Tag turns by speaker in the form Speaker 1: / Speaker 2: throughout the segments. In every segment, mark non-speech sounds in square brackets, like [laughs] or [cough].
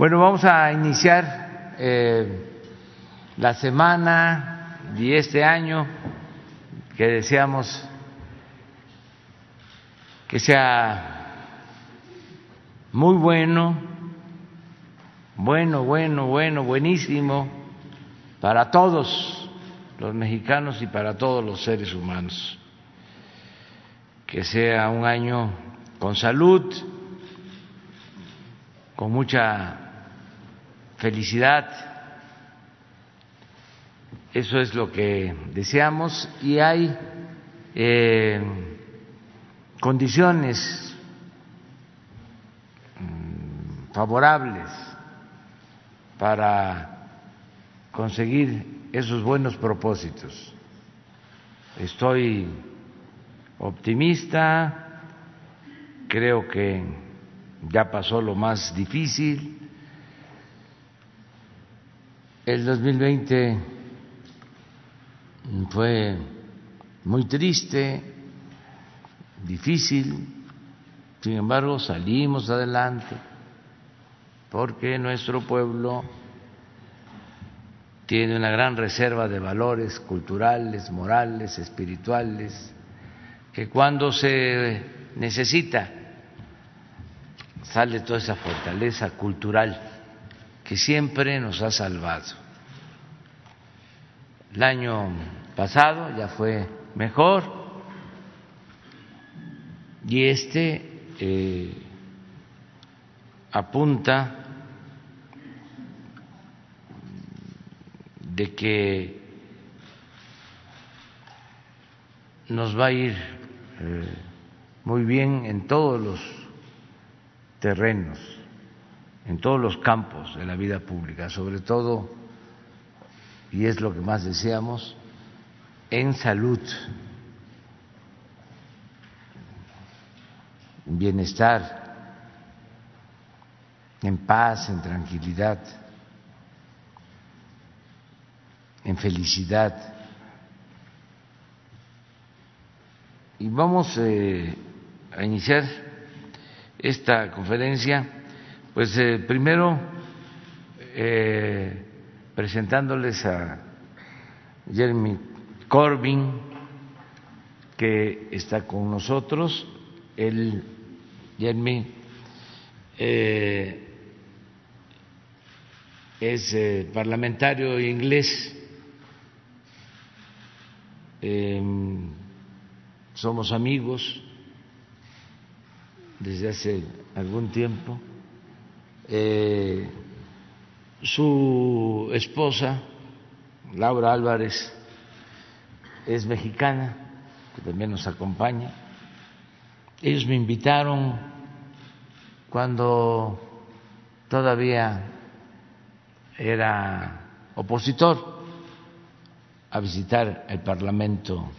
Speaker 1: Bueno, vamos a iniciar eh, la semana y este año que deseamos que sea muy bueno, bueno, bueno, bueno, buenísimo para todos los mexicanos y para todos los seres humanos. Que sea un año con salud, con mucha felicidad. Eso es lo que deseamos y hay eh, condiciones mm, favorables para conseguir esos buenos propósitos. Estoy optimista, creo que ya pasó lo más difícil. El 2020 fue muy triste, difícil, sin embargo salimos adelante porque nuestro pueblo tiene una gran reserva de valores culturales, morales, espirituales, que cuando se necesita sale toda esa fortaleza cultural que siempre nos ha salvado. El año pasado ya fue mejor. Y este eh, apunta de que nos va a ir eh, muy bien en todos los terrenos, en todos los campos de la vida pública, sobre todo, y es lo que más deseamos, en salud, en bienestar, en paz, en tranquilidad, en felicidad. Y vamos eh, a iniciar esta conferencia, pues eh, primero eh, presentándoles a Jeremy Corbyn, que está con nosotros. Él, Jeremy, eh, es eh, parlamentario inglés. Eh, somos amigos desde hace algún tiempo. Eh, su esposa, Laura Álvarez, es mexicana, que también nos acompaña. Ellos me invitaron cuando todavía era opositor a visitar el Parlamento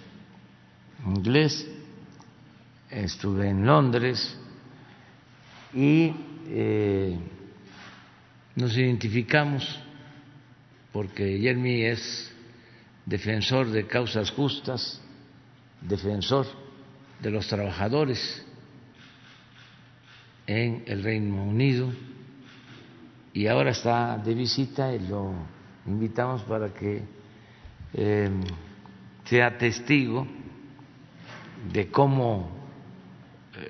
Speaker 1: inglés. Estuve en Londres y eh, nos identificamos porque Jeremy es defensor de causas justas, defensor de los trabajadores en el Reino Unido y ahora está de visita y lo invitamos para que eh, sea testigo de cómo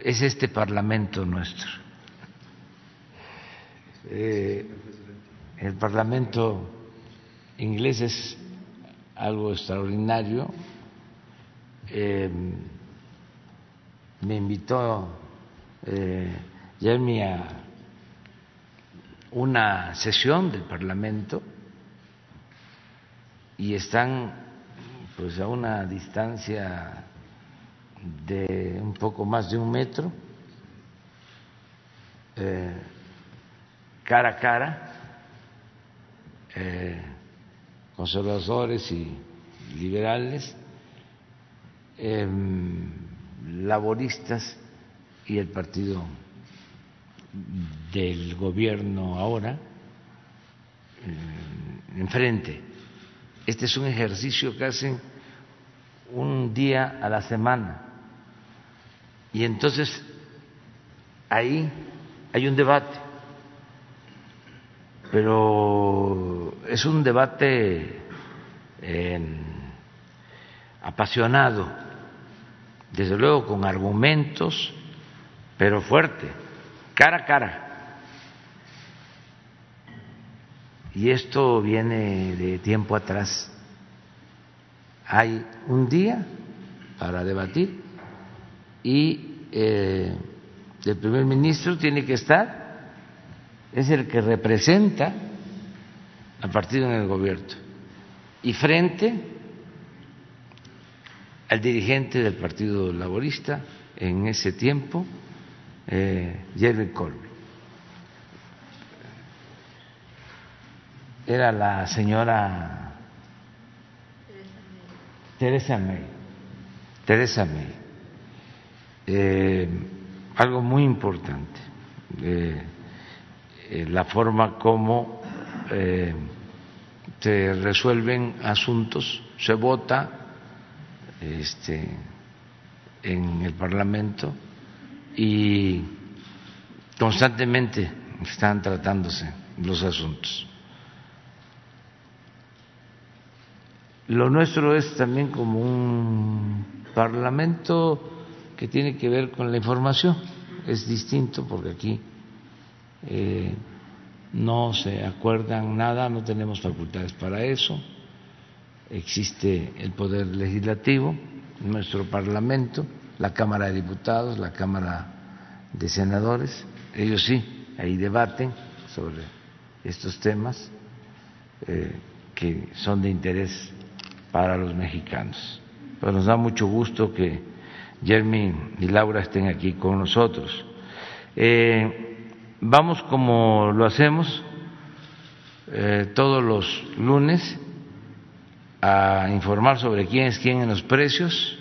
Speaker 1: es este Parlamento nuestro. Eh, el Parlamento inglés es algo extraordinario. Eh, me invitó eh, Jeremy a una sesión del Parlamento y están pues a una distancia de un poco más de un metro, eh, cara a cara, eh, conservadores y liberales, eh, laboristas y el partido del gobierno ahora eh, enfrente. Este es un ejercicio que hacen un día a la semana. Y entonces ahí hay un debate pero es un debate apasionado, desde luego con argumentos, pero fuerte, cara a cara. Y esto viene de tiempo atrás. Hay un día para debatir y eh, el primer ministro tiene que estar, es el que representa al partido en el gobierno y frente al dirigente del Partido Laborista en ese tiempo, eh, Jeremy Corbyn. Era la señora Teresa May. Teresa May. Eh, algo muy importante, eh, la forma como se resuelven asuntos, se vota este, en el Parlamento y constantemente están tratándose los asuntos. Lo nuestro es también como un parlamento que tiene que ver con la información, es distinto porque aquí eh, no se acuerdan nada, no tenemos facultades para eso. Existe el Poder Legislativo, nuestro Parlamento, la Cámara de Diputados, la Cámara de Senadores. Ellos sí, ahí debaten sobre estos temas eh, que son de interés para los mexicanos. Pero nos da mucho gusto que Jeremy y Laura estén aquí con nosotros. Eh, Vamos como lo hacemos eh, todos los lunes a informar sobre quién es quién en los precios.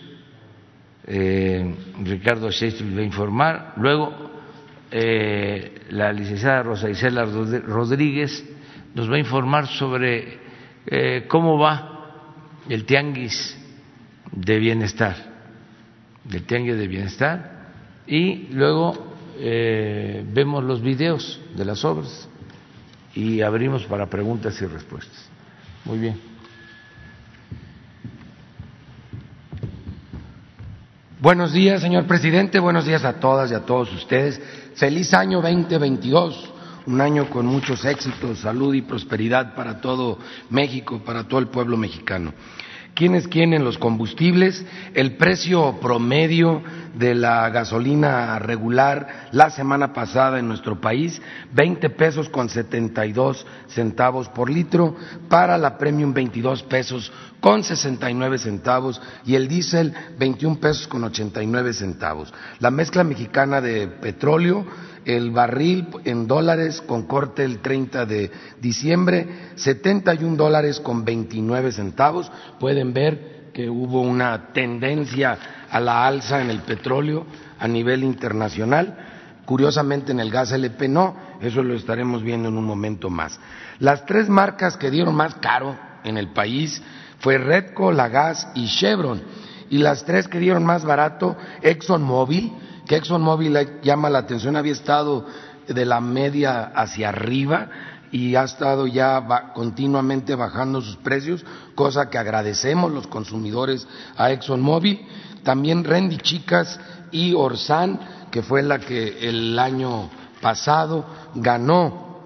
Speaker 1: Eh, Ricardo Sheffield va a informar. Luego, eh, la licenciada Rosa Isela Rodríguez nos va a informar sobre cómo va el tianguis de bienestar, del tianguis de bienestar. Y luego eh, vemos los videos de las obras y abrimos para preguntas y respuestas. Muy bien.
Speaker 2: Buenos días, señor presidente. Buenos días a todas y a todos ustedes. Feliz año 2022, un año con muchos éxitos, salud y prosperidad para todo México, para todo el pueblo mexicano. ¿Quiénes quieren los combustibles? El precio promedio de la gasolina regular la semana pasada en nuestro país, 20 pesos con 72 centavos por litro, para la premium 22 pesos con 69 centavos y el diésel 21 pesos con 89 centavos. La mezcla mexicana de petróleo el barril en dólares con corte el 30 de diciembre, 71 dólares con 29 centavos. Pueden ver que hubo una tendencia a la alza en el petróleo a nivel internacional. Curiosamente en el gas LP no, eso lo estaremos viendo en un momento más. Las tres marcas que dieron más caro en el país fue Redco, Lagas y Chevron. Y las tres que dieron más barato, ExxonMobil, que ExxonMobil llama la atención, había estado de la media hacia arriba y ha estado ya continuamente bajando sus precios, cosa que agradecemos los consumidores a ExxonMobil. También Rendy Chicas y Orsan, que fue la que el año pasado ganó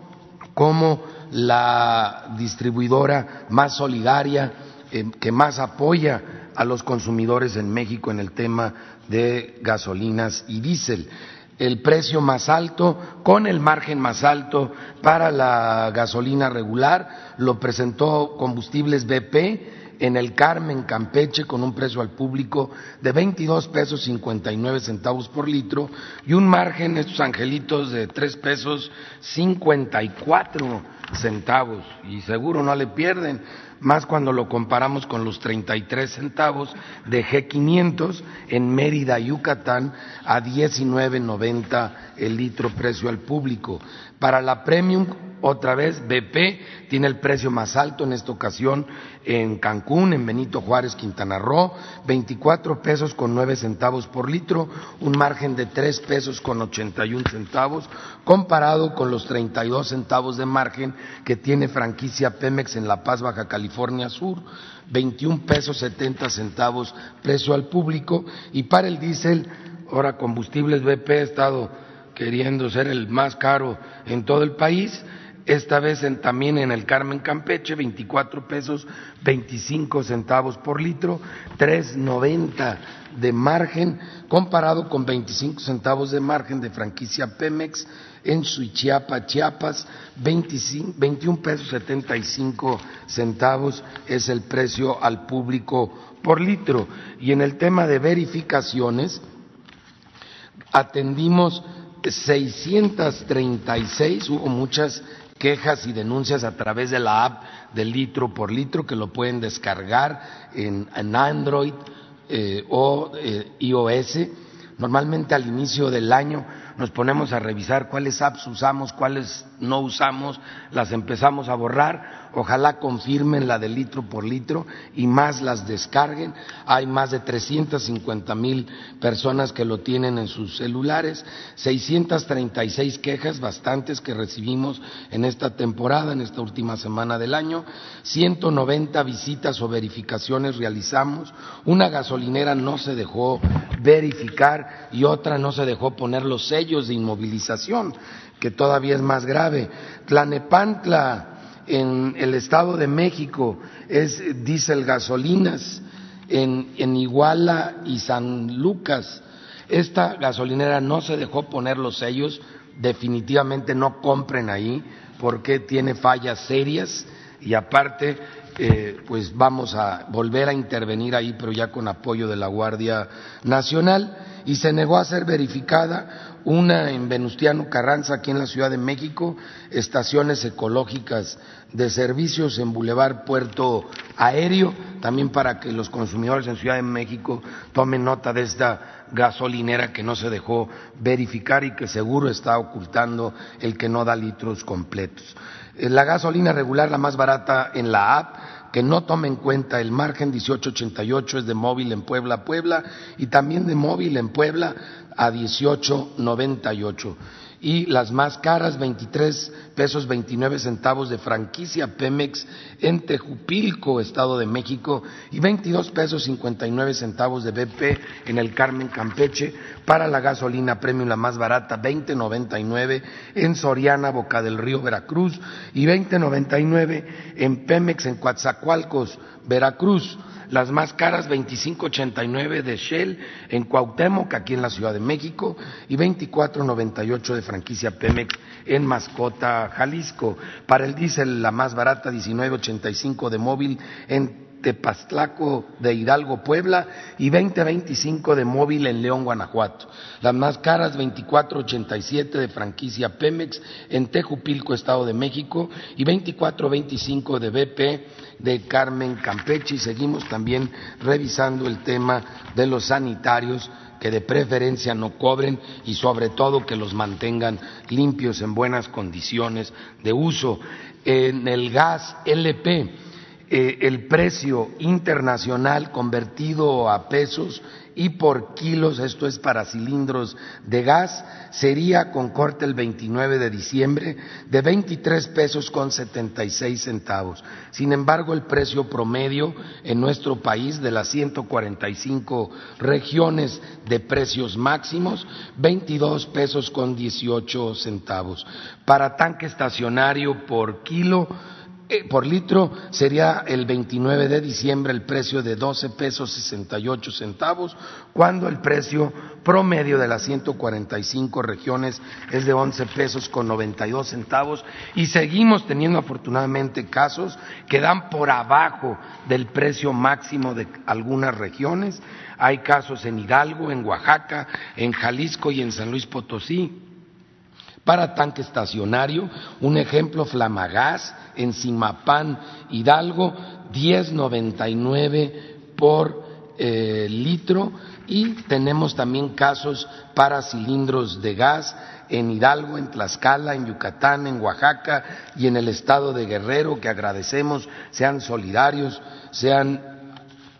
Speaker 2: como la distribuidora más solidaria, eh, que más apoya a los consumidores en México en el tema de gasolinas y diésel el precio más alto, con el margen más alto para la gasolina regular, lo presentó Combustibles BP en el Carmen, Campeche, con un precio al público de 22 pesos 59 centavos por litro y un margen, estos angelitos, de 3 pesos 54 centavos. Y seguro no le pierden, más cuando lo comparamos con los 33 centavos de G500 en Mérida, Yucatán, a 19.90 el litro precio al público. Para la Premium, otra vez, BP tiene el precio más alto en esta ocasión en Cancún, en Benito Juárez, Quintana Roo, 24 pesos con 9 centavos por litro, un margen de 3 pesos con 81 centavos, comparado con los 32 centavos de margen que tiene franquicia Pemex en La Paz, Baja California Sur, 21 pesos 70 centavos precio al público y para el diésel, ahora combustibles BP ha estado queriendo ser el más caro en todo el país, esta vez también en el Carmen Campeche, 24 pesos 25 centavos por litro, 3.90 de margen, comparado con 25 centavos de margen de franquicia Pemex en Suichiapa, Chiapas, 21 pesos 75 centavos es el precio al público por litro. Y en el tema de verificaciones, atendimos 636, hubo muchas quejas y denuncias a través de la app de litro por litro que lo pueden descargar en, Android eh, o eh, iOS. Normalmente al inicio del año nos ponemos a revisar cuáles apps usamos, cuáles no usamos, las empezamos a borrar, ojalá confirmen la de litro por litro y más las descarguen. Hay más de 350 mil personas que lo tienen en sus celulares, 636 quejas, bastantes que recibimos en esta temporada, en esta última semana del año, 190 visitas o verificaciones realizamos, una gasolinera no se dejó verificar y otra no se dejó poner los sellos de inmovilización, que todavía es más grave. Tlanepantla, en el Estado de México, es diésel gasolinas, en, en Iguala y San Lucas. Esta gasolinera no se dejó poner los sellos, definitivamente no compren ahí porque tiene fallas serias y aparte eh, pues vamos a volver a intervenir ahí, pero ya con apoyo de la Guardia Nacional, y se negó a ser verificada una en Venustiano Carranza, aquí en la Ciudad de México, estaciones ecológicas de servicios en Boulevard Puerto Aéreo, también para que los consumidores en Ciudad de México tomen nota de esta gasolinera que no se dejó verificar y que seguro está ocultando el que no da litros completos. Eh, la gasolina regular, la más barata en la app, que no tome en cuenta el margen 1888 es de móvil en Puebla, Puebla, y también de móvil en Puebla a 1898 y las más caras, 23 pesos 29 centavos de franquicia Pemex en Tejupilco, Estado de México, y 22 pesos 59 centavos de BP en el Carmen Campeche para la gasolina premium la más barata, 20.99 en Soriana, Boca del Río, Veracruz, y 20.99 en Pemex en Coatzacoalcos, Veracruz las más caras 25.89 de Shell en Cuauhtémoc, aquí en la Ciudad de México, y 24.98 de franquicia Pemex en Mascota, Jalisco. Para el diésel, la más barata 19.85 de móvil en Tepaztlaco de Hidalgo, Puebla, y 2025 de móvil en León, Guanajuato. Las más caras, 2487 de franquicia Pemex en Tejupilco, Estado de México, y 2425 de BP de Carmen Campeche. Y seguimos también revisando el tema de los sanitarios que de preferencia no cobren y sobre todo que los mantengan limpios en buenas condiciones de uso. En el gas LP, eh, el precio internacional convertido a pesos y por kilos, esto es para cilindros de gas, sería con corte el 29 de diciembre de 23 pesos con 76 centavos. Sin embargo, el precio promedio en nuestro país de las 145 regiones de precios máximos, 22 pesos con 18 centavos. Para tanque estacionario por kilo, por litro sería el 29 de diciembre el precio de 12 pesos 68 centavos, cuando el precio promedio de las 145 regiones es de 11 pesos con 92 centavos y seguimos teniendo afortunadamente casos que dan por abajo del precio máximo de algunas regiones. Hay casos en Hidalgo, en Oaxaca, en Jalisco y en San Luis Potosí para tanque estacionario, un ejemplo Flamagás en Simapán, Hidalgo, 10.99 por eh, litro. Y tenemos también casos para cilindros de gas en Hidalgo, en Tlaxcala, en Yucatán, en Oaxaca y en el estado de Guerrero, que agradecemos, sean solidarios, sean,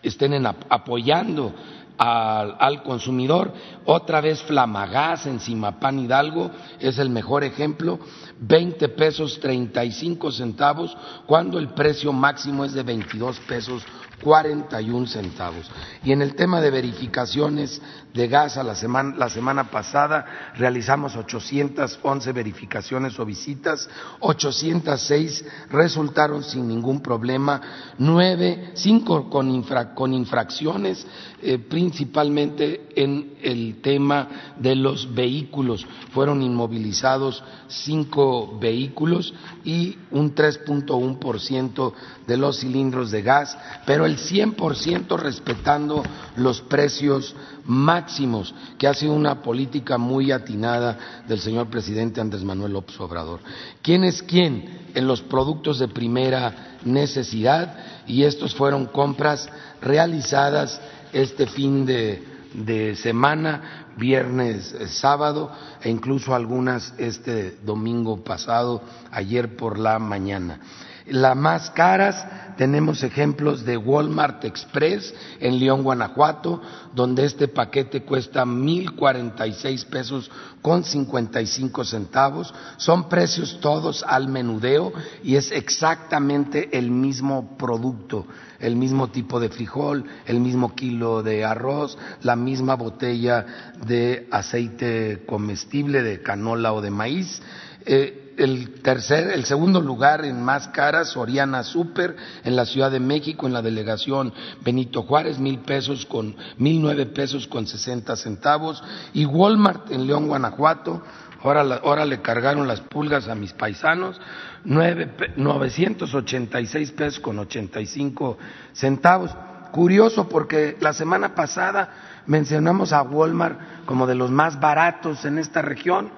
Speaker 2: estén apoyando al, consumidor. Otra vez Flamagás en Simapán Hidalgo es el mejor ejemplo, 20 pesos 35 centavos, cuando el precio máximo es de 22 pesos 41 centavos. Y en el tema de verificaciones de gas, la semana, la semana pasada realizamos 811 verificaciones o visitas, 806 resultaron sin ningún problema, nueve, cinco con, con infracciones, eh, principalmente en el tema de los vehículos. Fueron inmovilizados cinco vehículos y un 3.1% de los cilindros de gas, pero el 100% respetando los precios máximos, que ha sido una política muy atinada del señor presidente Andrés Manuel López Obrador. ¿Quién es quién en los productos de primera necesidad? Y estos fueron compras realizadas este fin de, de semana, viernes, eh, sábado e incluso algunas este domingo pasado, ayer por la mañana. Las más caras tenemos ejemplos de Walmart Express en León, Guanajuato, donde este paquete cuesta mil cuarenta y seis pesos con cincuenta y cinco centavos. Son precios todos al menudeo y es exactamente el mismo producto, el mismo tipo de frijol, el mismo kilo de arroz, la misma botella de aceite comestible de canola o de maíz. Eh, el tercer, el segundo lugar en más caras, Soriana Super, en la Ciudad de México, en la delegación Benito Juárez, mil pesos con, mil nueve pesos con sesenta centavos, y Walmart en León, Guanajuato, ahora, ahora le cargaron las pulgas a mis paisanos, nueve, 986 pesos con ochenta y cinco centavos. Curioso porque la semana pasada mencionamos a Walmart como de los más baratos en esta región,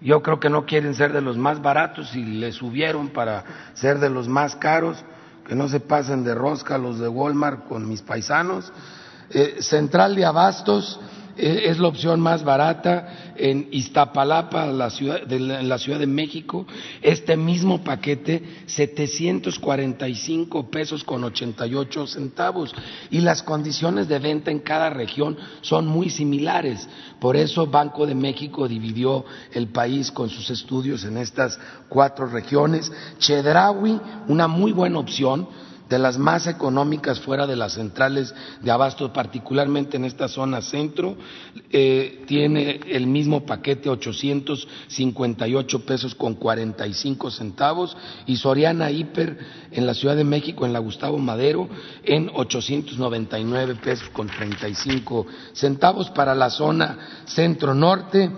Speaker 2: yo creo que no quieren ser de los más baratos y le subieron para ser de los más caros, que no se pasen de rosca los de Walmart con mis paisanos. Eh, Central de Abastos es la opción más barata en Iztapalapa, la ciudad, de en la Ciudad de México. Este mismo paquete, 745 pesos con 88 centavos. Y las condiciones de venta en cada región son muy similares. Por eso Banco de México dividió el país con sus estudios en estas cuatro regiones. Chedraui, una muy buena opción de las más económicas fuera de las centrales de abasto, particularmente en esta zona centro, eh, tiene el mismo paquete 858 pesos con 45 centavos y Soriana Hiper en la Ciudad de México, en la Gustavo Madero, en 899 pesos con 35 centavos para la zona centro-norte.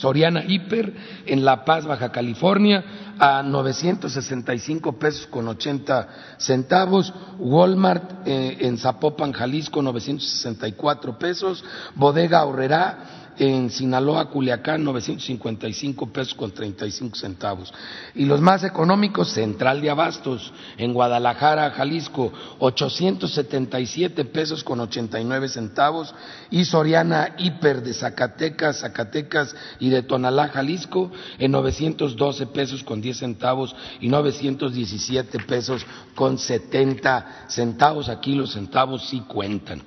Speaker 2: Soriana Hiper en La Paz, Baja California, a 965 pesos con 80 centavos, Walmart eh, en Zapopan, Jalisco, 964 pesos, Bodega Horrera en Sinaloa, Culiacán, 955 pesos con 35 centavos. Y los más económicos, Central de Abastos, en Guadalajara, Jalisco, 877 pesos con 89 centavos. Y Soriana Hiper de Zacatecas, Zacatecas y de Tonalá, Jalisco, en 912 pesos con 10 centavos y 917 pesos con 70 centavos. Aquí los centavos sí cuentan.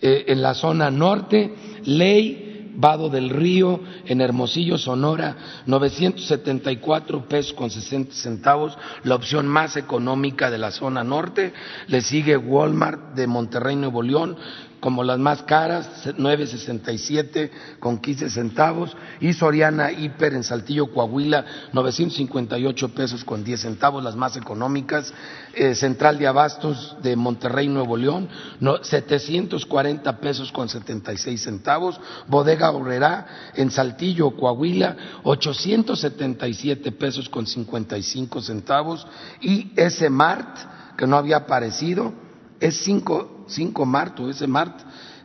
Speaker 2: Eh, en la zona norte, ley Vado del Río, en Hermosillo, Sonora, 974 pesos con 60 centavos, la opción más económica de la zona norte. Le sigue Walmart de Monterrey, Nuevo León, como las más caras, 9.67 con 15 centavos, y Soriana Hiper en Saltillo, Coahuila, 958 pesos con 10 centavos, las más económicas, eh, Central de Abastos de Monterrey, Nuevo León, 740 pesos con 76 centavos, Bodega Obrera en Saltillo, Coahuila, 877 pesos con 55 centavos, y S Mart, que no había aparecido, es cinco 5 Mart ese Mart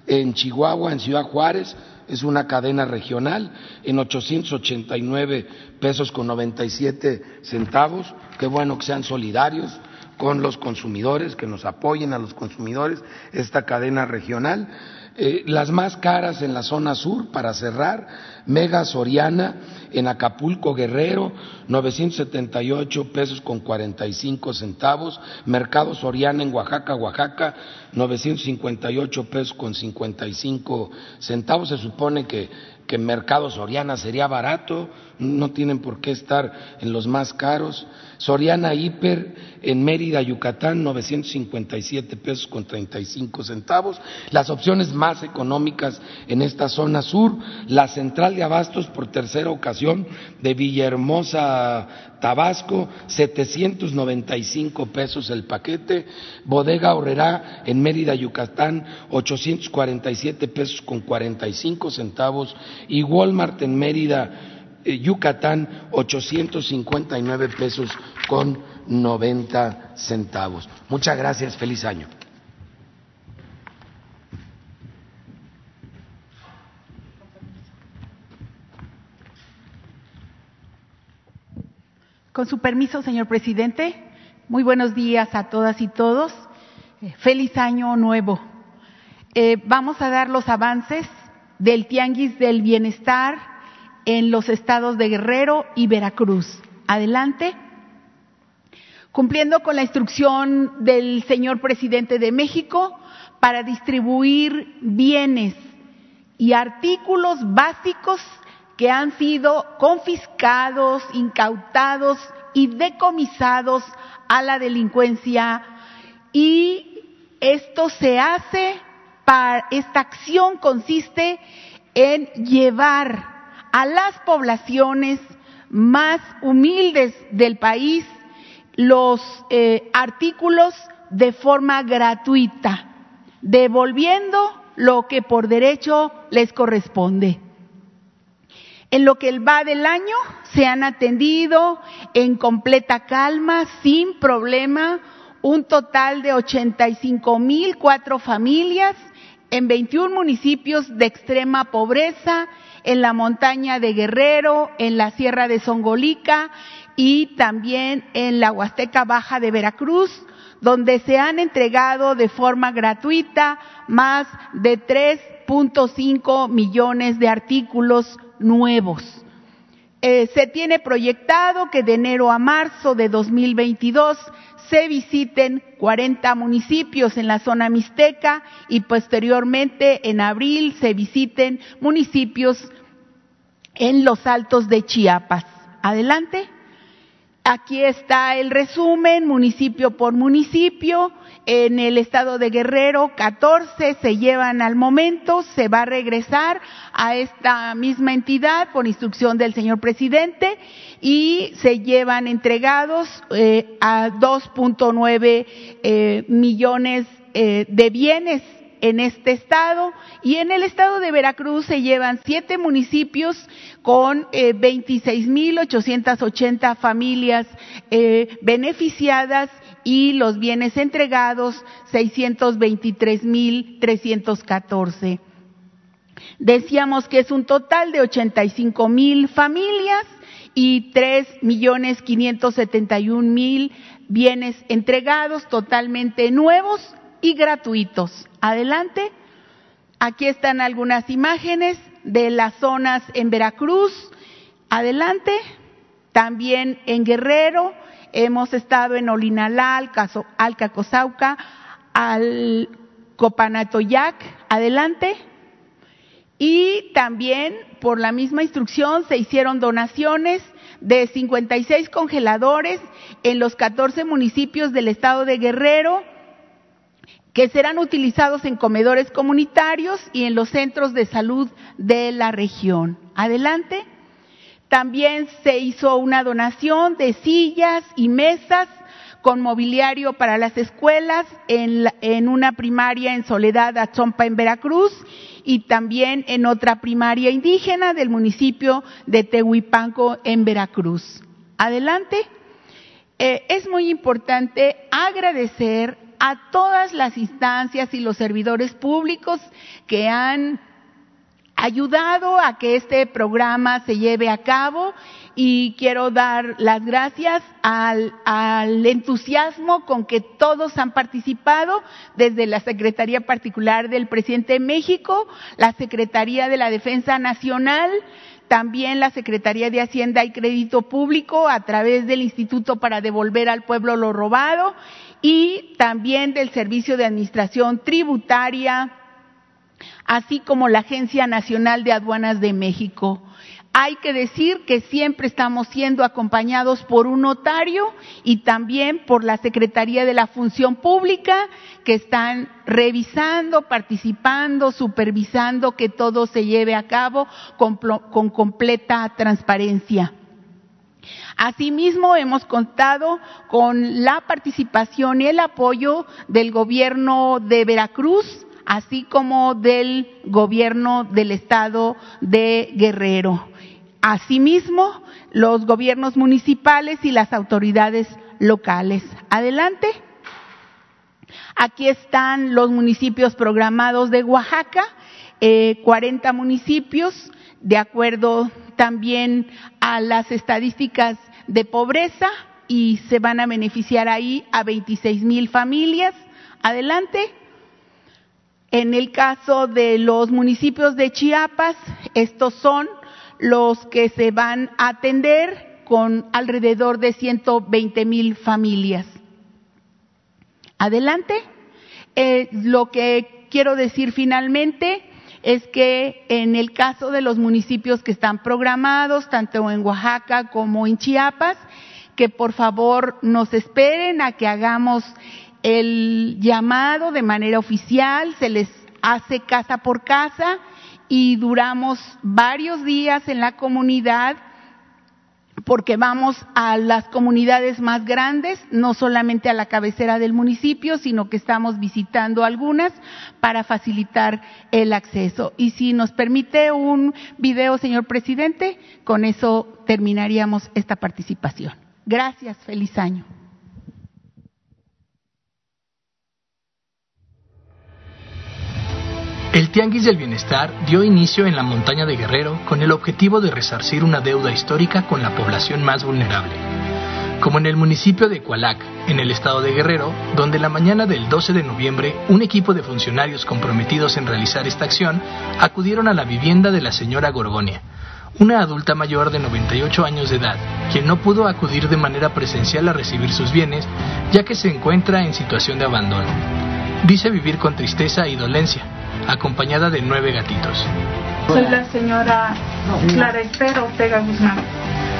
Speaker 2: en Chihuahua, en Ciudad Juárez, es una cadena regional, en 889 pesos con 97 centavos. Qué bueno que sean solidarios con los consumidores, que nos apoyen a los consumidores, esta cadena regional. Eh, las más caras en la zona sur, para cerrar, Mega Soriana en Acapulco Guerrero, 978 pesos con 45 centavos, Mercado Soriana en Oaxaca, Oaxaca, 958 pesos con 55 centavos. Se supone que que Mercado Soriana sería barato, no tienen por qué estar en los más caros. Soriana Hiper en Mérida, Yucatán, 957 pesos con 35 centavos. Las opciones más económicas en esta zona sur, la central de abastos por tercera ocasión de Villahermosa, Tabasco, 795 pesos el paquete. Bodega Horrera en Mérida, Yucatán, 847 pesos con 45 centavos. Y Walmart en Mérida, Yucatán 859 pesos con 90 centavos. Muchas gracias, feliz año.
Speaker 3: Con su permiso, señor presidente, muy buenos días a todas y todos. Eh, feliz año nuevo. Eh, vamos a dar los avances del Tianguis del Bienestar en los estados de Guerrero y Veracruz. Adelante. Cumpliendo con la instrucción del señor presidente de México para distribuir bienes y artículos básicos que han sido confiscados, incautados y decomisados a la delincuencia y esto se hace para esta acción consiste en llevar a las poblaciones más humildes del país los eh, artículos de forma gratuita, devolviendo lo que por derecho les corresponde. En lo que va del año se han atendido en completa calma, sin problema, un total de 85 mil cuatro familias en 21 municipios de extrema pobreza en la montaña de Guerrero, en la sierra de Songolica y también en la Huasteca Baja de Veracruz, donde se han entregado de forma gratuita más de 3.5 millones de artículos nuevos. Eh, se tiene proyectado que de enero a marzo de 2022 se visiten 40 municipios en la zona mixteca y posteriormente en abril se visiten municipios en los altos de Chiapas. Adelante. Aquí está el resumen, municipio por municipio. En el estado de Guerrero, 14 se llevan al momento, se va a regresar a esta misma entidad por instrucción del señor presidente y se llevan entregados eh, a 2.9 eh, millones eh, de bienes en este estado y en el estado de Veracruz se llevan siete municipios con eh, 26.880 familias eh, beneficiadas y los bienes entregados 623.314. Decíamos que es un total de 85 mil familias y 3.571.000 bienes entregados totalmente nuevos y gratuitos. Adelante. Aquí están algunas imágenes de las zonas en Veracruz. Adelante. También en Guerrero. Hemos estado en Olinalal, Alcacozauca, al Copanatoyac. Adelante. Y también, por la misma instrucción, se hicieron donaciones de 56 congeladores en los 14 municipios del estado de Guerrero que serán utilizados en comedores comunitarios y en los centros de salud de la región. Adelante. También se hizo una donación de sillas y mesas con mobiliario para las escuelas en, una primaria en Soledad Achompa en Veracruz y también en otra primaria indígena del municipio de Tehuipanco en Veracruz. Adelante. Eh, es muy importante agradecer a todas las instancias y los servidores públicos que han ayudado a que este programa se lleve a cabo. Y quiero dar las gracias al, al, entusiasmo con que todos han participado, desde la Secretaría Particular del Presidente de México, la Secretaría de la Defensa Nacional, también la Secretaría de Hacienda y Crédito Público a través del Instituto para devolver al pueblo lo robado y también del Servicio de Administración Tributaria, así como la Agencia Nacional de Aduanas de México. Hay que decir que siempre estamos siendo acompañados por un notario y también por la Secretaría de la Función Pública que están revisando, participando, supervisando que todo se lleve a cabo con, con completa transparencia. Asimismo, hemos contado con la participación y el apoyo del gobierno de Veracruz, así como del gobierno del estado de Guerrero. Asimismo, los gobiernos municipales y las autoridades locales. Adelante. Aquí están los municipios programados de Oaxaca, eh, 40 municipios, de acuerdo también a las estadísticas de pobreza y se van a beneficiar ahí a 26 mil familias. Adelante. En el caso de los municipios de Chiapas, estos son los que se van a atender con alrededor de 120 mil familias. Adelante. Eh, lo que quiero decir finalmente es que en el caso de los municipios que están programados, tanto en Oaxaca como en Chiapas, que por favor nos esperen a que hagamos el llamado de manera oficial, se les hace casa por casa y duramos varios días en la comunidad porque vamos a las comunidades más grandes, no solamente a la cabecera del municipio, sino que estamos visitando algunas para facilitar el acceso. Y si nos permite un video, señor presidente, con eso terminaríamos esta participación. Gracias, feliz año.
Speaker 4: El Tianguis del Bienestar dio inicio en la montaña de Guerrero con el objetivo de resarcir una deuda histórica con la población más vulnerable. Como en el municipio de Cualac, en el estado de Guerrero, donde la mañana del 12 de noviembre un equipo de funcionarios comprometidos en realizar esta acción acudieron a la vivienda de la señora Gorgonia, una adulta mayor de 98 años de edad, quien no pudo acudir de manera presencial a recibir sus bienes, ya que se encuentra en situación de abandono. Dice vivir con tristeza y dolencia, acompañada de nueve gatitos.
Speaker 5: Soy la señora Clara Esther Ortega Guzmán.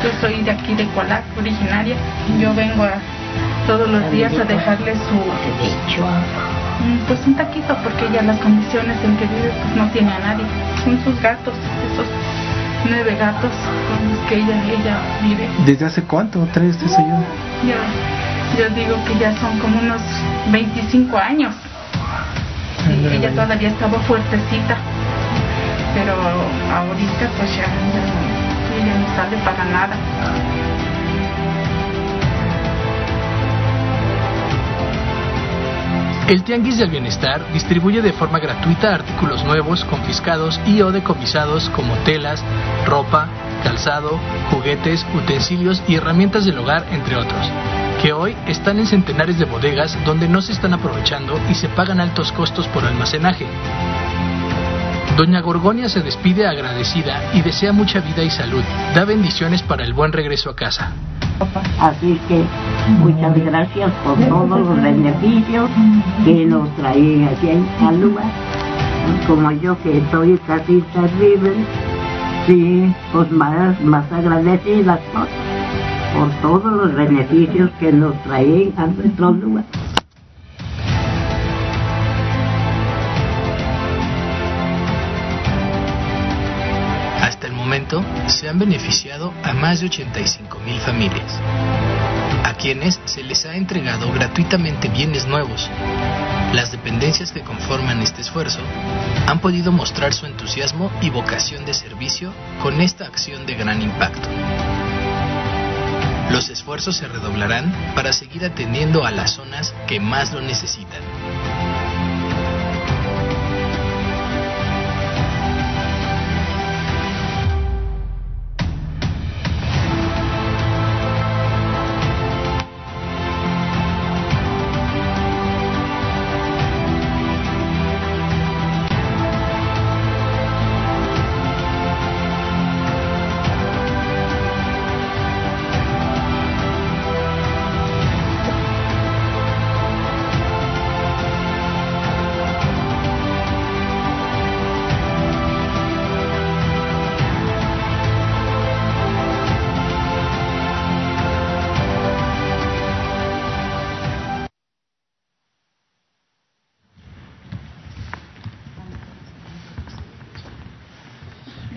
Speaker 5: Yo soy de aquí de Cualac, originaria. Yo vengo a, todos los días a dejarle su pues un taquito porque ya las condiciones en que vive pues no tiene a nadie. Son sus gatos, esos nueve gatos con los que ella, ella vive.
Speaker 6: ¿Desde hace cuánto trae este señor?
Speaker 5: Yo, yo digo que ya son como unos 25 años [laughs] ella todavía estaba fuertecita, pero ahorita pues ya, ella no sale para nada.
Speaker 4: El Tianguis del Bienestar distribuye de forma gratuita artículos nuevos, confiscados y o decomisados como telas, ropa, calzado, juguetes, utensilios y herramientas del hogar, entre otros que hoy están en centenares de bodegas donde no se están aprovechando y se pagan altos costos por almacenaje. Doña Gorgonia se despide agradecida y desea mucha vida y salud. Da bendiciones para el buen regreso a casa.
Speaker 7: Así que muchas gracias por todos los beneficios que nos traen aquí en Alúa. Como yo que estoy casi terrible, sí, pues más, más agradecidas por todos los beneficios que nos traen a nuestro lugar.
Speaker 4: Hasta el momento se han beneficiado a más de 85 mil familias, a quienes se les ha entregado gratuitamente bienes nuevos. Las dependencias que conforman este esfuerzo han podido mostrar su entusiasmo y vocación de servicio con esta acción de gran impacto. Los esfuerzos se redoblarán para seguir atendiendo a las zonas que más lo necesitan.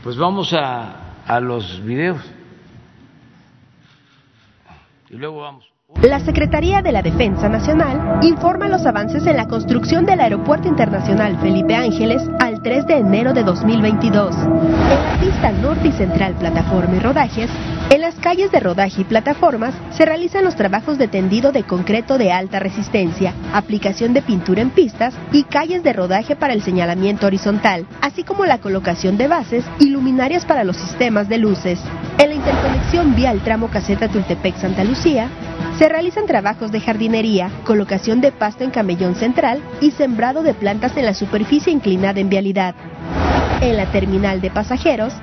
Speaker 1: Pues vamos a, a los videos. Y luego vamos.
Speaker 8: La Secretaría de la Defensa Nacional informa los avances en la construcción del Aeropuerto Internacional Felipe Ángeles al 3 de enero de 2022. En la pista norte y central plataforma rodajes, en las calles de rodaje y plataformas se realizan los trabajos de tendido de concreto de alta resistencia, aplicación de pintura en pistas y calles de rodaje para el señalamiento horizontal, así como la colocación de bases y luminarias para los sistemas de luces. En la interconexión vial tramo caseta Tultepec-Santa Lucía, se realizan trabajos de jardinería, colocación de pasto en camellón central y sembrado de plantas en la superficie inclinada en vialidad. En la terminal de pasajeros,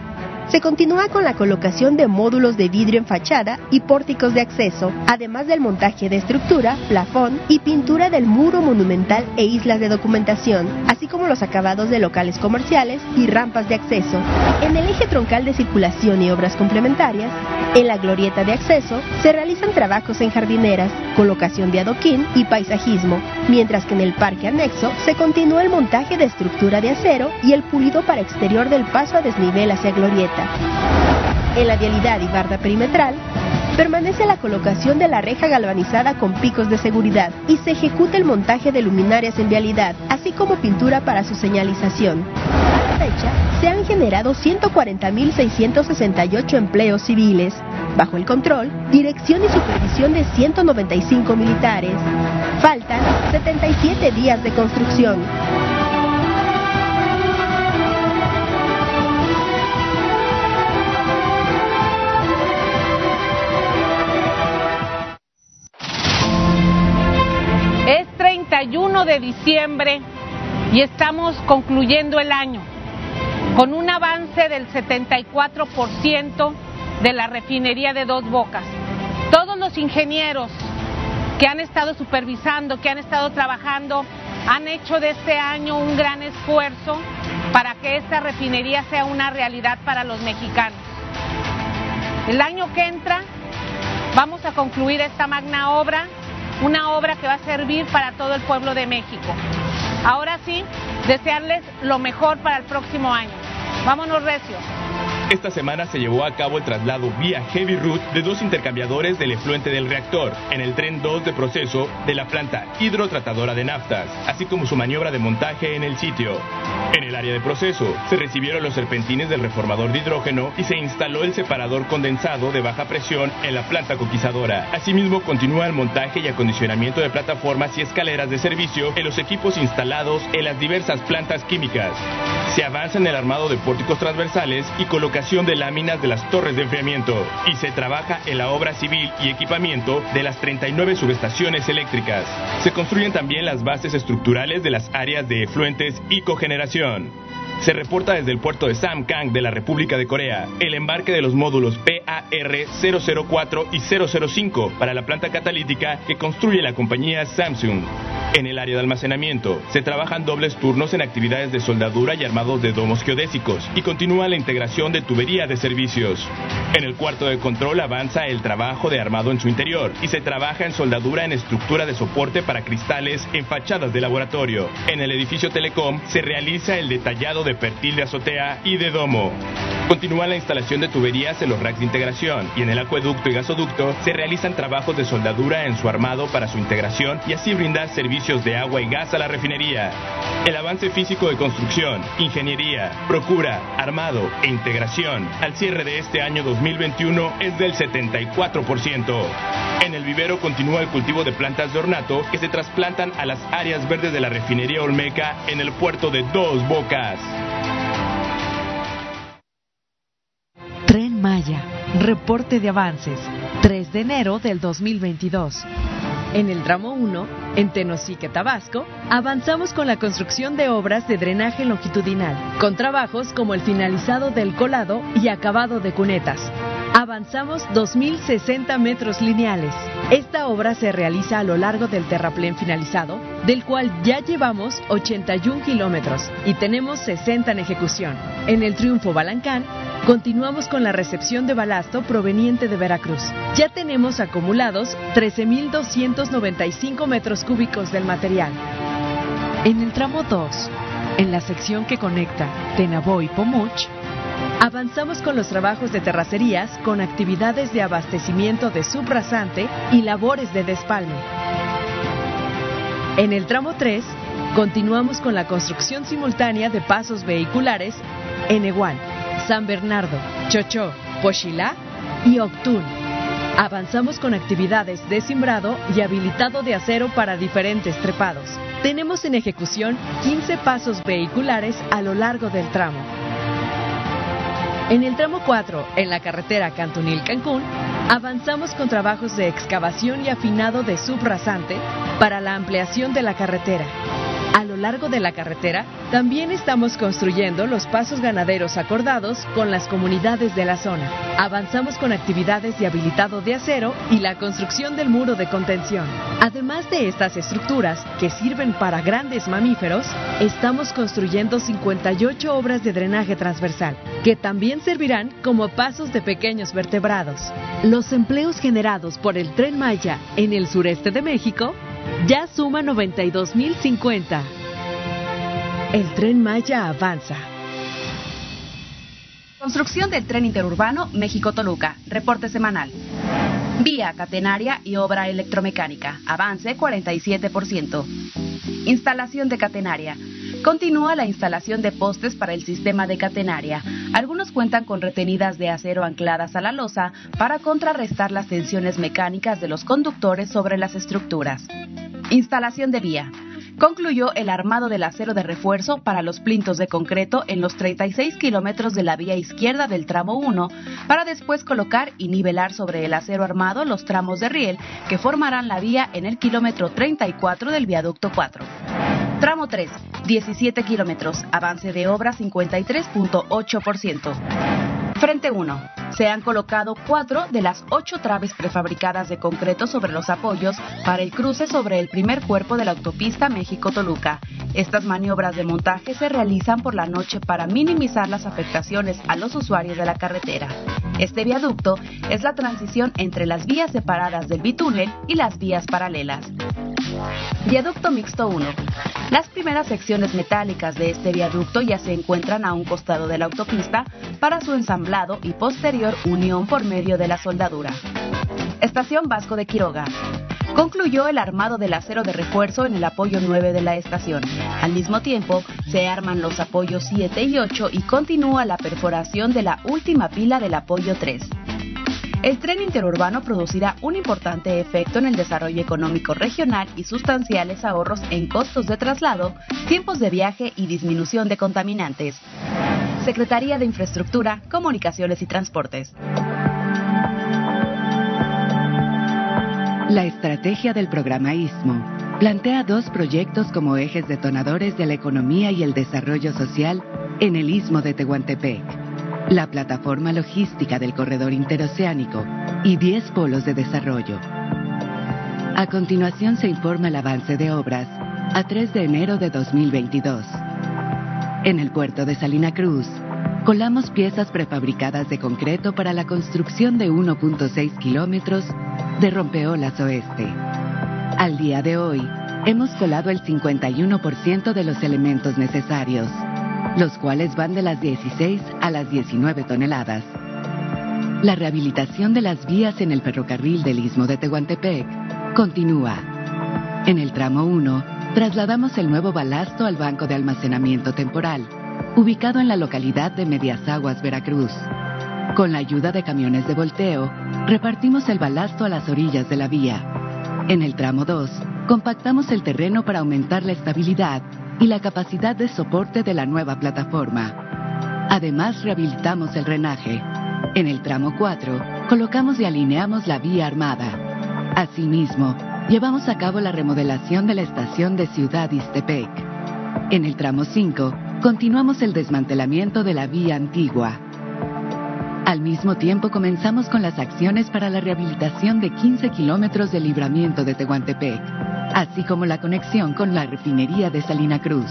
Speaker 8: se continúa con la colocación de módulos de vidrio en fachada y pórticos de acceso, además del montaje de estructura, plafón y pintura del muro monumental e islas de documentación, así como los acabados de locales comerciales y rampas de acceso. En el eje troncal de circulación y obras complementarias, en la glorieta de acceso se realizan trabajos en jardineras, colocación de adoquín y paisajismo, mientras que en el parque anexo se continúa el montaje de estructura de acero y el pulido para exterior del paso a desnivel hacia glorieta. En la vialidad y barda perimetral, permanece la colocación de la reja galvanizada con picos de seguridad y se ejecuta el montaje de luminarias en vialidad, así como pintura para su señalización. A la fecha, se han generado 140.668 empleos civiles, bajo el control, dirección y supervisión de 195 militares. Faltan 77 días de construcción.
Speaker 9: 31 de diciembre y estamos concluyendo el año con un avance del 74% de la refinería de Dos Bocas. Todos los ingenieros que han estado supervisando, que han estado trabajando, han hecho de este año un gran esfuerzo para que esta refinería sea una realidad para los mexicanos. El año que entra vamos a concluir esta magna obra, una obra que va a servir para todo el pueblo de México. Ahora sí, desearles lo mejor para el próximo año. Vámonos recios.
Speaker 10: Esta semana se llevó a cabo el traslado vía Heavy Route de dos intercambiadores del efluente del reactor en el tren 2 de proceso de la planta hidrotratadora de naftas, así como su maniobra de montaje en el sitio. En el área de proceso se recibieron los serpentines del reformador de hidrógeno y se instaló el separador condensado de baja presión en la planta coquizadora. Asimismo, continúa el montaje y acondicionamiento de plataformas y escaleras de servicio en los equipos instalados en las diversas plantas químicas. Se avanza en el armado de pórticos transversales y colocación de láminas de las torres de enfriamiento y se trabaja en la obra civil y equipamiento de las 39 subestaciones eléctricas. Se construyen también las bases estructurales de las áreas de efluentes y cogeneración. Se reporta desde el puerto de Samkang de la República de Corea el embarque de los módulos PAR-004 y 005 para la planta catalítica que construye la compañía Samsung. En el área de almacenamiento se trabajan dobles turnos en actividades de soldadura y armados de domos geodésicos y continúa la integración de tubería de servicios. En el cuarto de control avanza el trabajo de armado en su interior y se trabaja en soldadura en estructura de soporte para cristales en fachadas de laboratorio. En el edificio Telecom se realiza el detallado de perfil de azotea y de domo. Continúa la instalación de tuberías en los racks de integración y en el acueducto y gasoducto se realizan trabajos de soldadura en su armado para su integración y así brindar servicios de agua y gas a la refinería. El avance físico de construcción, ingeniería, procura, armado e integración al cierre de este año 2021 es del 74%. En el vivero continúa el cultivo de plantas de ornato que se trasplantan a las áreas verdes de la refinería Olmeca en el puerto de Dos Bocas.
Speaker 11: Tren Maya, reporte de avances, 3 de enero del 2022. En el tramo 1, en Tenosique, Tabasco, avanzamos con la construcción de obras de drenaje longitudinal, con trabajos como el finalizado del colado y acabado de cunetas. Avanzamos 2.060 metros lineales. Esta obra se realiza a lo largo del terraplén finalizado, del cual ya llevamos 81 kilómetros y tenemos 60 en ejecución. En el Triunfo Balancán, continuamos con la recepción de balasto proveniente de Veracruz. Ya tenemos acumulados 13.295 metros cúbicos del material. En el tramo 2, en la sección que conecta Tenabo y Pomuch, Avanzamos con los trabajos de terracerías con actividades de abastecimiento de subrasante y labores de despalme. En el tramo 3, continuamos con la construcción simultánea de pasos vehiculares en Eguán, San Bernardo, Chochó, Pochilá y Octún. Avanzamos con actividades de simbrado y habilitado de acero para diferentes trepados. Tenemos en ejecución 15 pasos vehiculares a lo largo del tramo. En el tramo 4, en la carretera Cantunil-Cancún, avanzamos con trabajos de excavación y afinado de subrasante para la ampliación de la carretera. Largo de la carretera, también estamos construyendo los pasos ganaderos acordados con las comunidades de la zona. Avanzamos con actividades de habilitado de acero y la construcción del muro de contención. Además de estas estructuras que sirven para grandes mamíferos, estamos construyendo 58 obras de drenaje transversal, que también servirán como pasos de pequeños vertebrados. Los empleos generados por el tren Maya en el sureste de México ya suma 92.050. El tren Maya avanza.
Speaker 12: Construcción del tren interurbano México-Toluca. Reporte semanal. Vía catenaria y obra electromecánica. Avance 47%. Instalación de catenaria. Continúa la instalación de postes para el sistema de catenaria. Algunos cuentan con retenidas de acero ancladas a la losa para contrarrestar las tensiones mecánicas de los conductores sobre las estructuras. Instalación de vía. Concluyó el armado del acero de refuerzo para los plintos de concreto en los 36 kilómetros de la vía izquierda del tramo 1, para después colocar y nivelar sobre el acero armado los tramos de riel que formarán la vía en el kilómetro 34 del viaducto 4. Tramo 3, 17 kilómetros, avance de obra 53.8%. Frente 1. Se han colocado cuatro de las ocho traves prefabricadas de concreto sobre los apoyos para el cruce sobre el primer cuerpo de la autopista México-Toluca. Estas maniobras de montaje se realizan por la noche para minimizar las afectaciones a los usuarios de la carretera. Este viaducto es la transición entre las vías separadas del bitúnel y las vías paralelas. Viaducto Mixto 1. Las primeras secciones metálicas de este viaducto ya se encuentran a un costado de la autopista para su ensamblado y posterior unión por medio de la soldadura. Estación Vasco de Quiroga. Concluyó el armado del acero de refuerzo en el apoyo 9 de la estación. Al mismo tiempo, se arman los apoyos 7 y 8 y continúa la perforación de la última pila del apoyo 3 el tren interurbano producirá un importante efecto en el desarrollo económico regional y sustanciales ahorros en costos de traslado, tiempos de viaje y disminución de contaminantes. Secretaría de Infraestructura, Comunicaciones y Transportes.
Speaker 13: La estrategia del programa ISMO plantea dos proyectos como ejes detonadores de la economía y el desarrollo social en el Istmo de Tehuantepec la plataforma logística del corredor interoceánico y 10 polos de desarrollo. A continuación se informa el avance de obras a 3 de enero de 2022. En el puerto de Salina Cruz, colamos piezas prefabricadas de concreto para la construcción de 1.6 kilómetros de rompeolas oeste. Al día de hoy, hemos colado el 51% de los elementos necesarios los cuales van de las 16 a las 19 toneladas. La rehabilitación de las vías en el ferrocarril del Istmo de Tehuantepec continúa. En el tramo 1, trasladamos el nuevo balasto al banco de almacenamiento temporal, ubicado en la localidad de Medias Aguas, Veracruz. Con la ayuda de camiones de volteo, repartimos el balasto a las orillas de la vía. En el tramo 2, compactamos el terreno para aumentar la estabilidad y la capacidad de soporte de la nueva plataforma. Además, rehabilitamos el drenaje. En el tramo 4, colocamos y alineamos la vía armada. Asimismo, llevamos a cabo la remodelación de la estación de Ciudad Istepec. En el tramo 5, continuamos el desmantelamiento de la vía antigua. Al mismo tiempo comenzamos con las acciones para la rehabilitación de 15 kilómetros de libramiento de Tehuantepec así como la conexión con la refinería de Salina Cruz.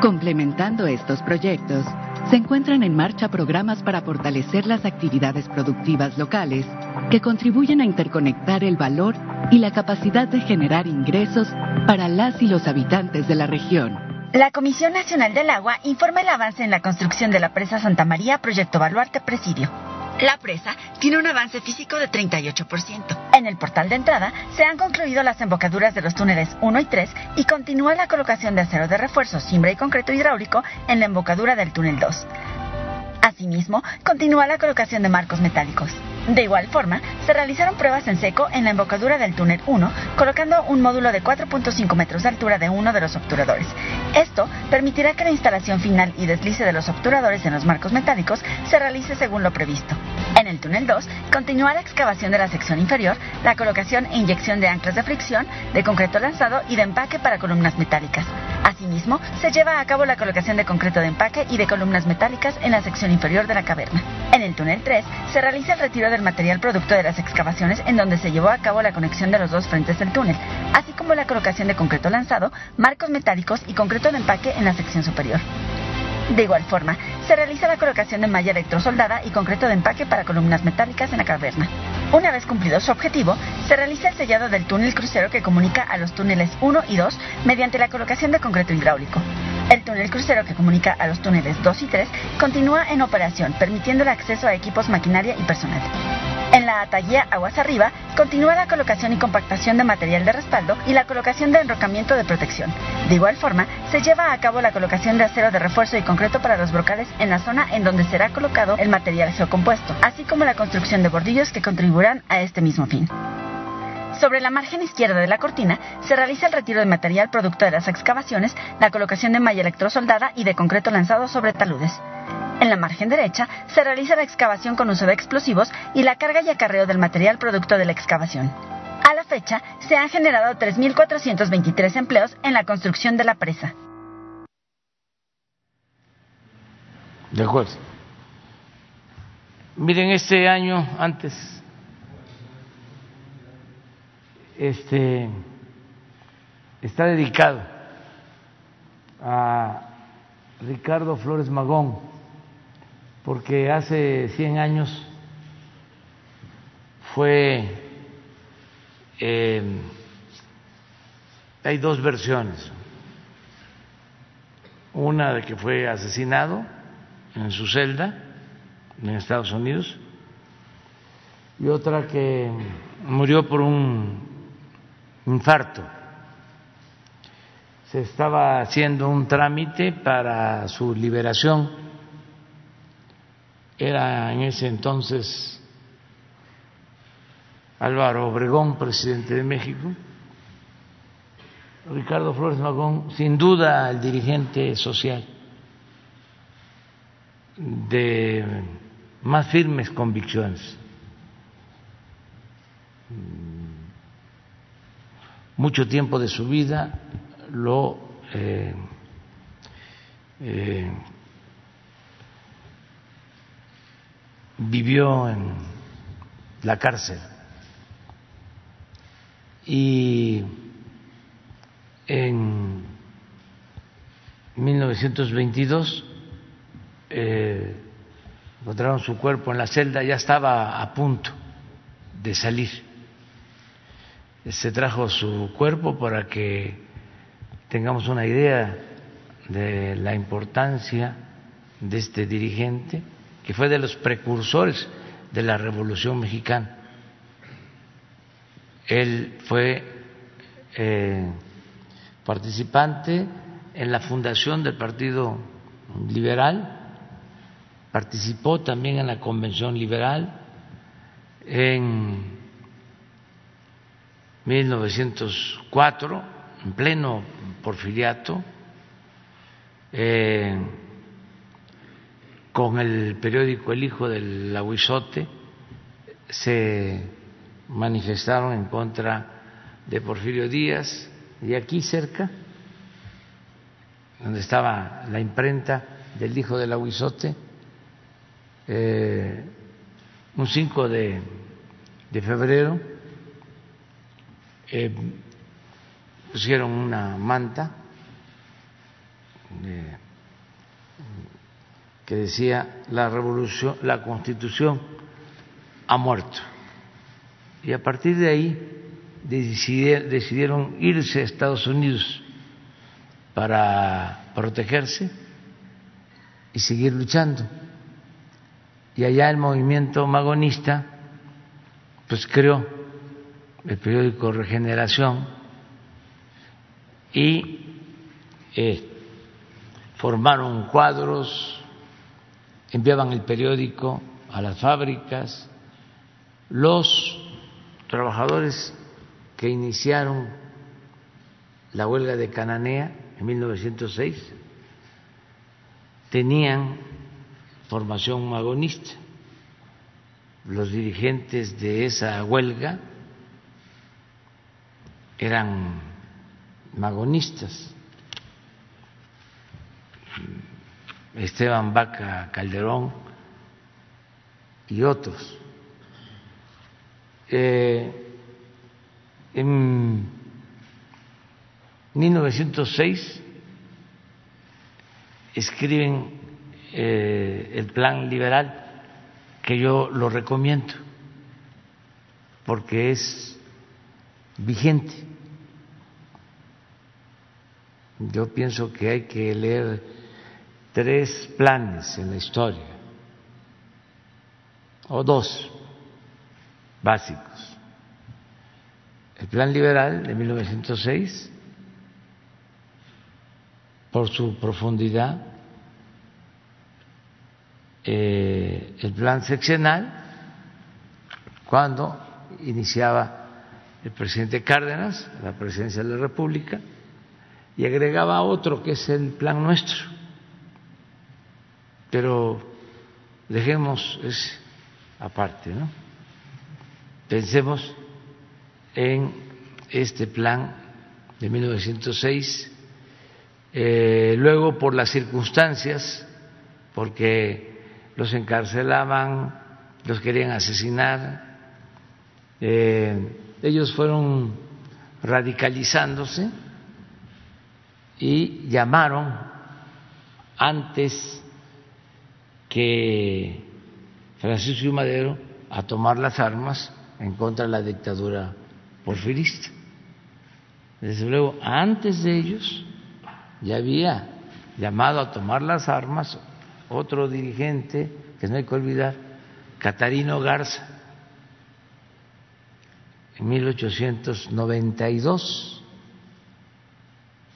Speaker 13: Complementando estos proyectos, se encuentran en marcha programas para fortalecer las actividades productivas locales que contribuyen a interconectar el valor y la capacidad de generar ingresos para las y los habitantes de la región.
Speaker 14: La Comisión Nacional del Agua informa el avance en la construcción de la presa Santa María, proyecto Baluarte Presidio. La presa tiene un avance físico de 38%. En el portal de entrada se han concluido las embocaduras de los túneles 1 y 3 y continúa la colocación de acero de refuerzo, cimbra y concreto hidráulico en la embocadura del túnel 2. Asimismo, continúa la colocación de marcos metálicos. De igual forma, se realizaron pruebas en seco en la embocadura del túnel 1, colocando un módulo de 4.5 metros de altura de uno de los obturadores. Esto permitirá que la instalación final y deslice de los obturadores en los marcos metálicos se realice según lo previsto. En el túnel 2, continúa la excavación de la sección inferior, la colocación e inyección de anclas de fricción, de concreto lanzado y de empaque para columnas metálicas. Asimismo, se lleva a cabo la colocación de concreto de empaque y de columnas metálicas en la sección inferior de la caverna. En el túnel 3, se realiza el retiro de material producto de las excavaciones en donde se llevó a cabo la conexión de los dos frentes del túnel, así como la colocación de concreto lanzado, marcos metálicos y concreto de empaque en la sección superior. De igual forma, se realiza la colocación de malla electrosoldada y concreto de empaque para columnas metálicas en la caverna. Una vez cumplido su objetivo, se realiza el sellado del túnel crucero que comunica a los túneles 1 y 2 mediante la colocación de concreto hidráulico. El túnel crucero que comunica a los túneles 2 y 3 continúa en operación, permitiendo el acceso a equipos, maquinaria y personal. En la ataguía Aguas Arriba continúa la colocación y compactación de material de respaldo y la colocación de enrocamiento de protección. De igual forma, se lleva a cabo la colocación de acero de refuerzo y concreto para los brocales en la zona en donde será colocado el material geocompuesto, así como la construcción de bordillos que contribuirán a este mismo fin. Sobre la margen izquierda de la cortina se realiza el retiro de material producto de las excavaciones, la colocación de malla electrosoldada y de concreto lanzado sobre taludes. En la margen derecha se realiza la excavación con uso de explosivos y la carga y acarreo del material producto de la excavación. A la fecha, se han generado 3.423 empleos en la construcción de la presa.
Speaker 1: De acuerdo. Miren, este año antes este, está dedicado a Ricardo Flores Magón, porque hace 100 años fue, eh, hay dos versiones, una de que fue asesinado en su celda en Estados Unidos y otra que murió por un infarto. Se estaba haciendo un trámite para su liberación. Era en ese entonces Álvaro Obregón, presidente de México. Ricardo Flores Magón, sin duda el dirigente social de más firmes convicciones. Mucho tiempo de su vida lo eh, eh, vivió en la cárcel. Y en 1922 eh, encontraron su cuerpo en la celda, ya estaba a punto de salir se trajo su cuerpo para que tengamos una idea de la importancia de este dirigente, que fue de los precursores de la Revolución Mexicana. Él fue eh, participante en la fundación del Partido Liberal, participó también en la Convención Liberal, en 1904, en pleno porfiriato, eh, con el periódico El Hijo del Aguizote, se manifestaron en contra de Porfirio Díaz y aquí cerca, donde estaba la imprenta del Hijo del Aguizote, eh, un 5 de febrero, eh, pusieron una manta eh, que decía la revolución, la constitución ha muerto. Y a partir de ahí decidieron irse a Estados Unidos para protegerse y seguir luchando. Y allá el movimiento magonista pues creó el periódico Regeneración y eh, formaron cuadros, enviaban el periódico a las fábricas, los trabajadores que iniciaron la huelga de Cananea en 1906 tenían formación magonista. Los dirigentes de esa huelga eran magonistas. Esteban Vaca Calderón y otros. Eh, en 1906 escriben eh, el plan liberal, que yo lo recomiendo, porque es vigente. Yo pienso que hay que leer tres planes en la historia, o dos básicos. El plan liberal de 1906, por su profundidad, eh, el plan seccional, cuando iniciaba el presidente Cárdenas la presidencia de la República, y agregaba otro que es el plan nuestro. Pero dejemos ese aparte, ¿no? Pensemos en este plan de 1906, eh, luego por las circunstancias, porque los encarcelaban, los querían asesinar, eh, ellos fueron radicalizándose y llamaron antes que Francisco y Madero a tomar las armas en contra de la dictadura porfirista. Desde luego, antes de ellos ya había llamado a tomar las armas otro dirigente, que no hay que olvidar, Catarino Garza, en 1892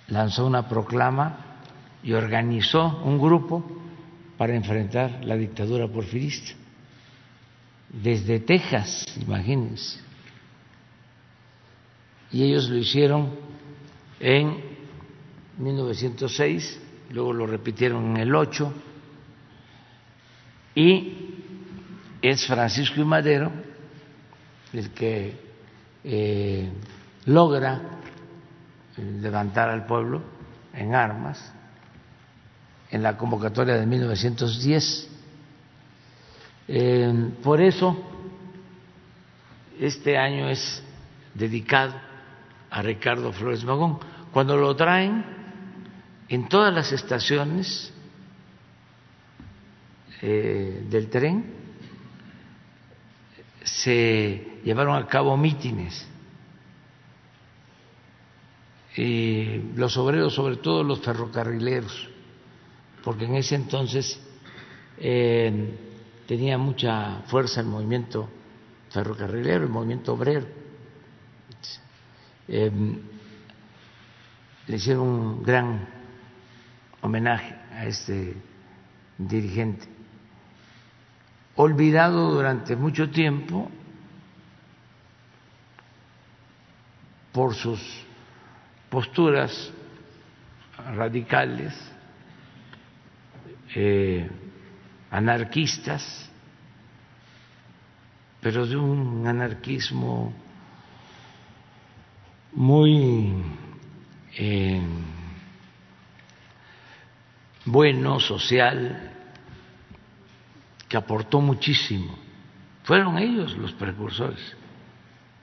Speaker 1: lanzó una proclama y organizó un grupo para enfrentar la dictadura porfirista. Desde Texas, imagínense. Y ellos lo hicieron en 1906, luego lo repitieron en el 8, y es Francisco y Madero el que eh, logra levantar al pueblo en armas en la convocatoria de 1910. Eh, por eso, este año es dedicado a Ricardo Flores Magón. Cuando lo traen en todas las estaciones eh, del tren, se llevaron a cabo mítines y los obreros, sobre todo los ferrocarrileros, porque en ese entonces eh, tenía mucha fuerza el movimiento ferrocarrilero, el movimiento obrero. Eh, le hicieron un gran homenaje a este dirigente, olvidado durante mucho tiempo por sus posturas radicales, eh, anarquistas, pero de un anarquismo muy eh, bueno, social, que aportó muchísimo. Fueron ellos los precursores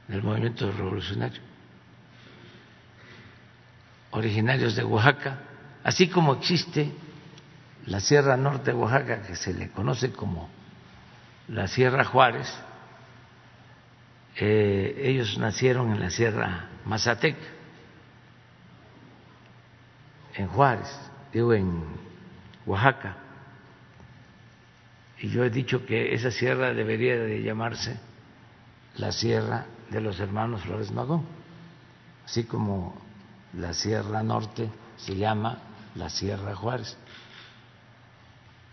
Speaker 1: del movimiento revolucionario originarios de Oaxaca, así como existe la Sierra Norte de Oaxaca, que se le conoce como la Sierra Juárez, eh, ellos nacieron en la Sierra Mazatec, en Juárez, digo en Oaxaca, y yo he dicho que esa sierra debería de llamarse la Sierra de los Hermanos Flores Magón, así como la Sierra Norte se llama la Sierra Juárez.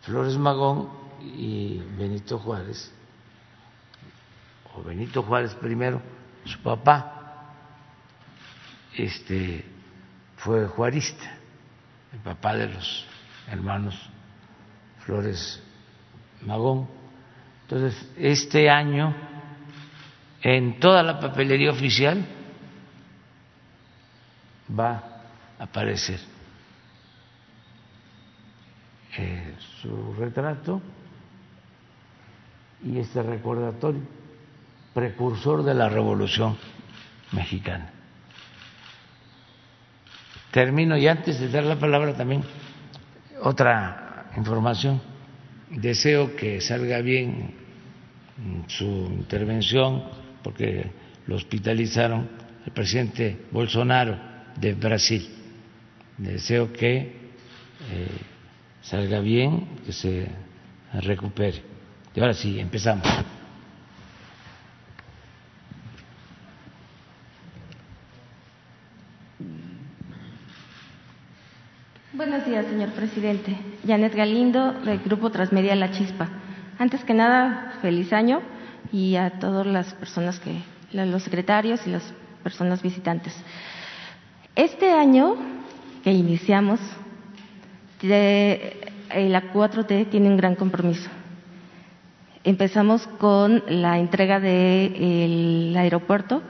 Speaker 1: Flores Magón y Benito Juárez, o Benito Juárez primero, su papá, este, fue juarista, el papá de los hermanos Flores Magón. Entonces, este año, en toda la papelería oficial, va a aparecer eh, su retrato y este recordatorio, precursor de la Revolución Mexicana. Termino y antes de dar la palabra también otra información deseo que salga bien su intervención porque lo hospitalizaron el presidente Bolsonaro de Brasil. Deseo que eh, salga bien, que se recupere. Y ahora sí, empezamos.
Speaker 15: Buenos días, señor presidente. Janet Galindo, del Grupo Transmedia La Chispa. Antes que nada, feliz año y a todas las personas que, los secretarios y las personas visitantes. Este año que iniciamos, eh, la 4T tiene un gran compromiso. Empezamos con la entrega del aeropuerto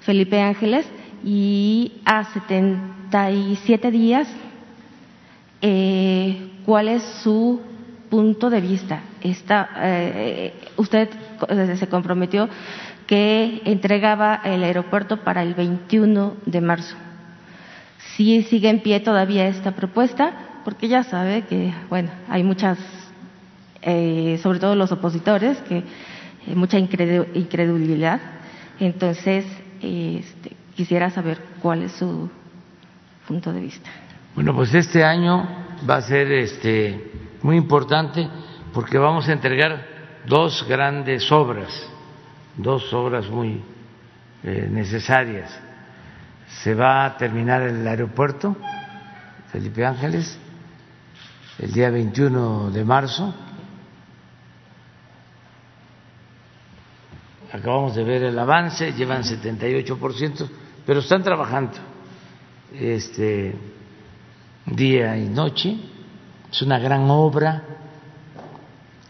Speaker 15: Felipe Ángeles y a 77 días eh, cuál es su punto de vista. Eh, usted eh, se comprometió que entregaba el aeropuerto para el 21 de marzo. Sí sigue en pie todavía esta propuesta, porque ya sabe que, bueno, hay muchas, sobre todo los opositores, que mucha incredulidad. Entonces, este, quisiera saber cuál es su punto de vista.
Speaker 1: Bueno, pues este año va a ser este, muy importante porque vamos a entregar dos grandes obras, dos obras muy eh, necesarias. Se va a terminar el aeropuerto Felipe Ángeles el día 21 de marzo. Acabamos de ver el avance, llevan 78%, pero están trabajando. Este, día y noche. Es una gran obra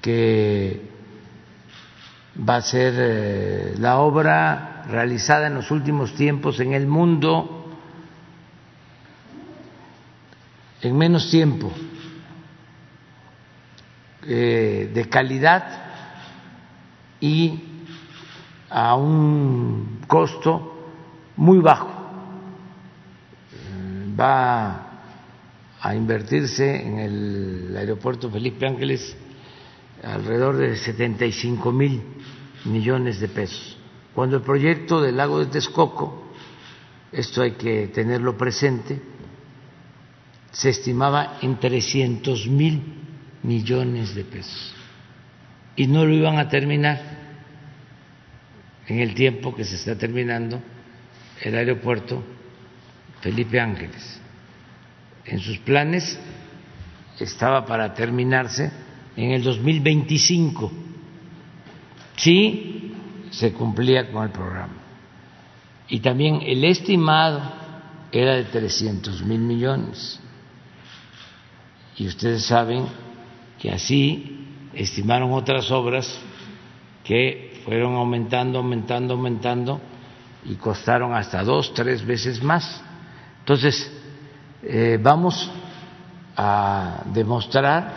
Speaker 1: que va a ser eh, la obra realizada en los últimos tiempos en el mundo en menos tiempo, eh, de calidad y a un costo muy bajo. Eh, va a invertirse en el aeropuerto Felipe Ángeles alrededor de 75 mil millones de pesos. Cuando el proyecto del lago de Texcoco, esto hay que tenerlo presente, se estimaba en 300 mil millones de pesos. Y no lo iban a terminar. En el tiempo que se está terminando el aeropuerto Felipe Ángeles en sus planes estaba para terminarse en el 2025 si se cumplía con el programa. Y también el estimado era de 300 mil millones. Y ustedes saben que así estimaron otras obras que fueron aumentando, aumentando, aumentando y costaron hasta dos, tres veces más. Entonces, eh, vamos a demostrar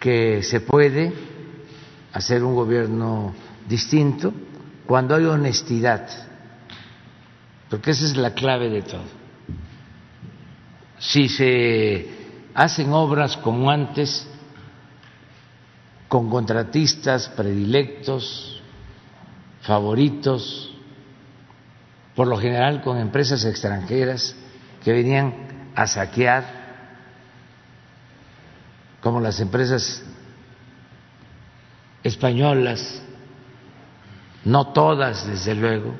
Speaker 1: que se puede hacer un gobierno distinto cuando hay honestidad, porque esa es la clave de todo. Si se hacen obras como antes, con contratistas predilectos, favoritos, por lo general con empresas extranjeras, que venían a saquear como las empresas españolas, no todas desde luego,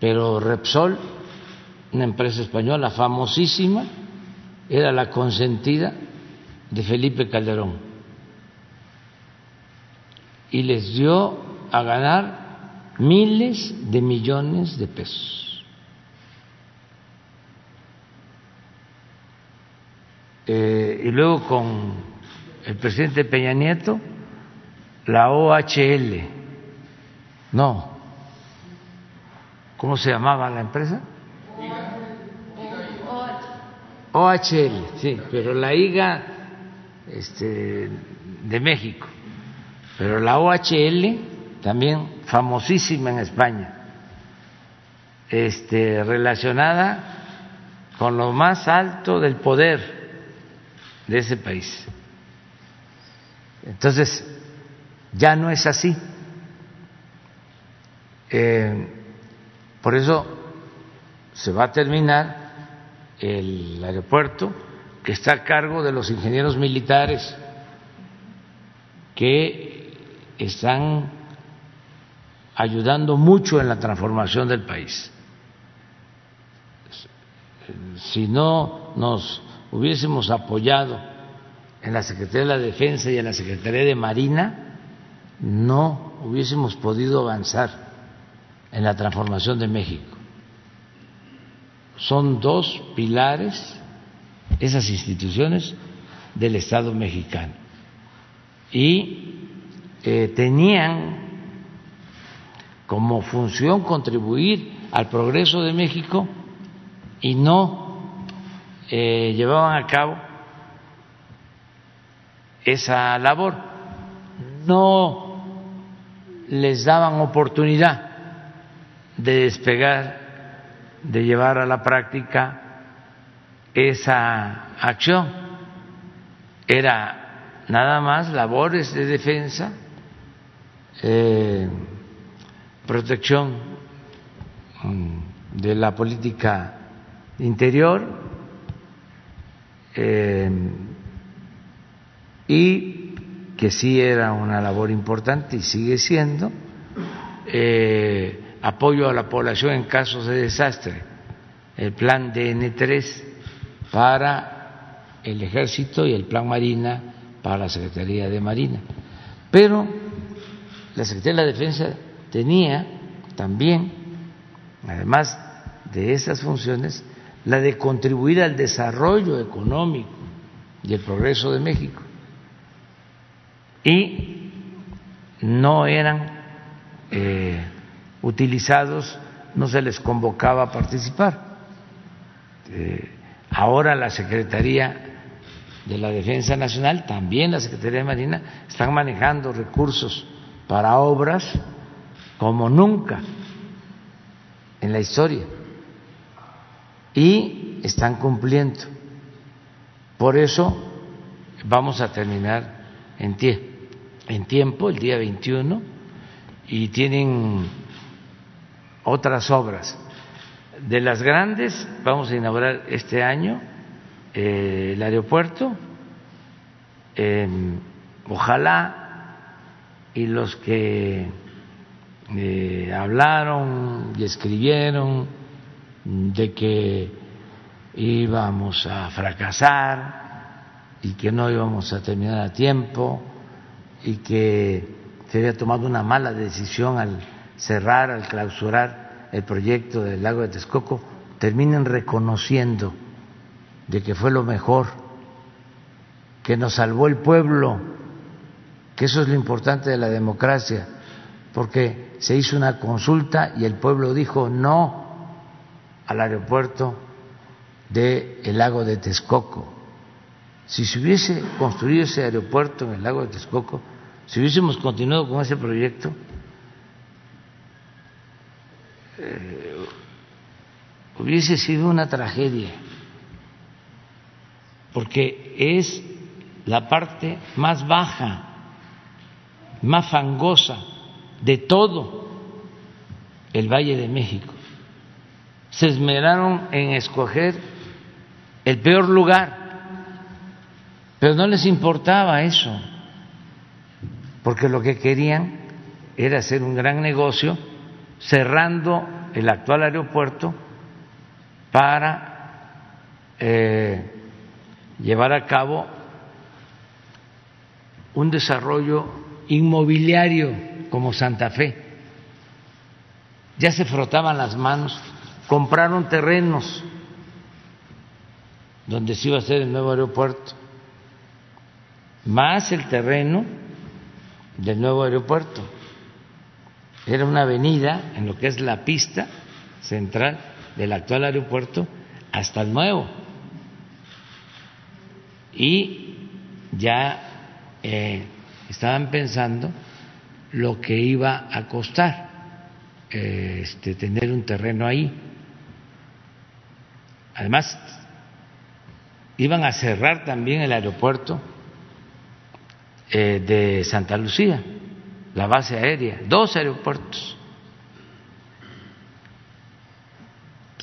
Speaker 1: pero Repsol, una empresa española famosísima, era la consentida de Felipe Calderón y les dio a ganar miles de millones de pesos. Eh, y luego con el presidente Peña Nieto, la OHL, no, ¿cómo se llamaba la empresa? OHL, sí, pero la IGA este, de México, pero la OHL también famosísima en España, este, relacionada con lo más alto del poder de ese país. Entonces, ya no es así. Eh, por eso se va a terminar el aeropuerto que está a cargo de los ingenieros militares que están ayudando mucho en la transformación del país. Si no nos hubiésemos apoyado en la Secretaría de la Defensa y en la Secretaría de Marina, no hubiésemos podido avanzar en la transformación de México son dos pilares, esas instituciones del Estado mexicano. Y eh, tenían como función contribuir al progreso de México y no eh, llevaban a cabo esa labor, no les daban oportunidad de despegar de llevar a la práctica esa acción. Era nada más labores de defensa, eh, protección mm, de la política interior eh, y que sí era una labor importante y sigue siendo. Eh, apoyo a la población en casos de desastre, el plan DN3 para el ejército y el plan Marina para la Secretaría de Marina. Pero la Secretaría de la Defensa tenía también, además de esas funciones, la de contribuir al desarrollo económico y el progreso de México. Y no eran eh, utilizados no se les convocaba a participar. Eh, ahora la Secretaría de la Defensa Nacional, también la Secretaría de Marina, están manejando recursos para obras como nunca en la historia y están cumpliendo. Por eso vamos a terminar en, en tiempo, el día 21, y tienen otras obras. De las grandes, vamos a inaugurar este año eh, el aeropuerto. Em, ojalá y los que eh, hablaron y escribieron de que íbamos a fracasar y que no íbamos a terminar a tiempo y que se había tomado una mala decisión al cerrar, al clausurar el proyecto del lago de Texcoco, terminen reconociendo de que fue lo mejor, que nos salvó el pueblo, que eso es lo importante de la democracia, porque se hizo una consulta y el pueblo dijo no al aeropuerto del el lago de Texcoco. Si se hubiese construido ese aeropuerto en el lago de Texcoco, si hubiésemos continuado con ese proyecto, eh, hubiese sido una tragedia, porque es la parte más baja, más fangosa de todo el Valle de México. Se esmeraron en escoger el peor lugar Pero no les importaba eso, porque lo que querían era hacer un gran negocio cerrando el actual aeropuerto para eh, llevar a cabo un desarrollo inmobiliario como Santa Fe. Ya se frotaban las manos, compraron terrenos donde se iba a hacer el nuevo aeropuerto, más el terreno del nuevo aeropuerto. Era una avenida en lo que es la pista central del actual aeropuerto hasta el nuevo. Y ya eh, estaban pensando lo que iba a costar eh, este, tener un terreno ahí. Además, iban a cerrar también el aeropuerto eh, de Santa Lucía, la base aérea, dos aeropuertos.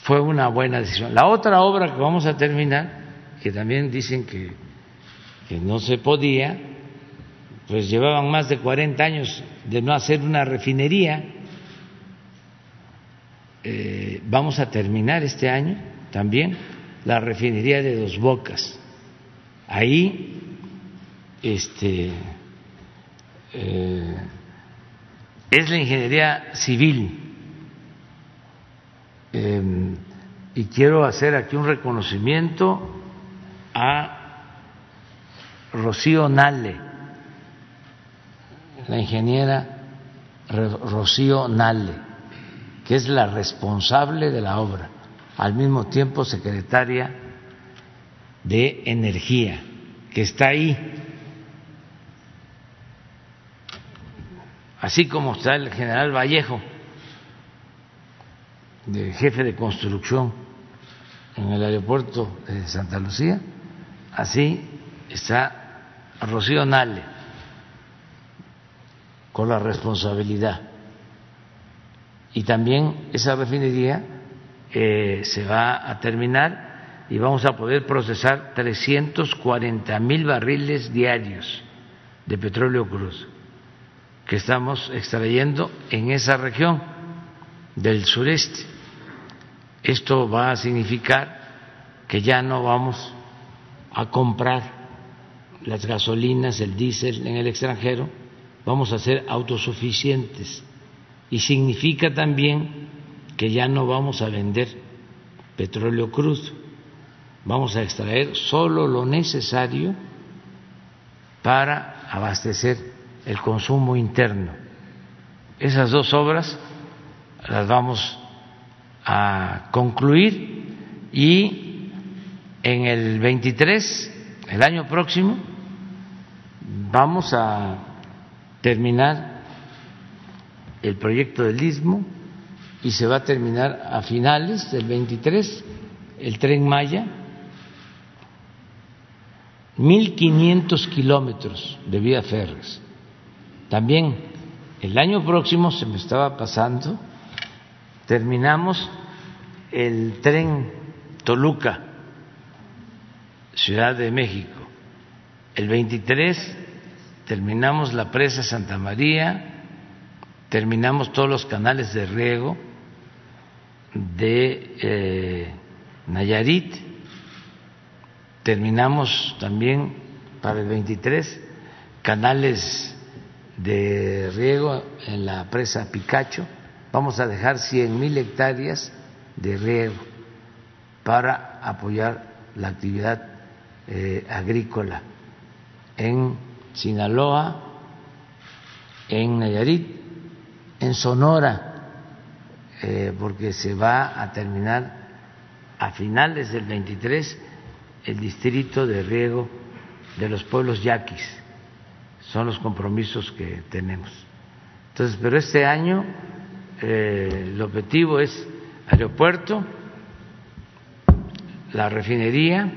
Speaker 1: Fue una buena decisión. La otra obra que vamos a terminar, que también dicen que, que no se podía, pues llevaban más de 40 años de no hacer una refinería. Eh, vamos a terminar este año también la refinería de Dos Bocas. Ahí, este, eh, es la ingeniería civil. Em, y quiero hacer aquí un reconocimiento a Rocío Nale la ingeniera Rocío Nale, que es la responsable de la obra, al mismo tiempo secretaria de Energía, que está ahí, así como está el general Vallejo, de jefe de construcción en el aeropuerto de Santa Lucía, así está Rocío Nale con la responsabilidad. Y también esa refinería se va a terminar y vamos a poder procesar 340 mil barriles diarios de petróleo cruz que estamos extrayendo en esa región del sureste. Esto va a significar que ya no vamos a comprar las gasolinas, el diésel en el extranjero, vamos a ser autosuficientes y significa también que ya no vamos a vender petróleo crudo, vamos a extraer solo lo necesario para abastecer el consumo interno. Esas dos obras las vamos a concluir y en el 23, el año próximo, vamos a terminar el proyecto del istmo y se va a terminar a finales del 23 el tren Maya, 1.500 kilómetros de vía férreas. También el año próximo, se me estaba pasando, terminamos el tren Toluca, Ciudad de México. El 23 terminamos la presa Santa María, terminamos todos los canales de riego de eh, Nayarit, terminamos también para el 23 canales de riego en la presa Picacho, vamos a dejar 100 mil hectáreas de riego para apoyar la actividad eh, agrícola en Sinaloa, en Nayarit, en Sonora, eh, porque se va a terminar a finales del 23 el distrito de riego de los pueblos yaquis. Son los compromisos que tenemos. Entonces, pero este año eh, el objetivo es aeropuerto, la refinería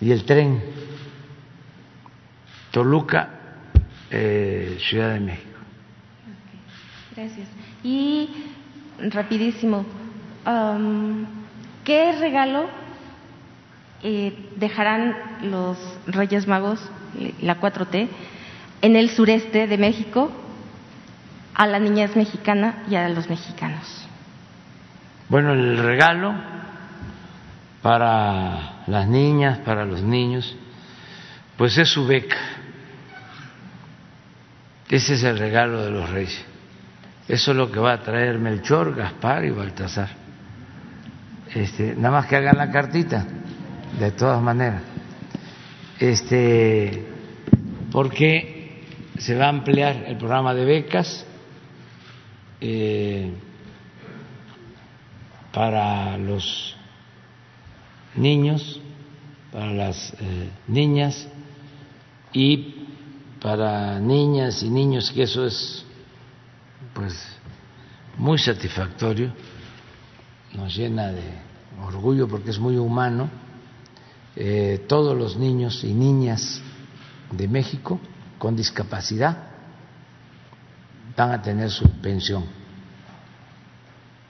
Speaker 1: y el tren Toluca, eh, Ciudad de México.
Speaker 15: Gracias. Y rapidísimo, ¿qué regalo eh, dejarán los Reyes Magos, la 4T, en el sureste de México a la niñez mexicana y a los mexicanos?
Speaker 1: Bueno, el regalo para las niñas, para los niños, pues es su beca. Ese es el regalo de los reyes. Eso es lo que va a traer Melchor, Gaspar y Baltasar. Este, nada más que hagan la cartita, de todas maneras. Este, porque se va a ampliar el programa de becas eh, para los niños, para las eh, niñas y para niñas y niños, que eso es pues muy satisfactorio, nos llena de orgullo porque es muy humano. Eh, todos los niños y niñas de México con discapacidad van a tener su pensión,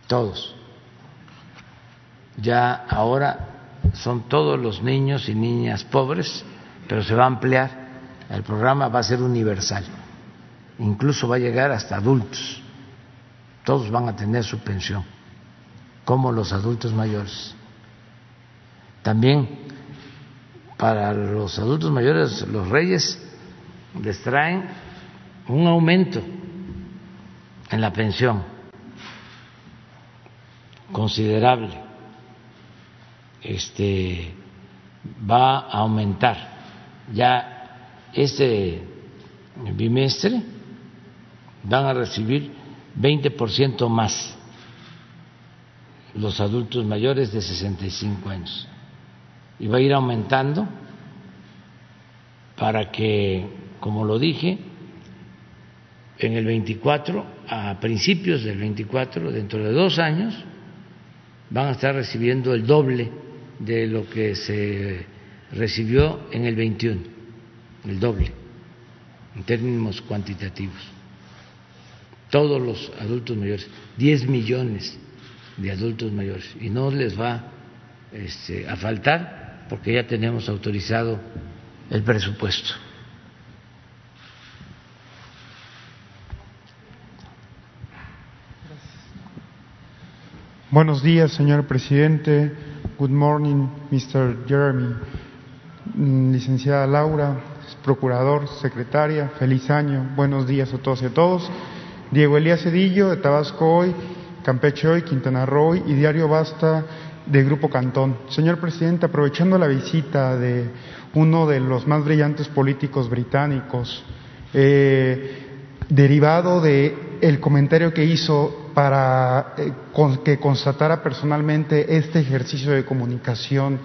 Speaker 1: todos. Ya ahora son todos los niños y niñas pobres, pero se va a ampliar, el programa va a ser universal, incluso va a llegar hasta adultos, todos van a tener su pensión, como los adultos mayores. También para los adultos mayores, los reyes les traen un aumento en la pensión considerable. Este va a aumentar. Ya este bimestre van a recibir 20% más los adultos mayores de 65 años y va a ir aumentando para que como lo dije en el 24, a principios del 24, dentro de dos años, van a estar recibiendo el doble de lo que se recibió en el 21, el doble, en términos cuantitativos. Todos los adultos mayores, 10 millones de adultos mayores, y no les va este, a faltar porque ya tenemos autorizado el presupuesto.
Speaker 16: Buenos días, señor presidente. Good morning, Mr. Jeremy. Mm, licenciada Laura, procurador, secretaria, feliz año. Buenos días a todos y a todos. Diego Elías Cedillo, de Tabasco Hoy, Campeche Hoy, Quintana Roo y Diario Basta de Grupo Cantón. Señor presidente, aprovechando la visita de uno de los más brillantes políticos británicos, eh, derivado de el comentario que hizo para eh, que constatara personalmente este ejercicio de comunicación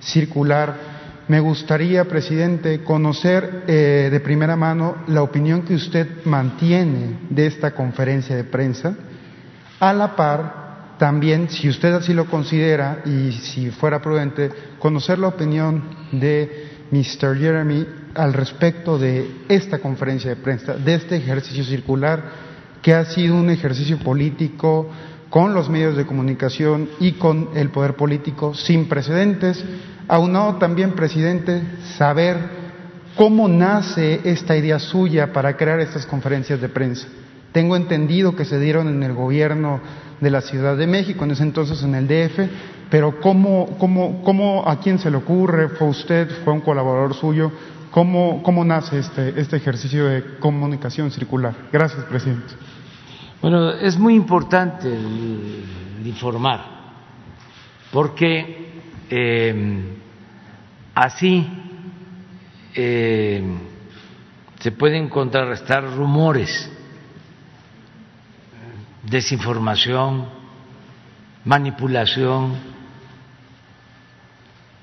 Speaker 16: circular. Me gustaría, presidente, conocer eh, de primera mano la opinión que usted mantiene de esta conferencia de prensa, a la par también, si usted así lo considera y si fuera prudente, conocer la opinión de Mr. Jeremy al respecto de esta conferencia de prensa, de este ejercicio circular que ha sido un ejercicio político con los medios de comunicación y con el poder político sin precedentes, aunado también, presidente, saber cómo nace esta idea suya para crear estas conferencias de prensa. Tengo entendido que se dieron en el gobierno de la Ciudad de México, en ese entonces en el DF, pero ¿cómo, cómo, cómo a quién se le ocurre? ¿Fue usted? ¿Fue un colaborador suyo? ¿Cómo, cómo nace este, este ejercicio de comunicación circular? Gracias, presidente.
Speaker 1: Bueno, es muy importante informar, porque eh, así eh, se pueden contrarrestar rumores, desinformación, manipulación,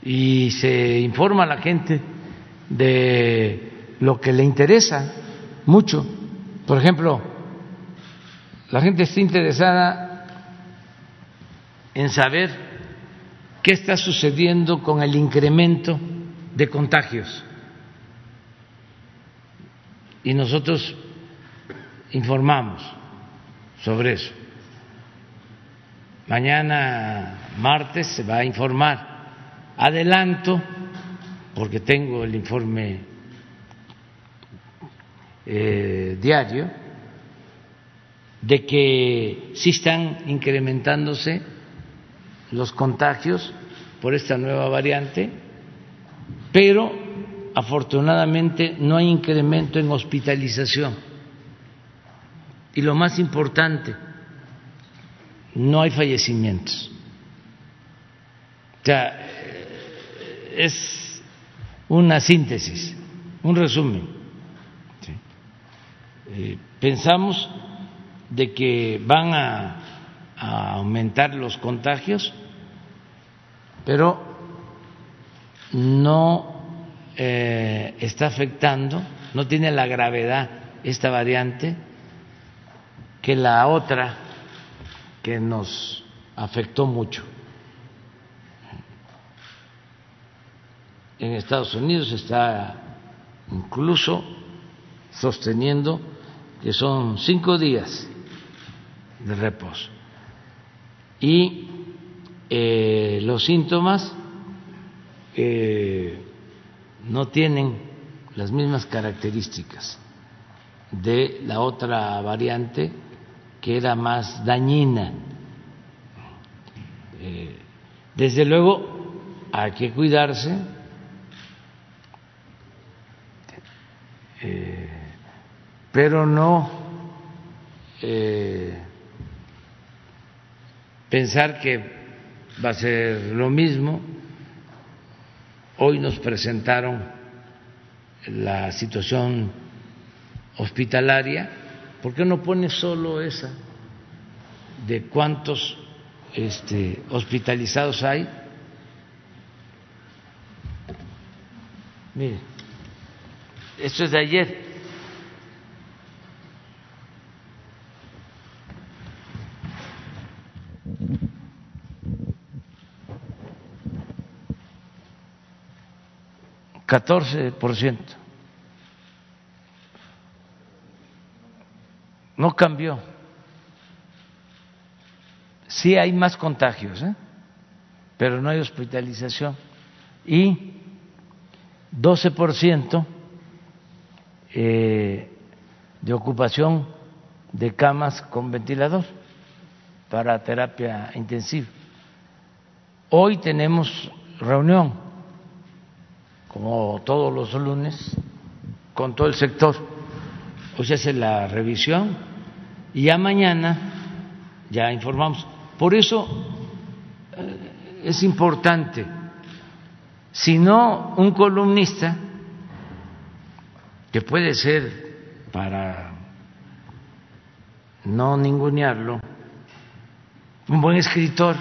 Speaker 1: y se informa a la gente de lo que le interesa mucho. Por ejemplo, la gente está interesada en saber qué está sucediendo con el incremento de contagios. Y nosotros informamos sobre eso. Mañana, martes, se va a informar adelanto, porque tengo el informe eh, diario, de que sí están incrementándose los contagios por esta nueva variante, pero afortunadamente no hay incremento en hospitalización. Y lo más importante, no hay fallecimientos. O sea, es una síntesis, un resumen. Eh, pensamos de que van a, aumentar los contagios, pero no eh, está afectando, no tiene la gravedad esta variante que la otra que nos afectó mucho. En Estados Unidos está incluso sosteniendo que son cinco días de reposo. Y eh, los síntomas eh, no tienen las mismas características de la otra variante que era más dañina. Eh, desde luego hay que cuidarse, pero no pensar que va a ser lo mismo. Hoy nos presentaron la situación hospitalaria. ¿Por qué no pone solo esa de cuántos este, hospitalizados hay? Mire, esto es de ayer. 14%. No cambió. Sí hay más contagios, ¿eh? pero no hay hospitalización. Y 12% eh, de ocupación de camas con ventilador para terapia intensiva. Hoy tenemos reunión como todos los lunes, con todo el sector. Hoy se hace la revisión y ya mañana ya informamos. Por eso eh, es importante, si no un columnista, que puede ser para no ningunearlo, un buen escritor,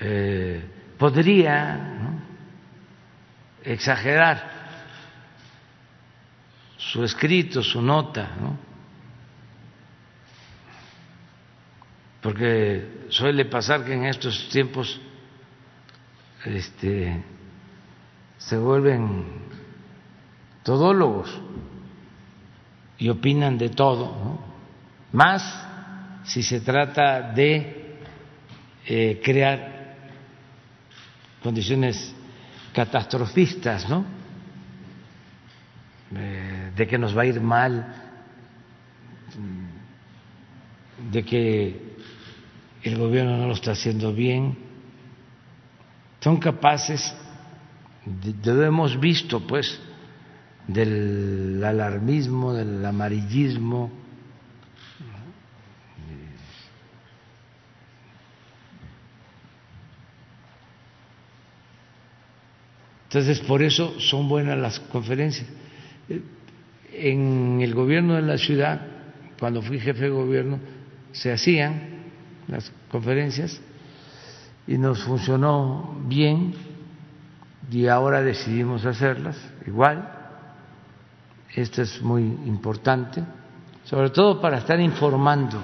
Speaker 1: Eh, podría exagerar su escrito, su nota, porque suele pasar que en estos tiempos este, se vuelven todólogos y opinan de todo, más si se trata de eh, crear condiciones catastrofistas, ¿no? Eh, de que nos va a ir mal, de que el gobierno no lo está haciendo bien. Son capaces, lo hemos visto, pues, del alarmismo, del amarillismo, Entonces, por eso son buenas las conferencias. En el gobierno de la ciudad, cuando fui jefe de gobierno, se hacían las conferencias y nos funcionó bien y ahora decidimos hacerlas igual. Esto es muy importante, sobre todo para estar informando,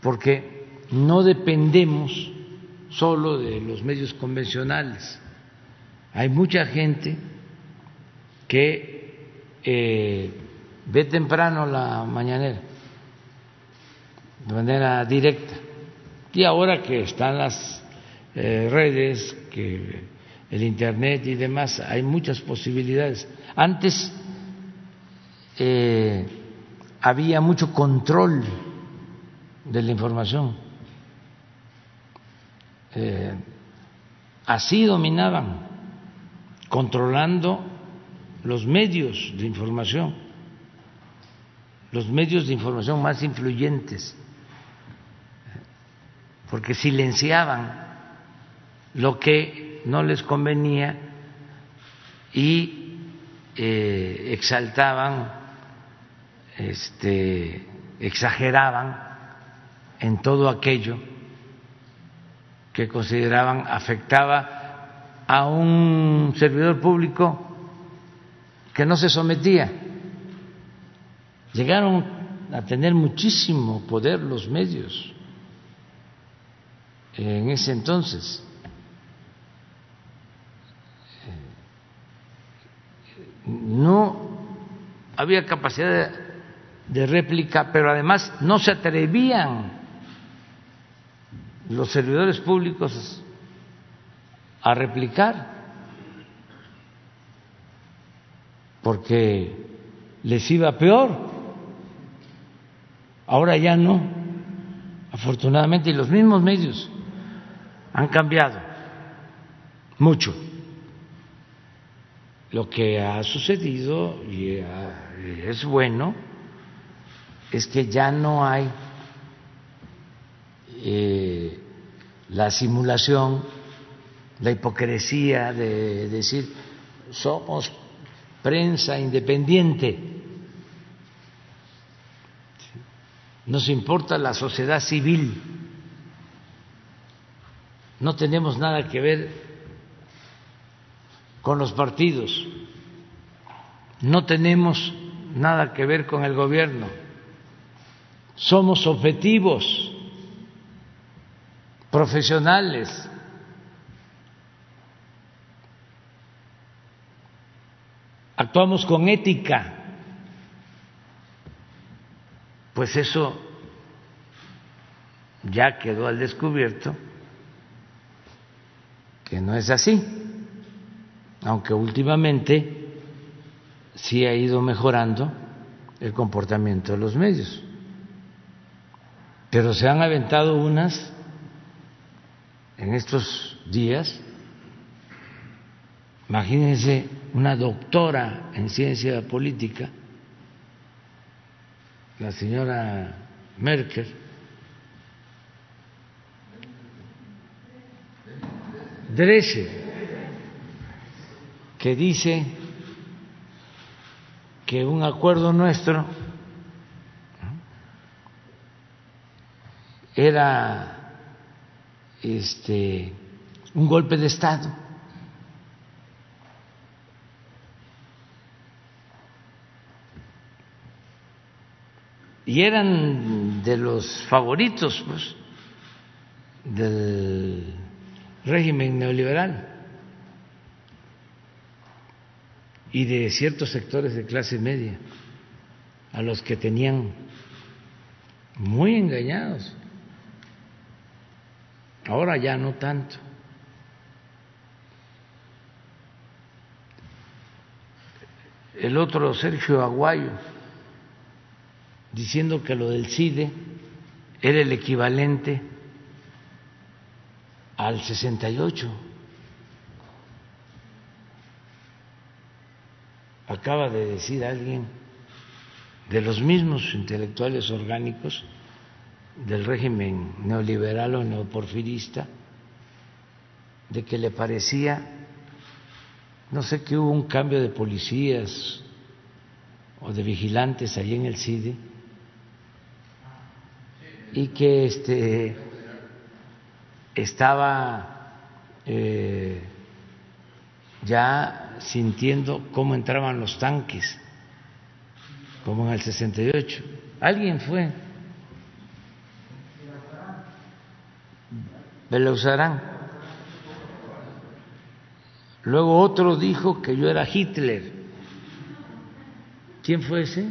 Speaker 1: porque no dependemos solo de los medios convencionales. Hay mucha gente que eh, ve temprano la mañanera de manera directa. Y ahora que están las eh, redes, que el Internet y demás, hay muchas posibilidades. Antes eh, había mucho control de la información. Eh, así dominaban, controlando los medios de información, los medios de información más influyentes, porque silenciaban lo que no les convenía y eh, exaltaban, este, exageraban en todo aquello que consideraban afectaba a un servidor público que no se sometía. Llegaron a tener muchísimo poder los medios en ese entonces. No había capacidad de, réplica, pero además no se atrevían los servidores públicos a replicar porque les iba peor. Ahora ya no, afortunadamente, y los mismos medios han cambiado mucho. Lo que ha sucedido, y es bueno, es que ya no hay eh, la simulación, la hipocresía de decir somos prensa independiente. Nos importa la sociedad civil. No tenemos nada que ver con los partidos. No tenemos nada que ver con el gobierno. Somos objetivos, profesionales actuamos con ética, pues eso ya quedó al descubierto que no es así, aunque últimamente sí ha ido mejorando el comportamiento de los medios. Pero se han aventado unas en estos días, imagínense una doctora en ciencia política, la señora Merkel, Drescher, que dice que un acuerdo nuestro era este un golpe de estado y eran de los favoritos pues, del régimen neoliberal y de ciertos sectores de clase media a los que tenían muy engañados. Ahora ya no tanto. El otro, Sergio Aguayo, diciendo que lo del CIDE era el equivalente al 68. Acaba de decir alguien de los mismos intelectuales orgánicos del régimen neoliberal o neoporfirista, de que le parecía, no sé, que hubo un cambio de policías o de vigilantes allí en el CIDE, y que este, estaba eh, ya sintiendo cómo entraban los tanques, como en el 68. Alguien fue. Belauzarán. Luego otro dijo que yo era Hitler. ¿Quién fue ese?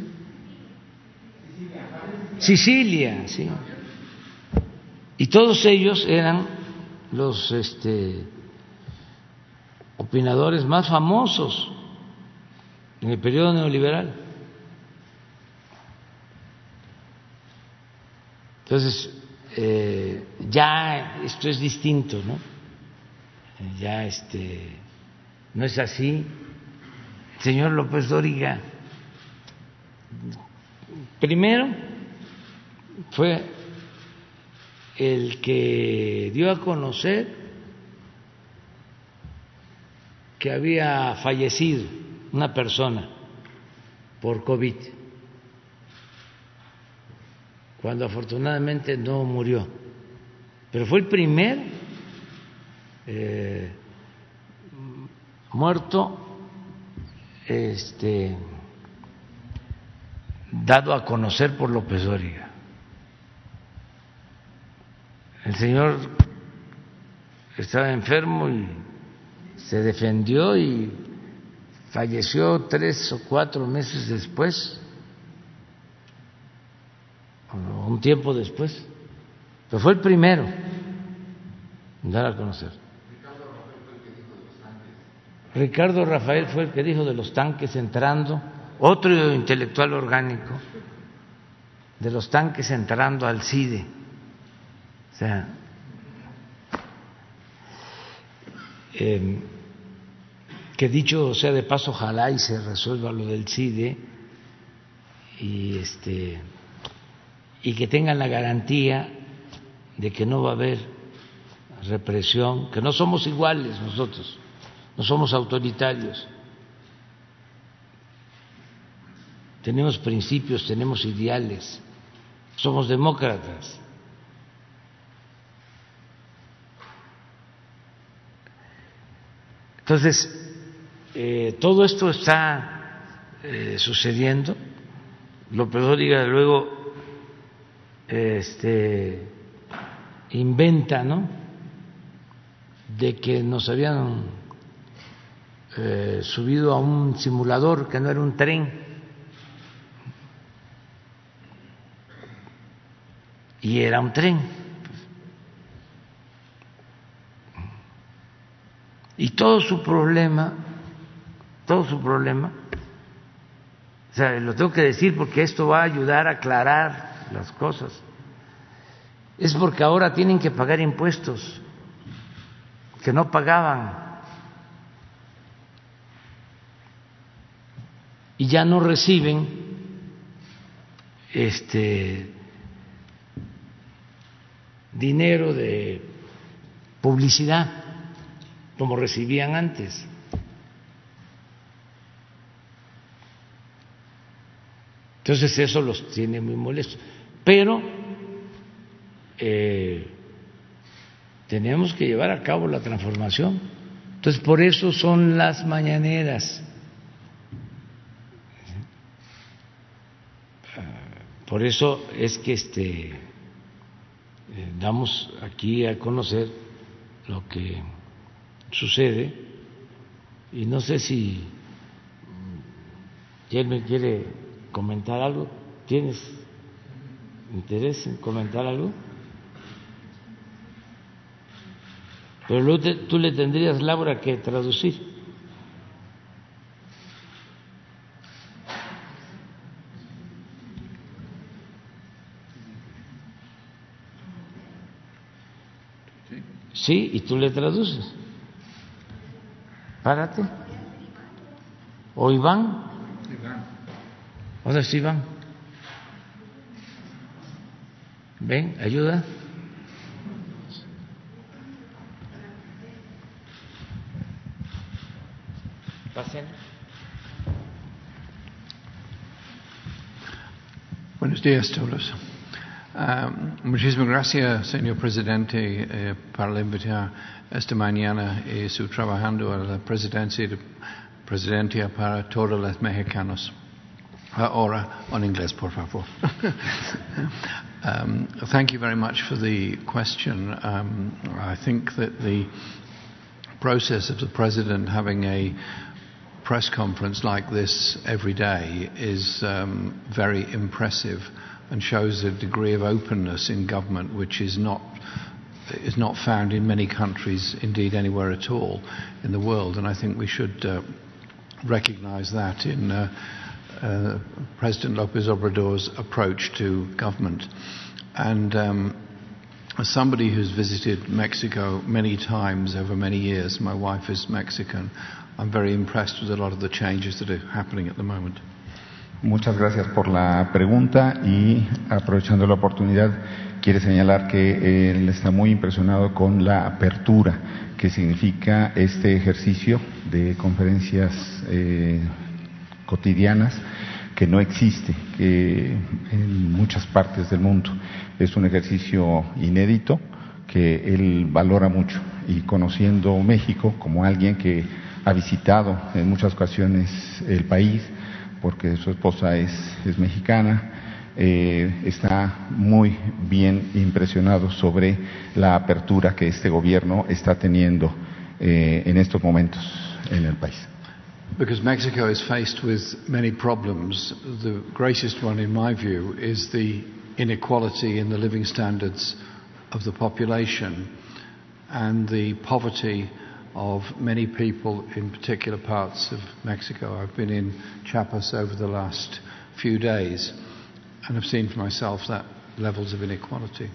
Speaker 1: Sicilia, sí. Y todos ellos eran los este, opinadores más famosos en el periodo neoliberal. Entonces, eh, ya esto es distinto, ¿no? Ya este, no es así. El señor López Dóriga, primero fue el que dio a conocer que había fallecido una persona por COVID, cuando afortunadamente no murió, pero fue el primer eh, muerto este, dado a conocer por López Dóriga. El señor estaba enfermo y se defendió y falleció tres o cuatro meses después, un tiempo después, pero fue el primero en dar a conocer. Ricardo Rafael fue el que dijo de los tanques entrando, otro intelectual orgánico, de los tanques entrando al CIDE. O sea, eh, que dicho sea de paso, ojalá y se resuelva lo del CIDE y este y que tengan la garantía de que no va a haber represión, que no somos iguales nosotros, no somos autoritarios. Tenemos principios, tenemos ideales, somos demócratas. Entonces, eh, todo esto está eh, sucediendo. López Dóriga luego este, inventa, ¿no? De que nos habían eh, subido a un simulador que no era un tren. Y era un tren. Y todo su problema todo su problema. O sea, lo tengo que decir porque esto va a ayudar a aclarar las cosas. Es porque ahora tienen que pagar impuestos que no pagaban. Y ya no reciben este dinero de publicidad como recibían antes. Entonces eso los tiene muy molestos. Pero eh, tenemos que llevar a cabo la transformación. Entonces por eso son las mañaneras. Por eso es que este eh, damos aquí a conocer lo que sucede y no sé si él me quiere comentar algo? ¿Tienes interés en comentar algo? Pero luego tú le tendrías, Laura, que traducir. Sí, y tú le traduces. Párate. ¿O Iván? ¿Dónde está Iván? Ven, ayuda. Pasen.
Speaker 17: Buenos días a todos. Um, muchísimas gracias, señor presidente, eh, por la invitar esta mañana y su trabajando a la presidencia, presidencia para todos los mexicanos. Ahora en inglés, por favor. [laughs] um, thank you very much for the question. Um, I think that the process of the President having a press conference like this every day is um, very impressive and shows a degree of openness in government which is not is not found in many countries, indeed anywhere at all in the world. And I think we should uh, recognize that in uh, uh, President Lopez Obrador's approach to government. And um, as somebody who's visited Mexico many times over many years, my wife is Mexican, I'm very impressed with a lot of the changes that are happening at the moment.
Speaker 18: Muchas gracias por la pregunta y aprovechando la oportunidad quiere señalar que él está muy impresionado con la apertura que significa este ejercicio de conferencias eh, cotidianas que no existe en muchas partes del mundo. Es un ejercicio inédito que él valora mucho y conociendo México como alguien que ha visitado en muchas ocasiones el país, porque su esposa es, es mexicana, eh, está muy bien impresionado sobre la apertura que este gobierno está teniendo eh, en estos momentos en el país.
Speaker 17: Because Mexico is faced with many problems. The greatest one, in my view, is the inequality in the living standards of the population and the poverty of many people in particular parts of Mexico. I've been in Chiapas over the last few days and have seen for myself that levels of inequality.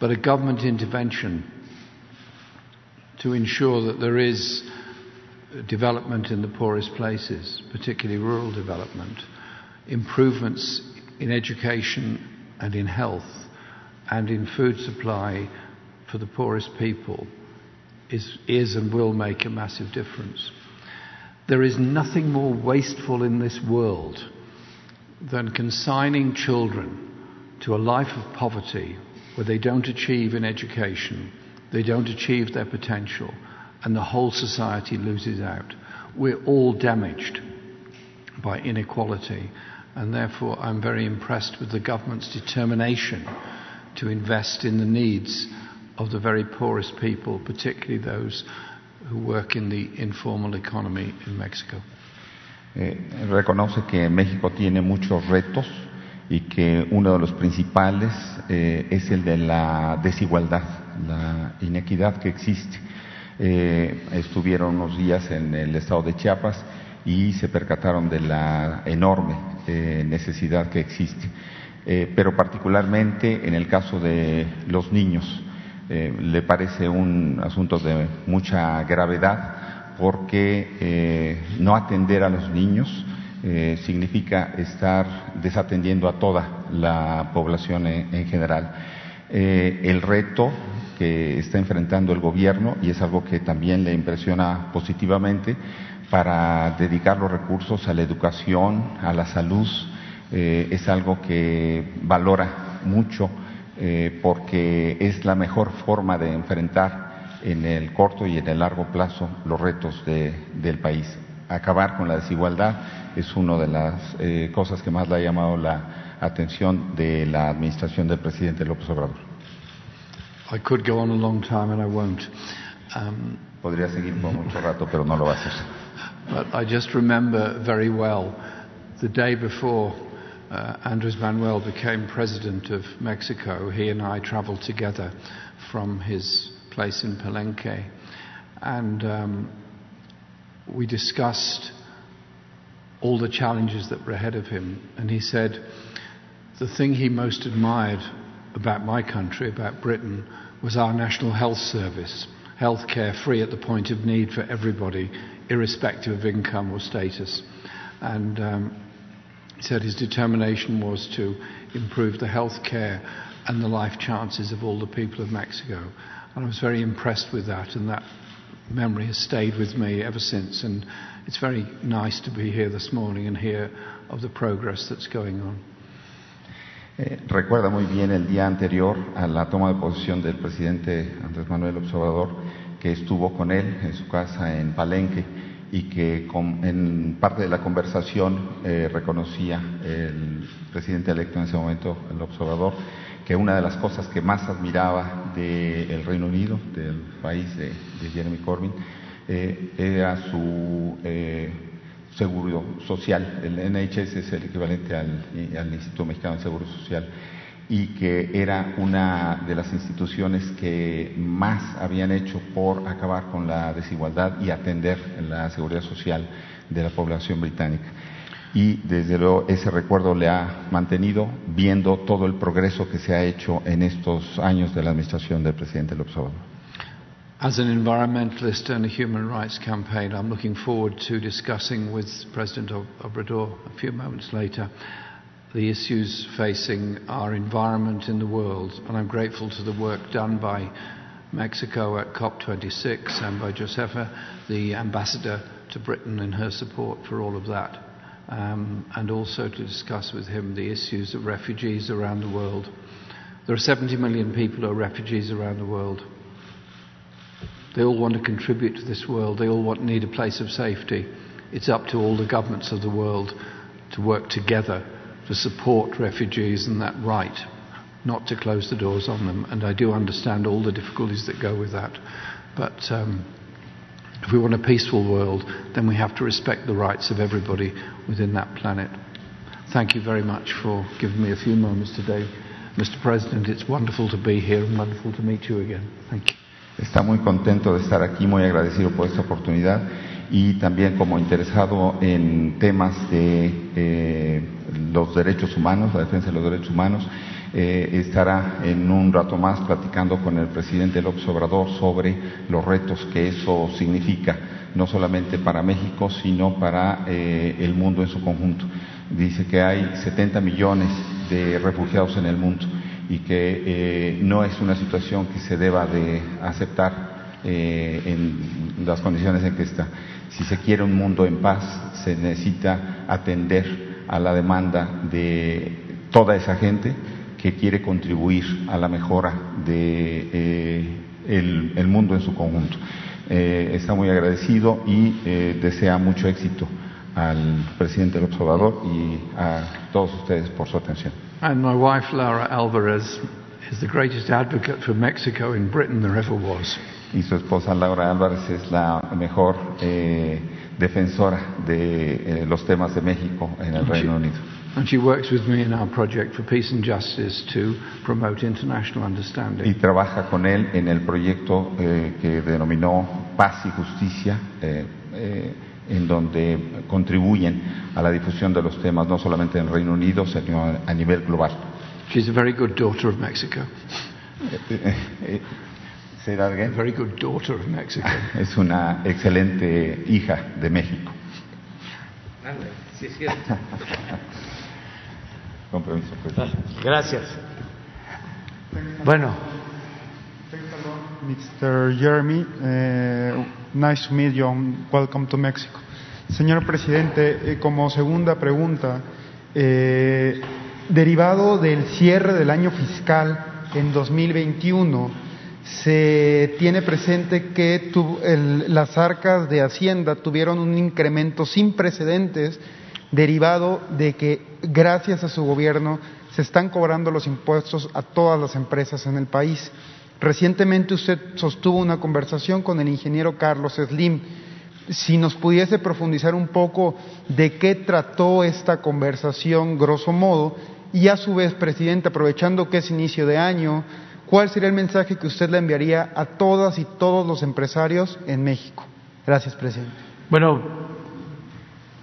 Speaker 17: But a government intervention to ensure that there is development in the poorest places, particularly rural development, improvements in education and in health and in food supply for the poorest people is, is and will make a massive difference. There is nothing more wasteful in this world than consigning children to a life of poverty where they don't achieve in education, they don't achieve their potential, and the whole society loses out. We're all damaged by inequality, and therefore I'm very impressed with the government's determination to invest in the needs of the very poorest people, particularly those who work in the informal economy in Mexico.
Speaker 18: Eh, reconoce que México tiene muchos retos y que uno de los principales eh, es el de la desigualdad, la inequidad que existe. Eh, estuvieron unos días en el estado de Chiapas y se percataron de la enorme necesidad que existe. pero particularmente en el caso de los niños, le parece un asunto de mucha gravedad porque eh, no atender a los niños eh, significa estar desatendiendo a toda la población en, general. Eh, el reto que está enfrentando el gobierno, y es algo que también le impresiona positivamente, para dedicar los recursos a la educación, a la salud, es algo que valora mucho porque es la mejor forma de enfrentar en el corto y en el largo plazo los retos de, del país. Acabar con la desigualdad es una de las eh, cosas que más le ha llamado la atención de la administración del presidente López Obrador.
Speaker 17: I could go on a long time and I won't.
Speaker 18: Um, Podría seguir por mucho rato, pero no lo va a hacer.
Speaker 17: But I just remember very well the day before uh, Andres Manuel became president of Mexico, he and I traveled together from his place in Palenque. And um, we discussed all the challenges that were ahead of him. And he said the thing he most admired about my country, about Britain, was our National Health Service. Healthcare free at the point of need for everybody, irrespective of income or status. And um, he said his determination was to improve the health care and the life chances of all the people of Mexico. And I was very impressed with that, and that memory has stayed with me ever since. And it's very nice to be here this morning and hear of the progress that's going on.
Speaker 18: Eh, recuerda muy bien el día anterior a la toma de posición del presidente Andrés Manuel Observador, que estuvo con él en su casa en Palenque y que en parte de la conversación eh, reconocía el presidente electo en ese momento, el observador, que una de las cosas que más admiraba del Reino Unido, del país de, Jeremy Corbyn, eh, era su eh, seguro social. El NHS es el equivalente al, Instituto Mexicano del Seguro Social y que era una de las instituciones que más habían hecho por acabar con la desigualdad y atender la seguridad social de la población británica. Y desde luego ese recuerdo le ha mantenido viendo todo el progreso que se ha hecho en estos años de la administración del presidente López Obrador.
Speaker 17: As an environmentalist and a human rights campaign, I'm looking forward to discussing with President Obrador a few moments later the issues facing our environment in the world. And I'm grateful to the work done by Mexico at COP26 and by Josefa, the ambassador to Britain, and her support for all of that. Um, and also to discuss with him the issues of refugees around the world. There are 70 million people who are refugees around the world. They all want to contribute to this world. They all want need a place of safety. It's up to all the governments of the world to work together to support refugees and that right, not to close the doors on them. And I do understand all the difficulties that go with that. But um, if we want a peaceful world, then we have to respect the rights of everybody within that planet. Thank you very much for giving me a few moments today. Mr. President, it's wonderful to be here and wonderful to meet you again. Thank you.
Speaker 18: Está muy contento de estar aquí, muy agradecido por esta oportunidad y también como interesado en temas de eh, los derechos humanos, la defensa de los derechos humanos, eh, estará en un rato más platicando con el presidente López Obrador sobre los retos que eso significa, no solamente para México, sino para eh, el mundo en su conjunto. Dice que hay 70 millones de refugiados en el mundo y que eh, no es una situación que se deba de aceptar eh, en las condiciones en que está. Si se quiere un mundo en paz, se necesita atender a la demanda de toda esa gente que quiere contribuir a la mejora de eh, el, mundo en su conjunto. Eh, está muy agradecido y desea mucho éxito al presidente López Obrador y a todos ustedes por su atención.
Speaker 17: And my wife, Laura Alvarez, is the greatest advocate for Mexico in Britain there ever was.
Speaker 18: Y su esposa Laura Álvarez es la mejor eh, defensora de eh, los temas de México en el
Speaker 17: And
Speaker 18: Reino
Speaker 17: she-
Speaker 18: Unido.
Speaker 17: And she works with me in our project for peace and justice to promote international
Speaker 18: Y
Speaker 17: understanding.
Speaker 18: trabaja con él en el proyecto eh, que denominó Paz y Justicia, en donde contribuyen a la difusión de los temas no solamente en Reino Unido, sino a, nivel global.
Speaker 17: She's a very good daughter of Mexico.
Speaker 18: Say that again.
Speaker 17: A very good daughter of Mexico. [laughs]
Speaker 18: Es una excelente hija de México.
Speaker 1: Sí, es cierto. [laughs]
Speaker 18: Con permiso, presidente.
Speaker 1: Gracias. Bueno,
Speaker 16: Mr. Jeremy, eh, nice to meet you welcome to Mexico. Señor presidente, eh, como segunda pregunta, eh, derivado del cierre del año fiscal en 2021, se tiene presente que las arcas de Hacienda tuvieron un incremento sin precedentes derivado de que gracias a su gobierno se están cobrando los impuestos a todas las empresas en el país. Recientemente usted sostuvo una conversación con el ingeniero Carlos Slim. Si nos pudiese profundizar un poco de qué trató esta conversación, grosso modo, y a su vez, presidente, aprovechando que es inicio de año, ¿cuál sería el mensaje que usted le enviaría a todas y todos los empresarios en México? Gracias, presidente.
Speaker 1: bueno,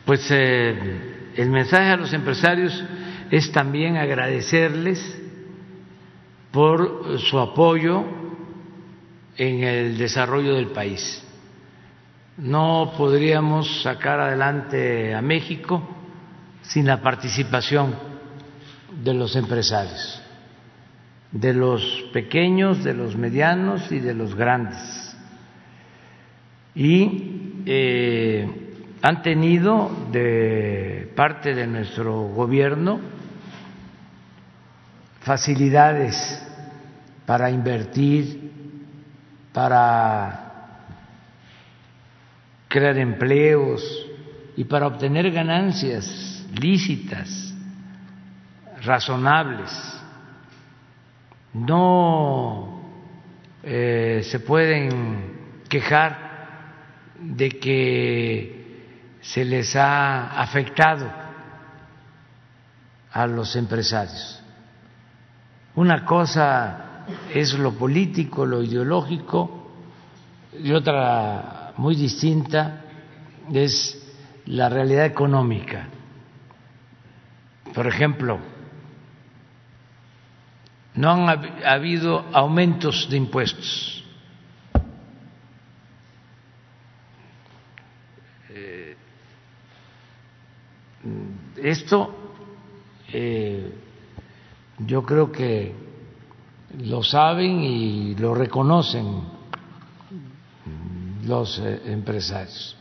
Speaker 1: pues eh, el mensaje a los empresarios es también agradecerles por su apoyo en el desarrollo del país. No podríamos sacar adelante a México sin la participación de los empresarios, de los pequeños, de los medianos y de los grandes. Y eh, han tenido de parte de nuestro gobierno facilidades para invertir, para crear empleos y para obtener ganancias lícitas, razonables. No eh, se pueden quejar de que se les ha afectado a los empresarios. Una cosa es lo político, lo ideológico, y otra muy distinta es la realidad económica. Por ejemplo, no han habido aumentos de impuestos. Eh, esto eh, yo creo que lo saben y lo reconocen los eh, empresarios.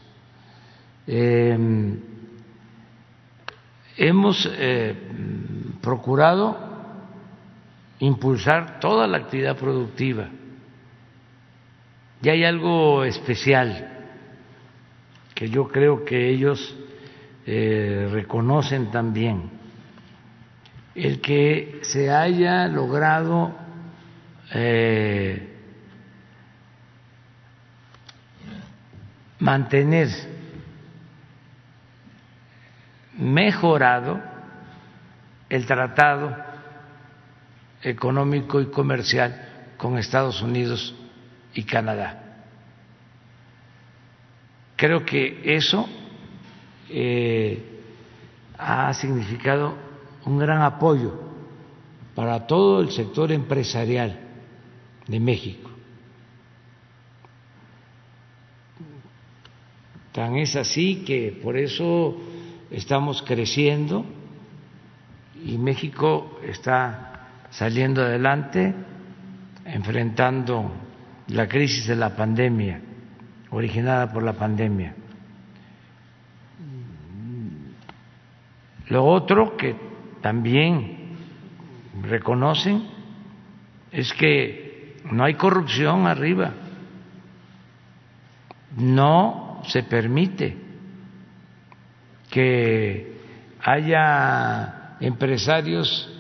Speaker 1: hemos procurado impulsar toda la actividad productiva. Y hay algo especial que yo creo que ellos eh, reconocen también, el que se haya logrado eh, mantener mejorado el tratado económico y comercial con Estados Unidos y Canadá. Creo que eso eh, ha significado un gran apoyo para todo el sector empresarial de México. Tan es así que por eso estamos creciendo y México está saliendo adelante, enfrentando la crisis de la pandemia, originada por la pandemia. Lo otro que también reconocen es que no hay corrupción arriba, no se permite que haya empresarios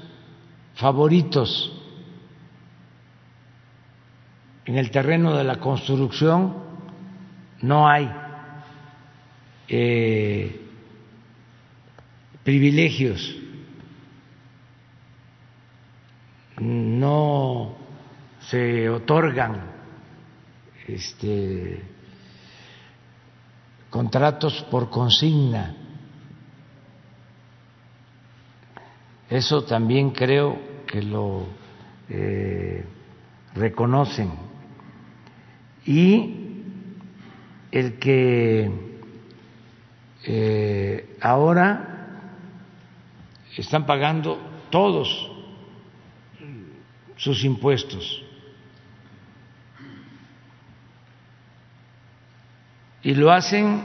Speaker 1: favoritos en el terreno de la construcción no hay eh, privilegios, no se otorgan este, contratos por consigna Eso también creo que lo eh, reconocen. Y el que eh, ahora están pagando todos sus impuestos. Y lo hacen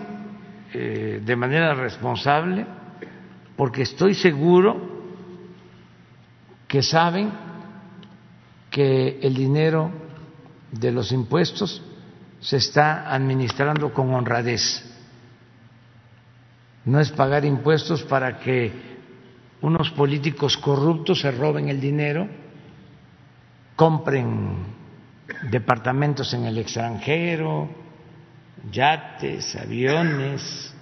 Speaker 1: eh, de manera responsable porque estoy seguro que saben que el dinero de los impuestos se está administrando con honradez. No es pagar impuestos para que unos políticos corruptos se roben el dinero, compren departamentos en el extranjero, yates, aviones,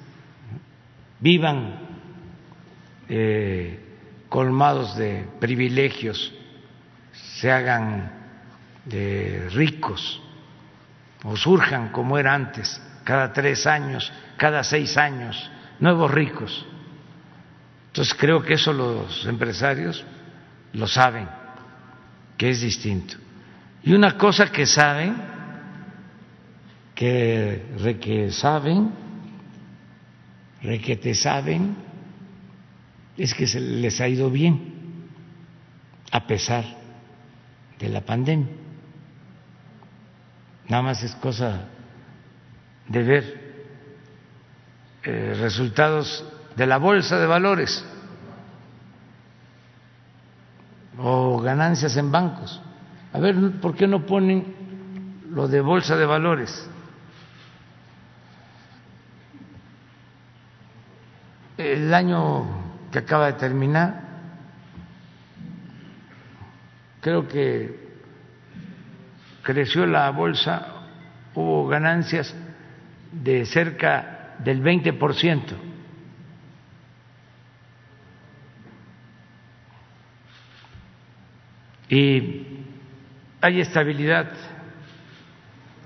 Speaker 1: vivan eh, colmados de privilegios se hagan de ricos o surjan como era antes, cada tres años, cada seis años, nuevos ricos. Entonces creo que eso los empresarios lo saben, que es distinto. Y una cosa que saben, que, que saben, te saben, es que se les ha ido bien a pesar de la pandemia. Nada más es cosa de ver eh, resultados de la bolsa de valores o ganancias en bancos. A ver, ¿por qué no ponen lo de bolsa de valores? El año que acaba de terminar. Creo que creció la bolsa, hubo ganancias de cerca del 20%. Y hay estabilidad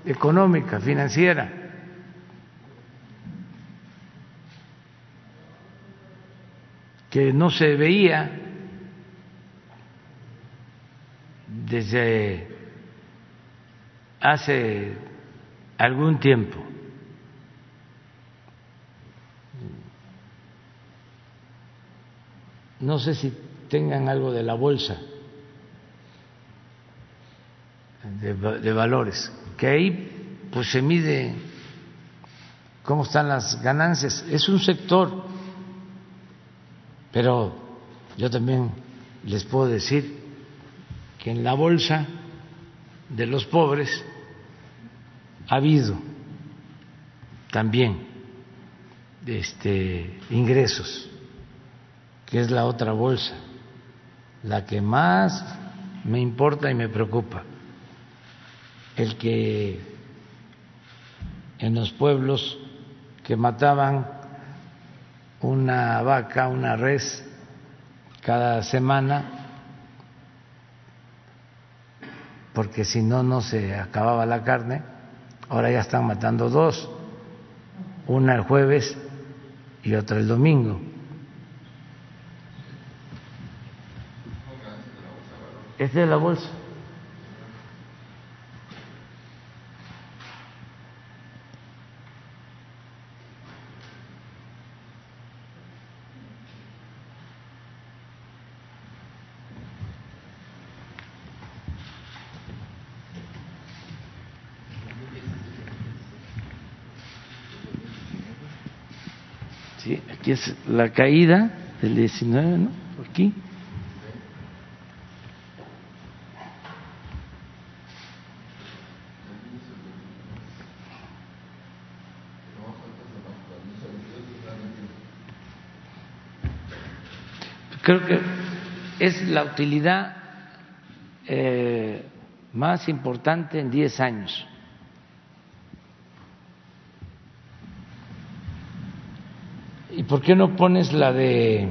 Speaker 1: económica, financiera. que no se veía desde hace algún tiempo. No sé si tengan algo de la bolsa de, valores, que ahí pues se mide cómo están las ganancias. Es un sector, pero yo también les puedo decir que en la bolsa de los pobres ha habido también este, ingresos, que es la otra bolsa, la que más me importa y me preocupa, el que en los pueblos que mataban una vaca, una res cada semana, porque si no, no se acababa la carne, ahora ya están matando dos, una el jueves y otra el domingo. Es la bolsa. Es la caída del 19, ¿no? Aquí. Creo que es la utilidad eh, más importante en 10 años. Por qué no pones la de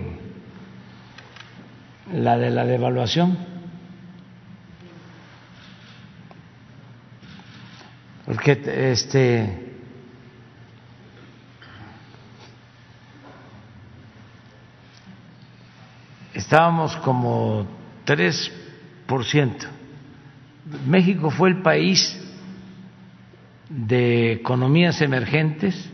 Speaker 1: la de la devaluación? Porque este estábamos como 3%. México fue el país de economías emergentes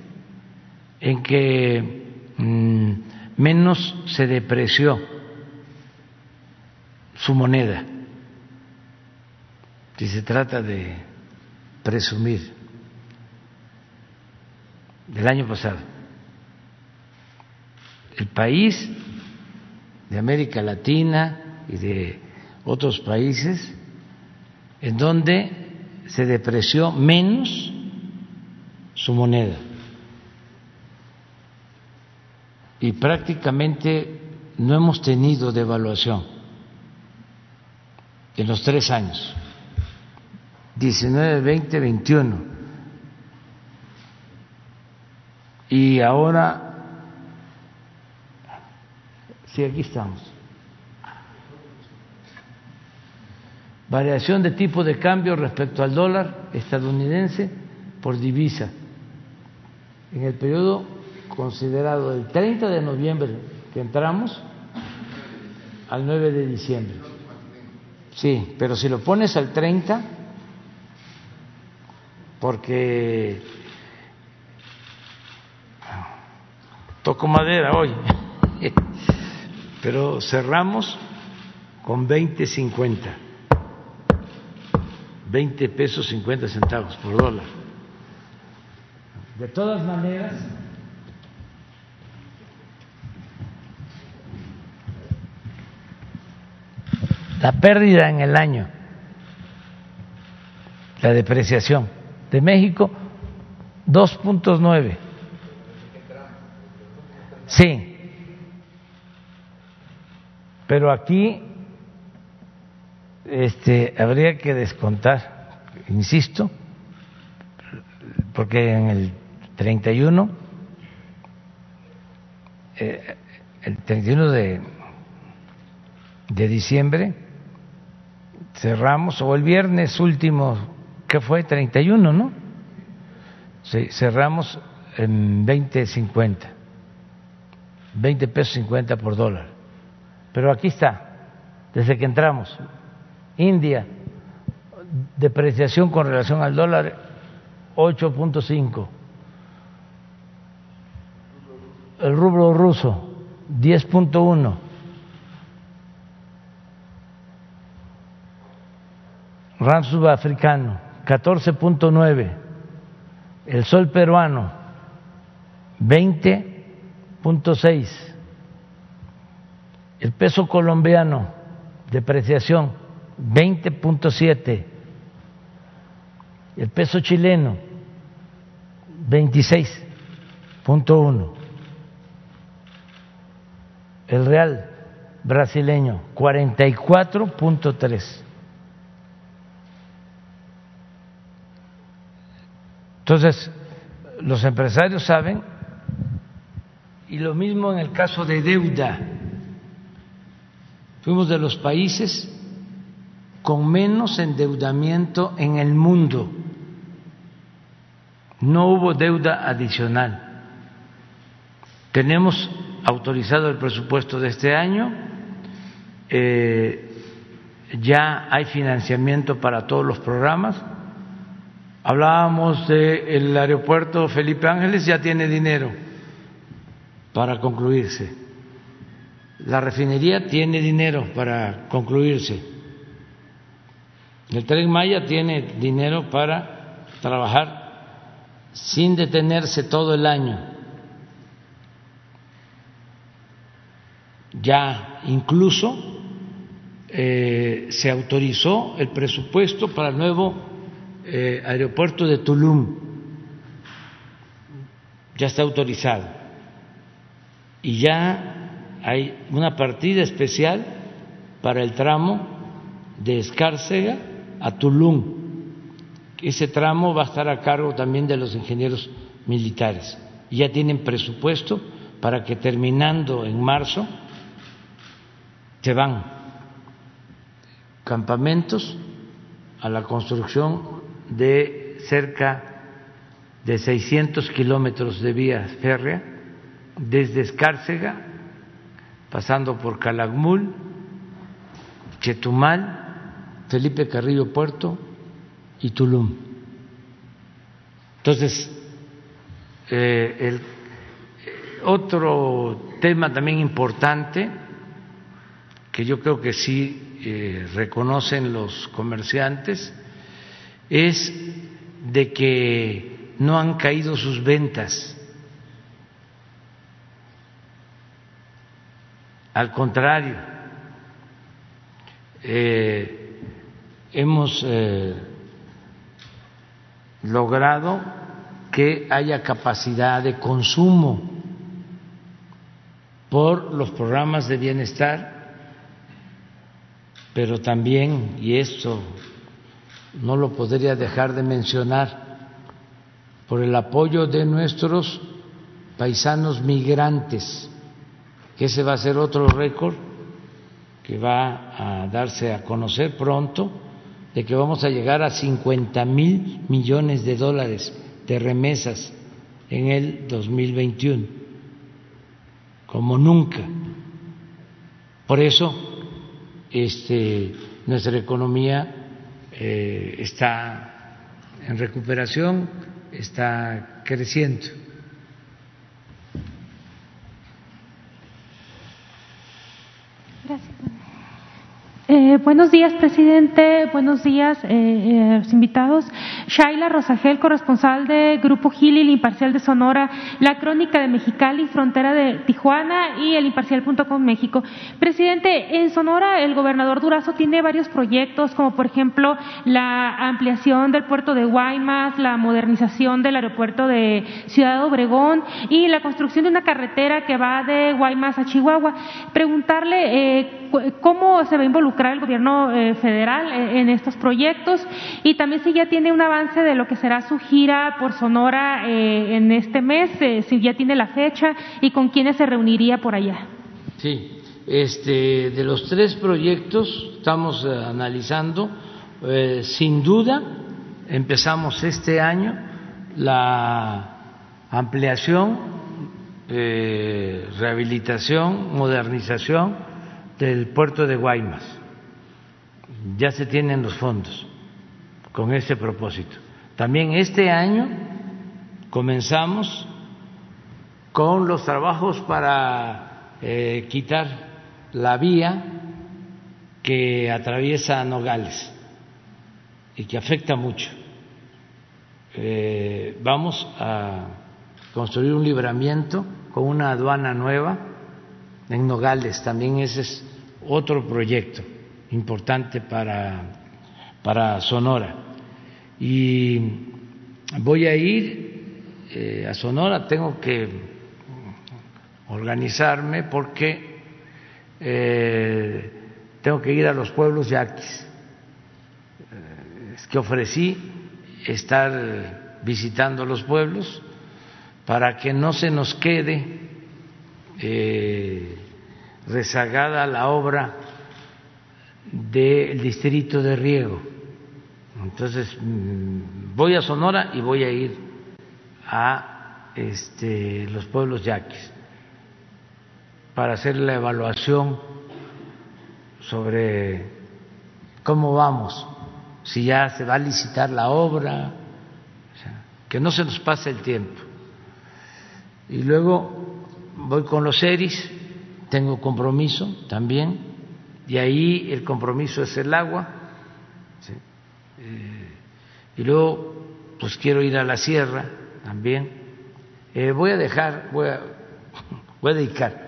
Speaker 1: en que menos se depreció su moneda, si se trata de presumir, del año pasado. El país de América Latina y de otros países en donde se depreció menos su moneda. Y prácticamente no hemos tenido devaluación en los tres años, 19, 20, 21. Y ahora, sí, aquí estamos. Variación de tipo de cambio respecto al dólar estadounidense por divisa. En el periodo considerado del 30 de noviembre que entramos al 9 de diciembre. Sí, pero si lo pones al 30, porque toco madera hoy, [laughs] pero cerramos con 20.50, 20 pesos 50 centavos por dólar. De todas maneras, la pérdida en el año, la depreciación. De México, 2.9. Sí, pero aquí este, habría que descontar, insisto, porque en el 31 eh, el 31 de, de diciembre cerramos, o el viernes último, que fue 31, ¿no? Sí, cerramos en 20.50, 20 pesos 50 por dólar. Pero aquí está, desde que entramos, India, depreciación con relación al dólar 8.5 el rublo ruso 10.1, rand sudafricano 14.9, el sol peruano 20.6, el peso colombiano depreciación 20.7, el peso chileno 26.1 el real brasileño 44.3. Entonces, los empresarios saben, y lo mismo en el caso de deuda, fuimos de los países con menos endeudamiento en el mundo. No hubo deuda adicional. Tenemos autorizado el presupuesto de este año, eh, ya hay financiamiento para todos los programas. Hablábamos del aeropuerto Felipe Ángeles, ya tiene dinero para concluirse. La refinería tiene dinero para concluirse. El tren Maya tiene dinero para trabajar sin detenerse todo el año ya incluso eh, se autorizó el presupuesto para el nuevo eh, aeropuerto de Tulum. Ya está autorizado. Y ya hay una partida especial para el tramo de Escárcega a Tulum. Ese tramo va a estar a cargo también de los ingenieros militares. Ya tienen presupuesto para que terminando en marzo se van campamentos a la construcción de cerca de 600 kilómetros de vía férrea desde Escárcega, pasando por Calakmul, Chetumal, Felipe Carrillo Puerto y Tulum. Entonces, eh, el eh, otro tema también importante que yo creo que sí eh, reconocen los comerciantes, es de que no han caído sus ventas. Al contrario, eh, hemos eh, logrado que haya capacidad de consumo por los programas de bienestar pero también, y esto no lo podría dejar de mencionar, por el apoyo de nuestros paisanos migrantes, que ese va a ser otro récord que va a darse a conocer pronto, de que vamos a llegar a 50 mil millones de dólares de remesas en el 2021, como nunca. Por eso este, nuestra economía eh, está en recuperación, está creciendo.
Speaker 19: Eh, buenos días, presidente. Buenos días, eh, eh, los invitados. Shaila Rosagel, corresponsal de Grupo Gili, el Imparcial de Sonora, La Crónica de Mexicali, Frontera de Tijuana y el Imparcial.com México. Presidente, en Sonora el gobernador Durazo tiene varios proyectos, como por ejemplo la ampliación del puerto de Guaymas, la modernización del aeropuerto de Ciudad Obregón y la construcción de una carretera que va de Guaymas a Chihuahua. Preguntarle cómo se va a involucrar el gobierno eh, federal eh, en estos proyectos y también si ya tiene una avance de lo que será su gira por Sonora eh, en este mes, eh, si ya tiene la fecha y con quiénes se reuniría por allá.
Speaker 1: Sí, este, de los tres proyectos estamos analizando, sin duda, empezamos este año la ampliación, rehabilitación, modernización del puerto de Guaymas. Ya se tienen los fondos con ese propósito. También este año comenzamos con los trabajos para eh, quitar la vía que atraviesa Nogales y que afecta mucho. Eh, vamos a construir un libramiento con una aduana nueva en Nogales, también ese es otro proyecto importante para, para Sonora. Y voy a ir eh, a Sonora, tengo que organizarme porque eh, tengo que ir a los pueblos yaquis. Eh, es que ofrecí estar visitando los pueblos para que no se nos quede rezagada la obra del distrito de riego entonces, mm, voy a Sonora y voy a ir a este, los pueblos yaquis para hacer la evaluación sobre cómo vamos, si ya se va a licitar la obra, que no se nos pase el tiempo. Y luego voy con los ERIS, tengo compromiso también, y ahí el compromiso es el agua y luego pues quiero ir a la sierra también. Eh, voy a dejar, voy a, [laughs] voy a dedicar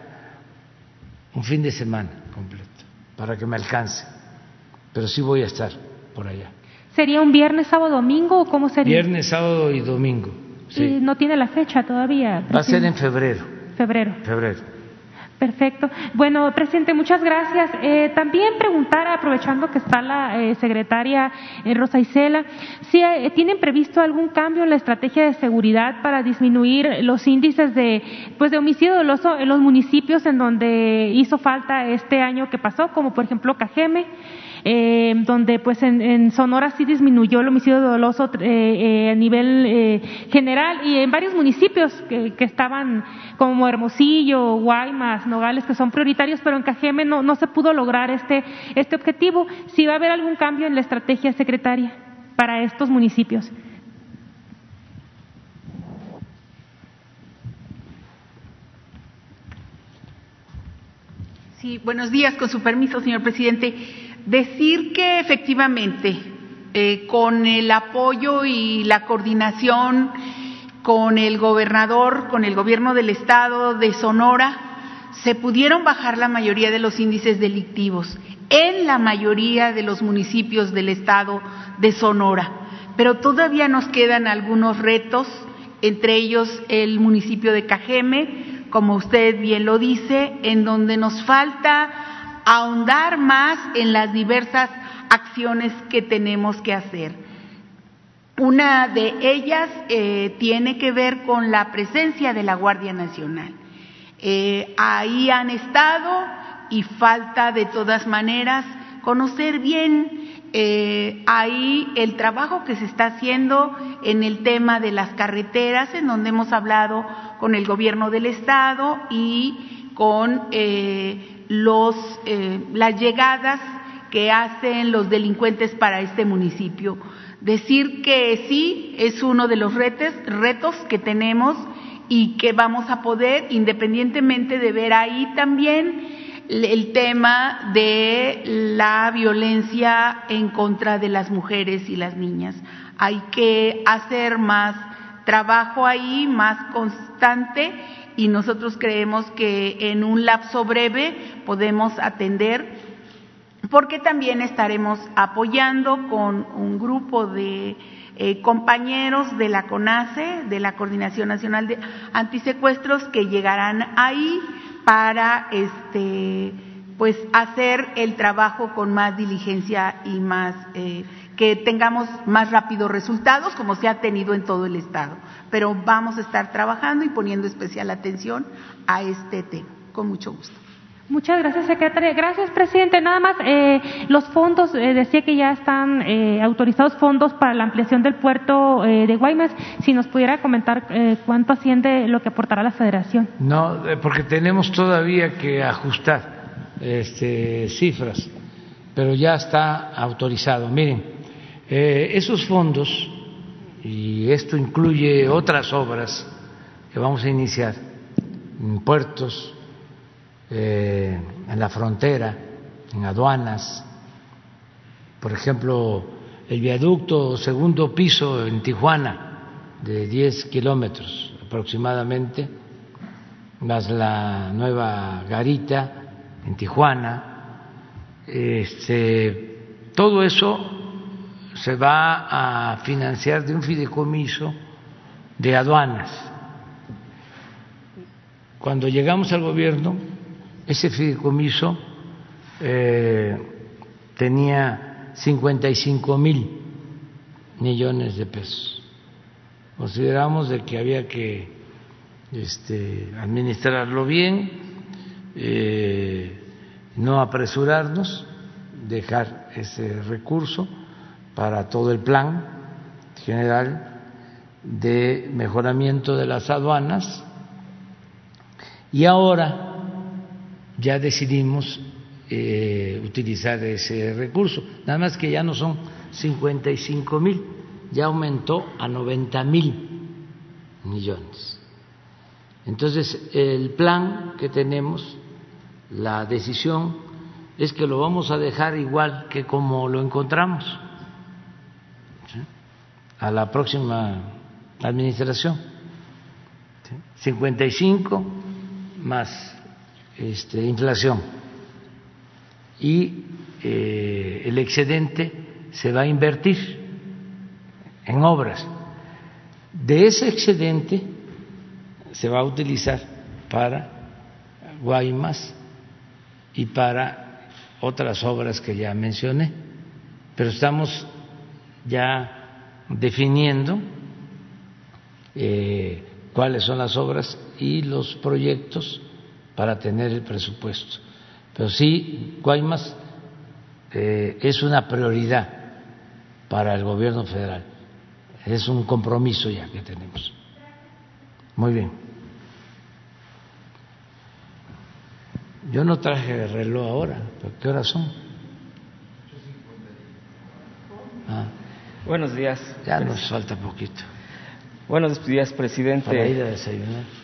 Speaker 1: un fin de semana completo para que me alcance, pero sí voy a estar por allá.
Speaker 19: ¿Sería un viernes, sábado, domingo o cómo sería?
Speaker 1: Viernes, sábado y domingo. Sí.
Speaker 19: no tiene la fecha todavía.
Speaker 1: Va a ser en febrero.
Speaker 19: Febrero.
Speaker 1: Febrero.
Speaker 19: Perfecto. Bueno, presidente, muchas gracias. Eh, también preguntar, aprovechando que está la eh, secretaria eh, Rosa Isela, si tienen previsto algún cambio en la estrategia de seguridad para disminuir los índices de, pues, de homicidio doloso en los municipios en donde hizo falta este año que pasó, como por ejemplo Cajeme eh, donde pues en, Sonora sí disminuyó el homicidio doloso eh, eh, a nivel eh, general y en varios municipios que, estaban como Hermosillo, Guaymas, Nogales, que son prioritarios, pero en Cajeme no, no se pudo lograr este, este objetivo. Si va a haber algún cambio en la estrategia secretaria para estos municipios.
Speaker 3: Sí, buenos días, con su permiso, señor presidente. Decir que efectivamente, eh, con el apoyo y la coordinación con el gobernador, con el gobierno del estado de Sonora, se pudieron bajar la mayoría de los índices delictivos en la mayoría de los municipios del estado de Sonora. Pero todavía nos quedan algunos retos, entre ellos el municipio de Cajeme, como usted bien lo dice, en donde nos falta ahondar más en las diversas acciones que tenemos que hacer. Una de ellas eh, tiene que ver con la presencia de la Guardia Nacional. Eh, ahí han estado y falta de todas maneras conocer bien eh, ahí el trabajo que se está haciendo en el tema de las carreteras, en donde hemos hablado con el gobierno del Estado y con los, las llegadas que hacen los delincuentes para este municipio. Decir que sí es uno de los retos, retos que tenemos y que vamos a poder, independientemente de ver ahí también el tema de la violencia en contra de las mujeres y las niñas. Hay que hacer más trabajo ahí, más constante y nosotros creemos que en un lapso breve podemos atender porque también estaremos apoyando con un grupo de eh, compañeros de la CONACE, de la Coordinación Nacional de Antisecuestros, que llegarán ahí para este pues hacer el trabajo con más diligencia y más eh, que tengamos más rápidos resultados, como se ha tenido en todo el Estado. Pero vamos a estar trabajando y poniendo especial atención a este tema, con mucho gusto.
Speaker 19: Muchas gracias, secretaria. Gracias, presidente. Nada más, eh, los fondos, eh, decía que ya están eh, autorizados fondos para la ampliación del puerto eh, de Guaymas. Si nos pudiera comentar eh, cuánto asciende lo que aportará la federación.
Speaker 1: No, eh, porque tenemos todavía que ajustar este, cifras, pero ya está autorizado. Miren, esos fondos, y esto incluye otras obras que vamos a iniciar, en puertos, eh, en la frontera, en aduanas, por ejemplo, el viaducto segundo piso en Tijuana, de 10 kilómetros aproximadamente, más la nueva garita en Tijuana, este, todo eso se va a financiar de un fideicomiso de aduanas. Cuando llegamos al gobierno, ese fideicomiso eh, tenía 55 mil millones de pesos. Consideramos de que había que este, administrarlo bien, eh, no apresurarnos, dejar ese recurso para todo el plan general de mejoramiento de las aduanas y ahora ya decidimos eh, utilizar ese recurso, nada más que ya no son 55 mil, ya aumentó a 90 mil millones. Entonces, el plan que tenemos, la decisión es que lo vamos a dejar igual que como lo encontramos a la próxima administración. ¿sí? 55 más este, inflación y eh, el excedente se va a invertir en obras. De ese excedente se va a utilizar para Guaymas y para otras obras que ya mencioné, pero estamos ya definiendo eh, cuáles son las obras y los proyectos para tener el presupuesto. Pero sí, Guaymas eh, es una prioridad para el gobierno federal, es un compromiso ya que tenemos. Muy bien. Yo no traje el reloj ahora, ¿pero ¿qué horas son?
Speaker 20: Ah. Buenos días.
Speaker 1: Ya nos falta poquito.
Speaker 20: Buenos días, presidente.
Speaker 1: Para ir a desayunar.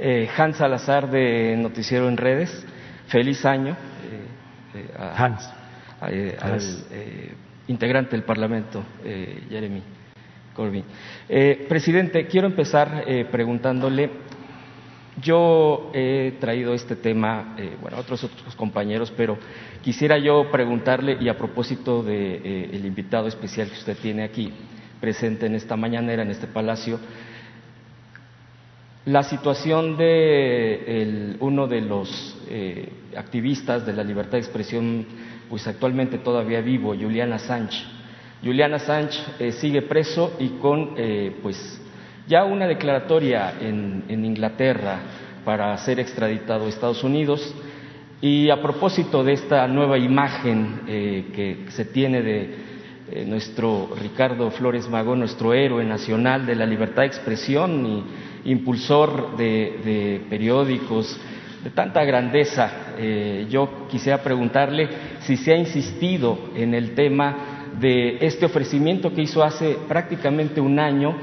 Speaker 20: Eh, Hans Salazar de Noticiero en Redes. Feliz año.
Speaker 1: Eh, eh, a, Hans.
Speaker 20: A, al integrante del Parlamento, Jeremy Corbyn. presidente, quiero empezar preguntándole. Yo he traído este tema, bueno, otros otros compañeros, pero quisiera yo preguntarle y a propósito del de, el invitado especial que usted tiene aquí presente en esta mañanera en este palacio la situación de uno de los eh, activistas de la libertad de expresión, pues actualmente todavía vivo, Julian Assange. Julian Assange eh, sigue preso y con, eh, pues, ya una declaratoria en, en, Inglaterra para ser extraditado a Estados Unidos. Y a propósito de esta nueva imagen que se tiene de nuestro Ricardo Flores Magón, nuestro héroe nacional de la libertad de expresión y impulsor de, de periódicos de tanta grandeza, eh, yo quisiera preguntarle si se ha insistido en el tema de este ofrecimiento que hizo hace prácticamente un año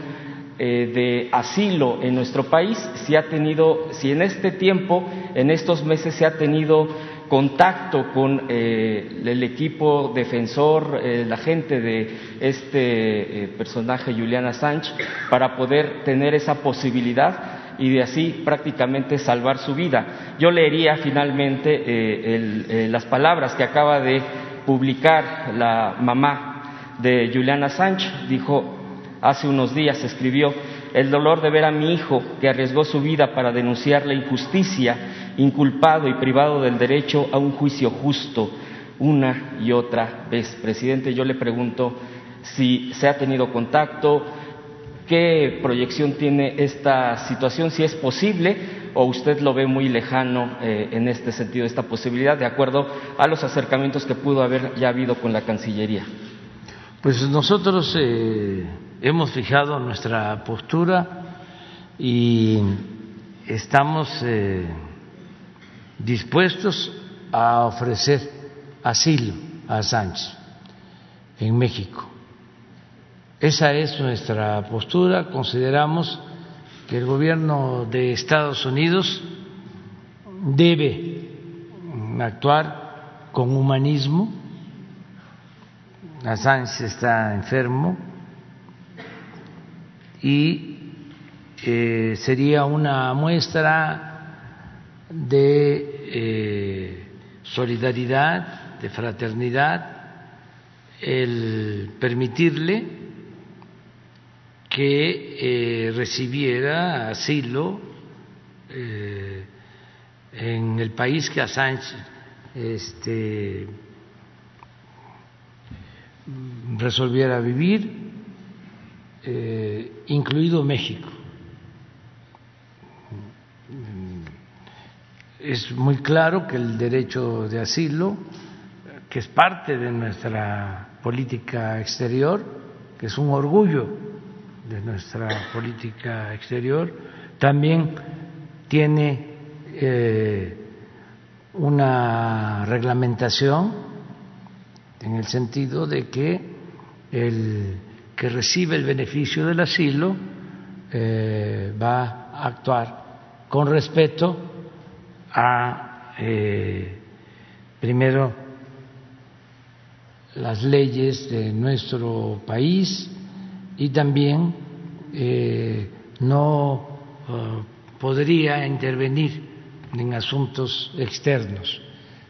Speaker 20: eh, de asilo en nuestro país, si ha tenido, si en este tiempo, en estos meses se ha tenido contacto con eh, el equipo defensor, eh, la gente de este eh, personaje, Juliana Sánchez, para poder tener esa posibilidad y de así prácticamente salvar su vida. Yo leería finalmente las palabras que acaba de publicar la mamá de Juliana Sánchez. Dijo, hace unos días escribió, el dolor de ver a mi hijo que arriesgó su vida para denunciar la injusticia inculpado y privado del derecho a un juicio justo, una y otra vez. Presidente, yo le pregunto si se ha tenido contacto, qué proyección tiene esta situación, si es posible o usted lo ve muy lejano eh, en este sentido, esta posibilidad, de acuerdo a los acercamientos que pudo haber ya habido con la Cancillería.
Speaker 1: Pues nosotros eh, hemos fijado nuestra postura y estamos eh, dispuestos a ofrecer asilo a Sánchez en México. Esa es nuestra postura. Consideramos que el gobierno de Estados Unidos debe actuar con humanismo. Assange está enfermo y eh, sería una muestra de eh, solidaridad, de fraternidad, el permitirle que eh, recibiera asilo eh, en el país que Assange este, resolviera vivir, incluido México. Es muy claro que el derecho de asilo, que es parte de nuestra política exterior, que es un orgullo de nuestra política exterior, también tiene eh, una reglamentación en el sentido de que el que recibe el beneficio del asilo eh, va a actuar con respeto a eh, primero las leyes de nuestro país y también eh, no eh, podría intervenir en asuntos externos.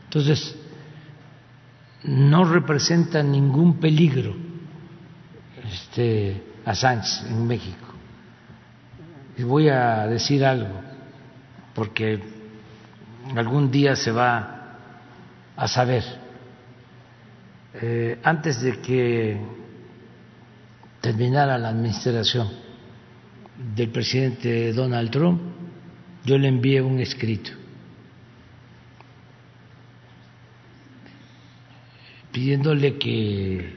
Speaker 1: Entonces, no representa ningún peligro este, Assange en México. Y voy a decir algo, porque algún día se va a saber. Eh, antes de que terminara la administración del presidente Donald Trump, yo le envié un escrito pidiéndole que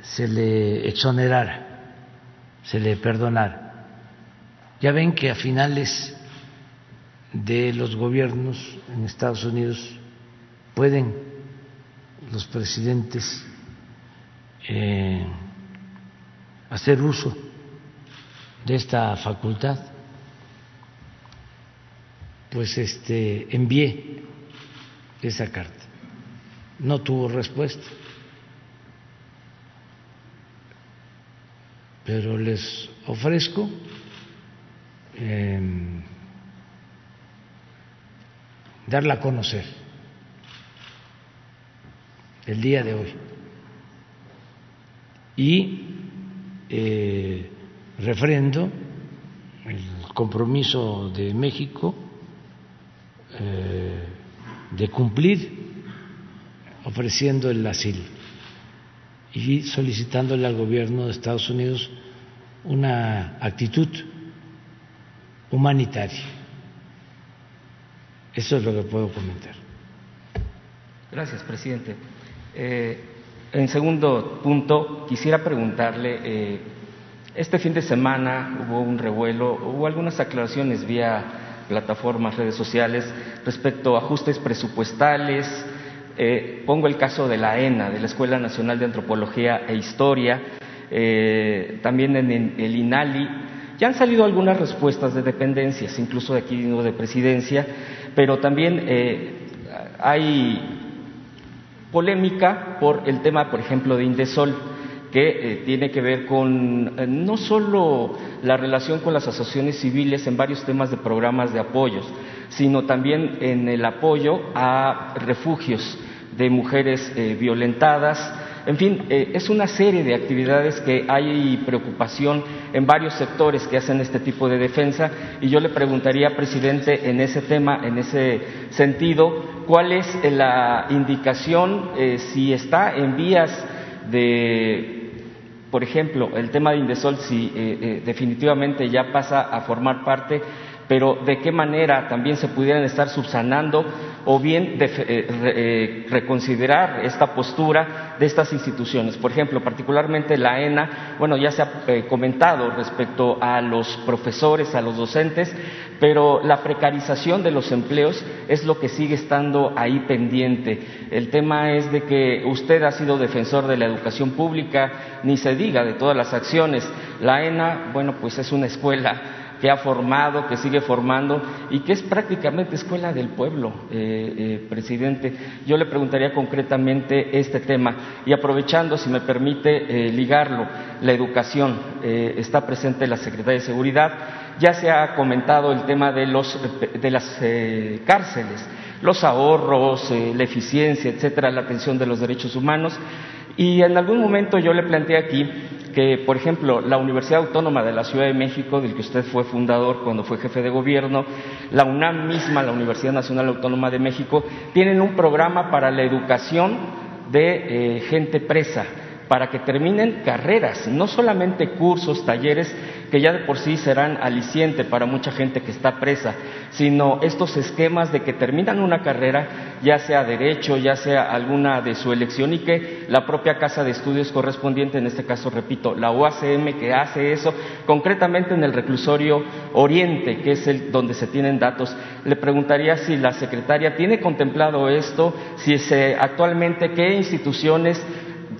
Speaker 1: se le exonerara, se le perdonara. Ya ven que a finales de los gobiernos en Estados Unidos pueden los presidentes eh, hacer uso de esta facultad, pues este envié esa carta. No tuvo respuesta. Pero les ofrezco em, darla a conocer el día de hoy. Y eh, refrendo el compromiso de México eh, de cumplir ofreciendo el asilo y solicitándole al gobierno de Estados Unidos una actitud humanitaria. Eso es lo que puedo comentar.
Speaker 20: Gracias, presidente. Eh, en segundo punto, quisiera preguntarle, eh, este fin de semana hubo un revuelo, hubo algunas aclaraciones vía plataformas, redes sociales, respecto a ajustes presupuestales. Eh, pongo el caso de la ENA, de la Escuela Nacional de Antropología e Historia, eh, también en el INALI. Ya han salido algunas respuestas de dependencias, incluso de aquí de presidencia, pero también hay polémica por el tema, por ejemplo, de Indesol, que eh, tiene que ver con eh, no solo la relación con las asociaciones civiles en varios temas de programas de apoyos, sino también en el apoyo a refugios de mujeres eh, violentadas. En fin, es una serie de actividades que hay preocupación en varios sectores que hacen este tipo de defensa y yo le preguntaría, presidente, en ese tema, en ese sentido, cuál es la indicación, eh, si está en vías de, por ejemplo, el tema de Indesol, si eh, eh, definitivamente ya pasa a formar parte pero de qué manera también se pudieran estar subsanando o bien de, eh, eh, reconsiderar esta postura de estas instituciones. Por ejemplo, particularmente la ENA, bueno, ya se ha eh, comentado respecto a los profesores, a los docentes, pero la precarización de los empleos es lo que sigue estando ahí pendiente. El tema es de que usted ha sido defensor de la educación pública, ni se diga de todas las acciones. La ENA, bueno, pues es una escuela que ha formado, que sigue formando y que es prácticamente escuela del pueblo, eh, eh, presidente. Yo le preguntaría concretamente este tema y aprovechando, si me permite, eh, ligarlo, la educación. está presente la Secretaría de Seguridad. Ya se ha comentado el tema de, los, de las cárceles, los ahorros, la eficiencia, etcétera, la atención de los derechos humanos. Y en algún momento yo le planteé aquí que, por ejemplo, la Universidad Autónoma de la Ciudad de México, del que usted fue fundador cuando fue jefe de gobierno, la UNAM misma, la Universidad Nacional Autónoma de México, tienen un programa para la educación de eh, gente presa para que terminen carreras, no solamente cursos, talleres, que ya de por sí serán aliciente para mucha gente que está presa, sino estos esquemas de que terminan una carrera, ya sea derecho, ya sea alguna de su elección, y que la propia casa de estudios correspondiente, en este caso, repito, la OACM que hace eso, concretamente en el reclusorio Oriente, que es el donde se tienen datos, le preguntaría si la secretaria tiene contemplado esto, si se, actualmente qué instituciones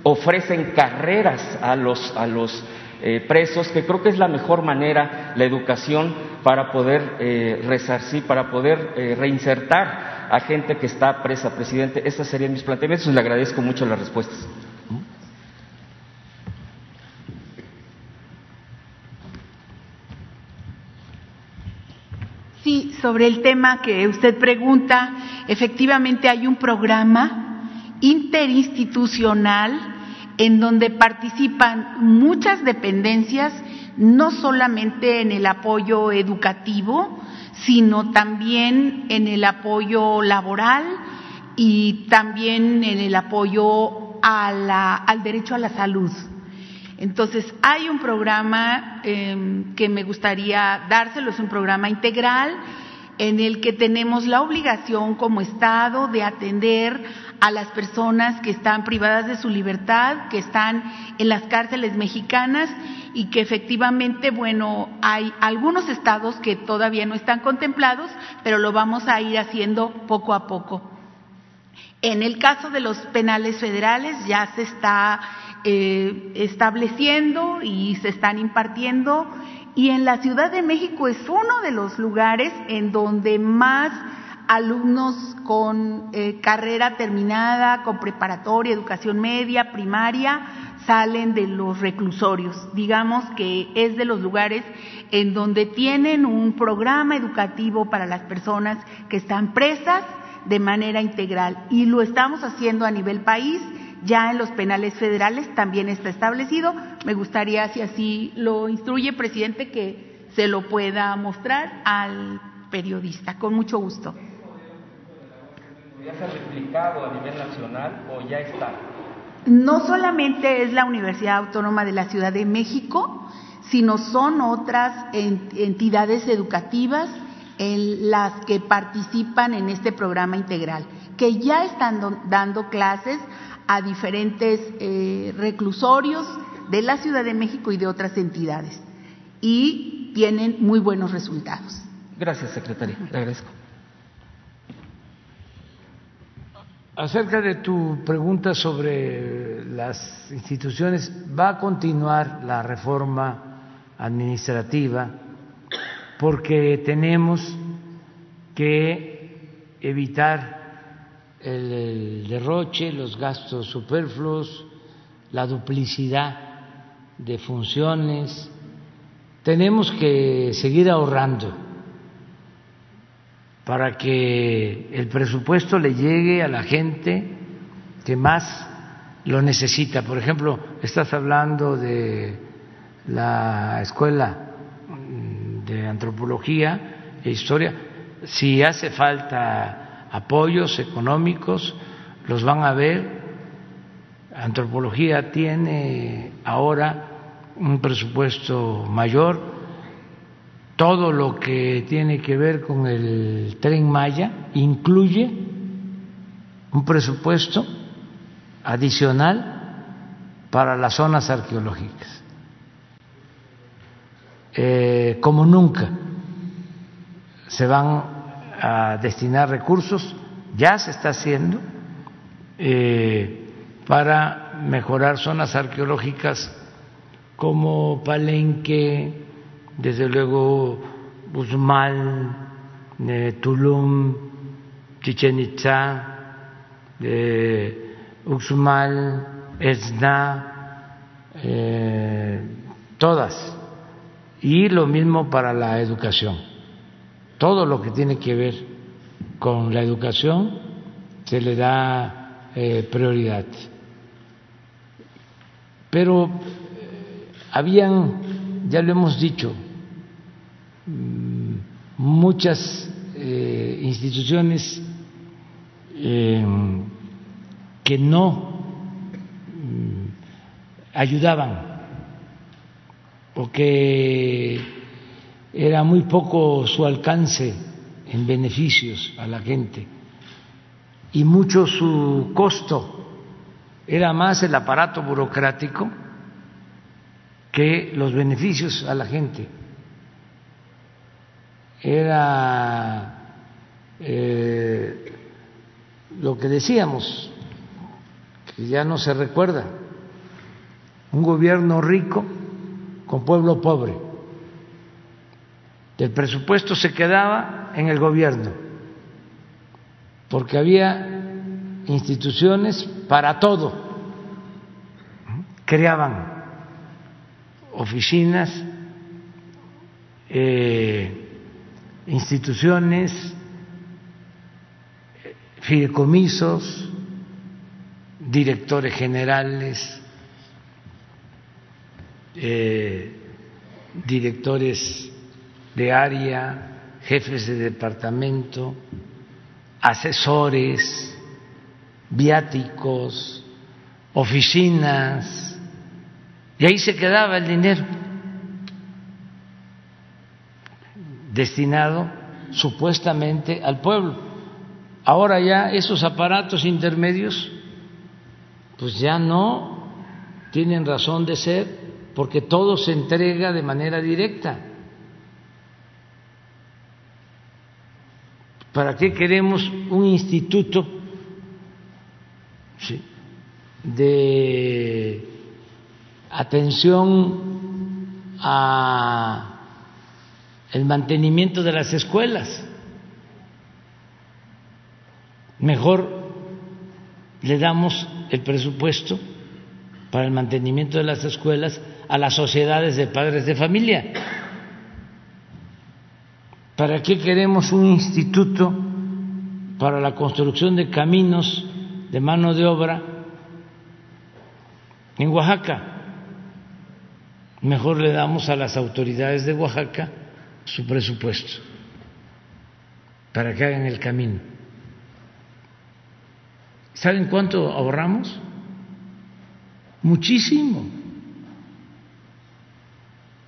Speaker 20: ofrecen carreras a los, a los eh, presos, que creo que es la mejor manera, la educación, para poder eh, resarcir, para poder eh, reinsertar a gente que está presa. Presidente, estos serían mis planteamientos le agradezco mucho las respuestas.
Speaker 3: Sí, sobre el tema que usted pregunta, efectivamente hay un programa interinstitucional en donde participan muchas dependencias, no solamente en el apoyo educativo, sino también en el apoyo laboral y también en el apoyo al derecho a la salud. Entonces, hay un programa em, que me gustaría dárselo, es un programa integral en el que tenemos la obligación como Estado de atender a las personas que están privadas de su libertad, que están en las cárceles mexicanas y que efectivamente, bueno, hay algunos estados que todavía no están contemplados, pero lo vamos a ir haciendo poco a poco. En el caso de los penales federales ya se está eh, estableciendo y se están impartiendo y en la Ciudad de México es uno de los lugares en donde más alumnos con eh, carrera terminada, con preparatoria, educación media, primaria, salen de los reclusorios. Digamos que es de los lugares en donde tienen un programa educativo para las personas que están presas de manera integral. Y lo estamos haciendo a nivel país, ya en los penales federales también está establecido. Me gustaría, si así lo instruye, presidente, que se lo pueda mostrar al periodista. Con mucho gusto.
Speaker 20: ¿Ya se ha replicado a nivel nacional o ya está?
Speaker 3: No solamente es la Universidad Autónoma de la Ciudad de México, sino son otras entidades educativas en las que participan en este programa integral, que ya están dando clases a diferentes eh, reclusorios de la Ciudad de México y de otras entidades. Y tienen muy buenos resultados.
Speaker 20: Gracias, secretaria. Le agradezco.
Speaker 1: Acerca de tu pregunta sobre las instituciones, va a continuar la reforma administrativa porque tenemos que evitar el, derroche, los gastos superfluos, la duplicidad de funciones. Tenemos que seguir ahorrando para que el presupuesto le llegue a la gente que más lo necesita. Por ejemplo, estás hablando de la escuela de antropología e historia. Si hace falta apoyos económicos, los van a ver. Antropología tiene ahora un presupuesto mayor, todo lo que tiene que ver con el tren Maya incluye un presupuesto adicional para las zonas arqueológicas, eh, como nunca se van a destinar recursos, ya se está haciendo, eh, para mejorar zonas arqueológicas como Palenque, desde luego Uxmal, eh, Tulum, Chichen Itza, eh, Uxmal, Esna, eh, todas. Y lo mismo para la educación todo lo que tiene que ver con la educación se le da eh, prioridad. Pero eh, habían, ya lo hemos dicho, muchas eh, instituciones que no mm, ayudaban porque era muy poco su alcance en beneficios a la gente y mucho su costo. Era más el aparato burocrático que los beneficios a la gente. Era eh, lo que decíamos, que ya no se recuerda, un gobierno rico con pueblo pobre el presupuesto se quedaba en el gobierno, porque había instituciones para todo. Creaban oficinas, eh, instituciones, fideicomisos, directores generales, eh, directores de área, jefes de departamento, asesores, viáticos, oficinas, y ahí se quedaba el dinero destinado supuestamente al pueblo. Ahora ya esos aparatos intermedios pues ya no tienen razón de ser porque todo se entrega de manera directa. ¿Para qué queremos un instituto de atención a el mantenimiento de las escuelas? Mejor le damos el presupuesto para el mantenimiento de las escuelas a las sociedades de padres de familia. ¿Para qué queremos un instituto para la construcción de caminos de mano de obra en Oaxaca? Mejor le damos a las autoridades de Oaxaca su presupuesto para que hagan el camino. ¿Saben cuánto ahorramos? Muchísimo.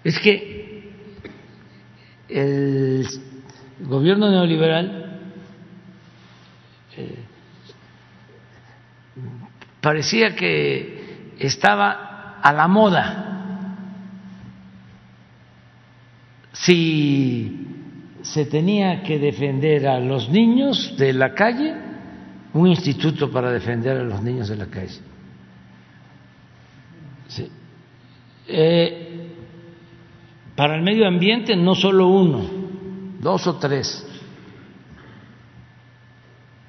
Speaker 1: Es que el gobierno neoliberal eh, parecía que estaba a la moda. Si se tenía que defender a los niños de la calle, un instituto para defender a los niños de la calle. Eh, para el medio ambiente no solo uno, dos o tres.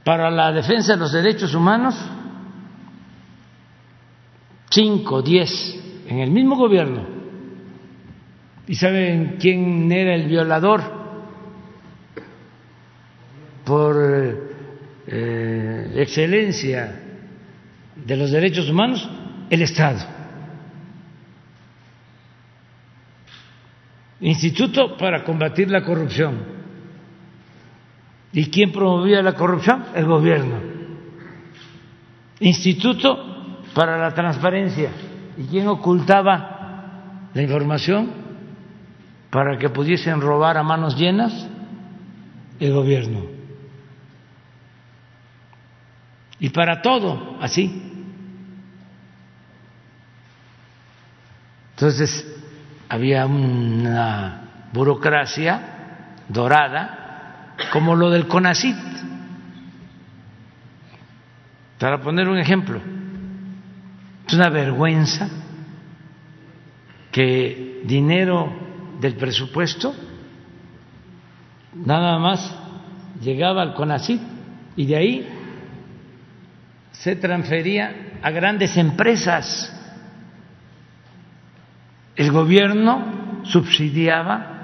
Speaker 1: Para la defensa de los derechos humanos, cinco, diez, en el mismo gobierno. ¿Y saben quién era el violador? Por eh, excelencia de los derechos humanos, el Estado. Instituto para combatir la corrupción. ¿Y quién promovía la corrupción? El gobierno. Instituto para la Transparencia. ¿Y quién ocultaba la información para que pudiesen robar a manos llenas? El gobierno. Y para todo, así. Entonces, había una burocracia dorada, como lo del CONACIT. Para poner un ejemplo, es una vergüenza que dinero del presupuesto nada más llegaba al CONACIT y de ahí se transfería a grandes empresas el gobierno subsidiaba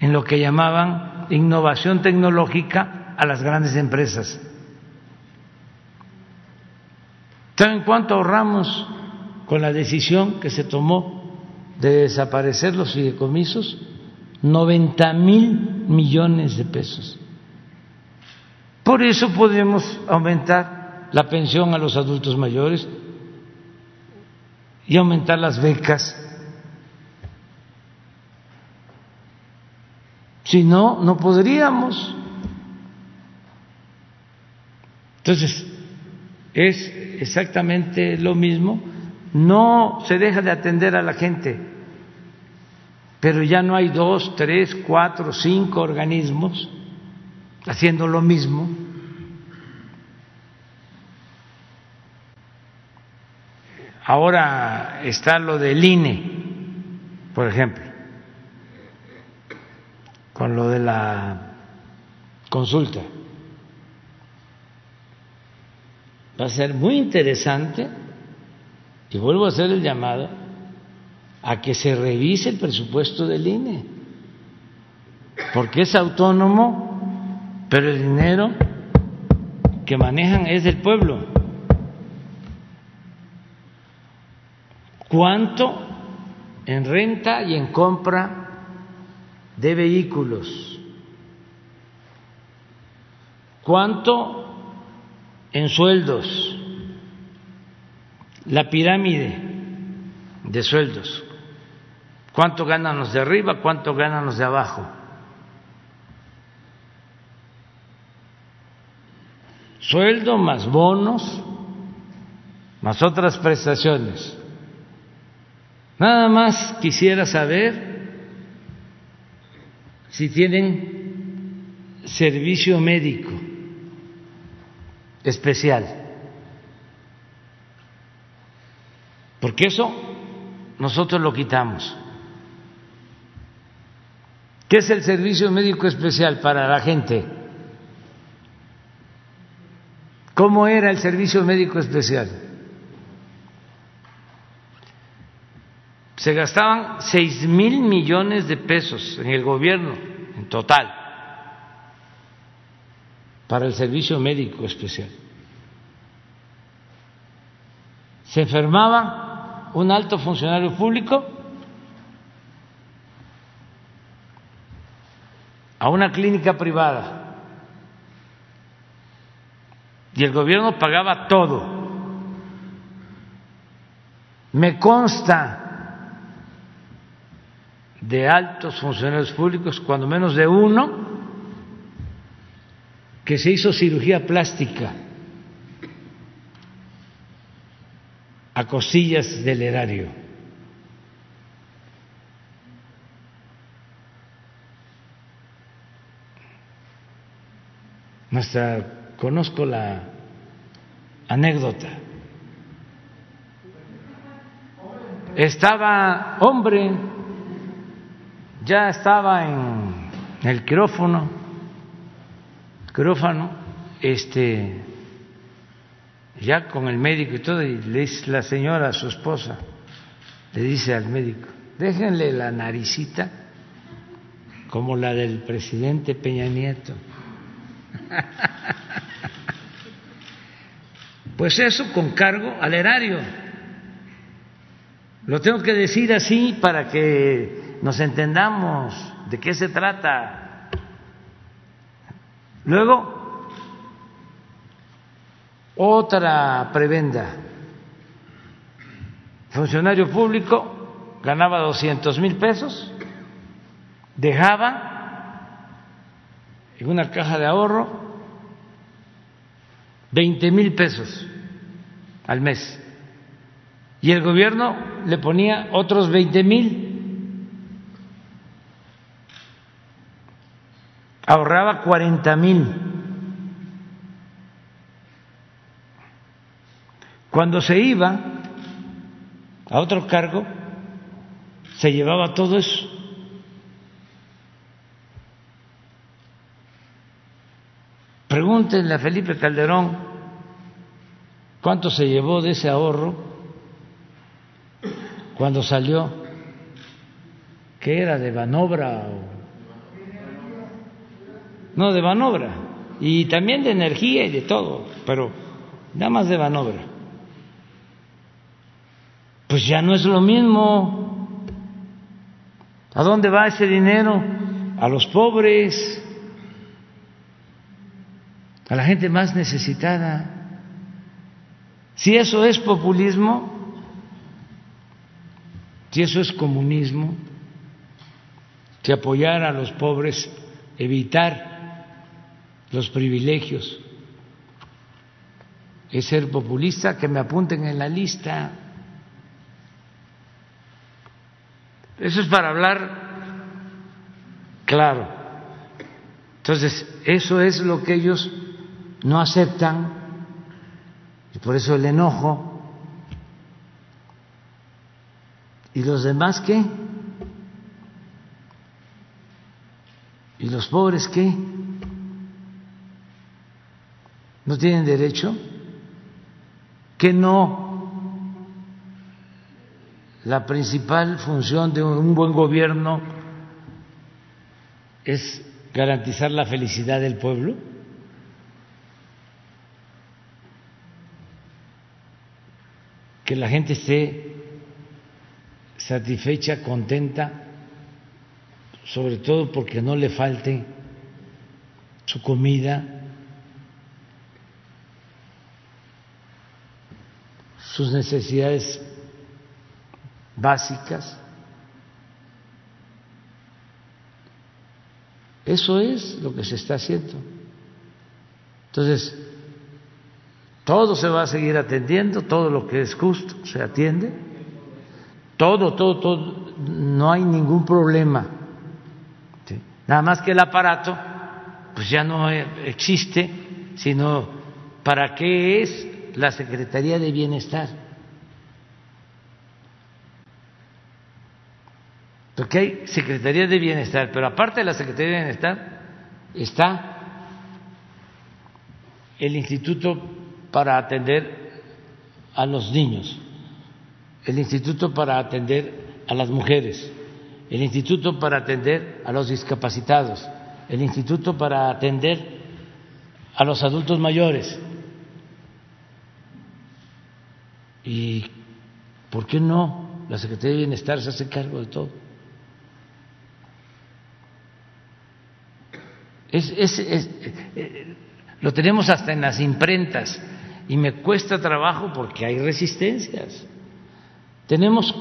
Speaker 1: en lo que llamaban innovación tecnológica a las grandes empresas. ¿Saben cuánto ahorramos con la decisión que se tomó de desaparecer los fideicomisos? 90 mil millones de pesos. Por eso podemos aumentar la pensión a los adultos mayores y aumentar las becas Si no, no podríamos. Entonces, es exactamente lo mismo. No se deja de atender a la gente, pero ya no hay dos, tres, cuatro, cinco organismos haciendo lo mismo. Ahora está lo del INE, por ejemplo con lo de la consulta. Va a ser muy interesante, y vuelvo a hacer el llamado, a que se revise el presupuesto del INE, porque es autónomo, pero el dinero que manejan es del pueblo. ¿Cuánto en renta y en compra de vehículos. ¿Cuánto en sueldos? La pirámide de sueldos. ¿Cuánto ganan los de arriba? ¿Cuánto ganan los de abajo? Sueldo más bonos, más otras prestaciones. Nada más quisiera saber si tienen servicio médico especial. Porque eso nosotros lo quitamos. ¿Qué es el servicio médico especial para la gente? ¿Cómo era el servicio médico especial? se gastaban seis mil millones de pesos en el gobierno en total para el servicio médico especial. Se enfermaba un alto funcionario público a una clínica privada y el gobierno pagaba todo. Me consta de altos funcionarios públicos, cuando menos de uno, que se hizo cirugía plástica a cosillas del erario. Nuestra, conozco la anécdota. Estaba hombre ya estaba en el quirófano, quirófano, este, ya con el médico y todo, y le dice la señora, su esposa, le dice al médico, déjenle la naricita como la del presidente Peña Nieto. [laughs] Pues eso con cargo al erario. Lo tengo que decir así para que nos entendamos de qué se trata. Luego, otra prebenda. Funcionario público ganaba 200 mil pesos, dejaba en una caja de ahorro 20 mil pesos al mes y el gobierno le ponía otros 20 mil. Ahorraba 40 mil. Cuando se iba a otro cargo, se llevaba todo eso. Pregúntenle a Felipe Calderón cuánto se llevó de ese ahorro cuando salió, que era de Banobra o no de Banobra y también de energía y de todo, pero nada más de Banobra. Pues ya no es lo mismo. ¿A dónde va ese dinero? A los pobres, a la gente más necesitada. Si eso es populismo, si eso es comunismo, que apoyar a los pobres, evitar los privilegios, es ser populista, que me apunten en la lista. Eso es para hablar claro. Entonces, eso es lo que ellos no aceptan y por eso el enojo. ¿Y los demás qué? ¿Y los pobres qué? ¿No tienen derecho? ¿Que no? La principal función de un buen gobierno es garantizar la felicidad del pueblo. Que la gente esté satisfecha, contenta, sobre todo porque no le falte su comida, sus necesidades básicas. Eso es lo que se está haciendo. Entonces, todo se va a seguir atendiendo, todo lo que es justo se atiende todo, todo, todo, no hay ningún problema. Nada más que el aparato, pues ya no existe, sino para qué es la Secretaría de Bienestar. Porque hay Secretaría de Bienestar, pero aparte de la Secretaría de Bienestar está el Instituto para atender a los niños. El Instituto para atender a las mujeres, el Instituto para atender a los discapacitados, el Instituto para atender a los adultos mayores. ¿Y por qué no la Secretaría de Bienestar se hace cargo de todo? Es, es, eh, lo tenemos hasta en las imprentas y me cuesta trabajo porque hay resistencias. Tenemos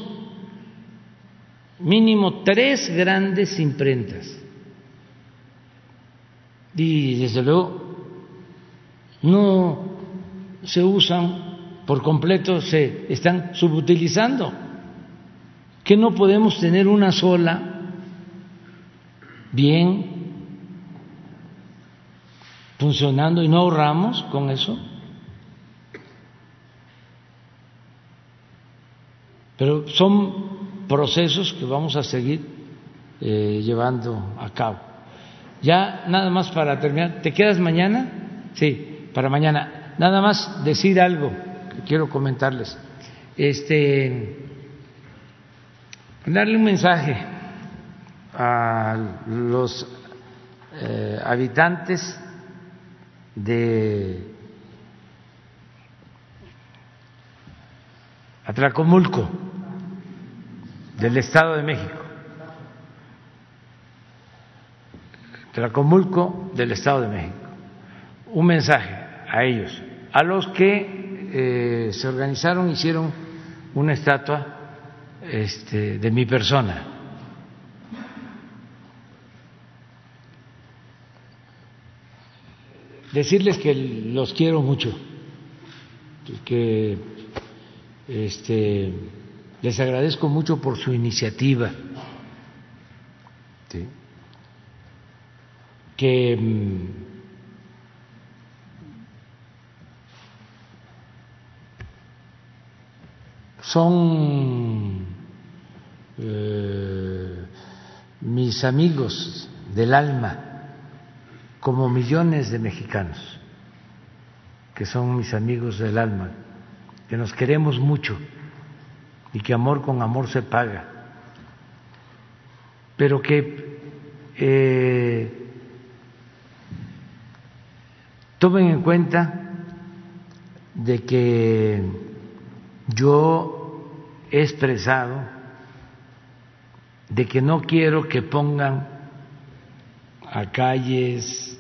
Speaker 1: mínimo tres grandes imprentas y desde luego no se usan por completo, se están subutilizando, que no podemos tener una sola bien funcionando y no ahorramos con eso. Pero son procesos que vamos a seguir eh, llevando a cabo. Ya nada más para terminar, ¿te quedas mañana? Sí, para mañana. Nada más decir algo que quiero comentarles. Este, darle un mensaje a los eh, habitantes de Atlacomulco del Estado de México. Tlacomulco del Estado de México. un mensaje a ellos, a los que eh, se organizaron, hicieron una estatua este, de mi persona. Decirles que los quiero mucho, que este, les agradezco mucho por su iniciativa, que mm, son eh, mis amigos del alma, como millones de mexicanos, que son mis amigos del alma, que nos queremos mucho y que amor con amor se paga, pero que eh, tomen en cuenta de que yo he expresado de que no quiero que pongan a calles,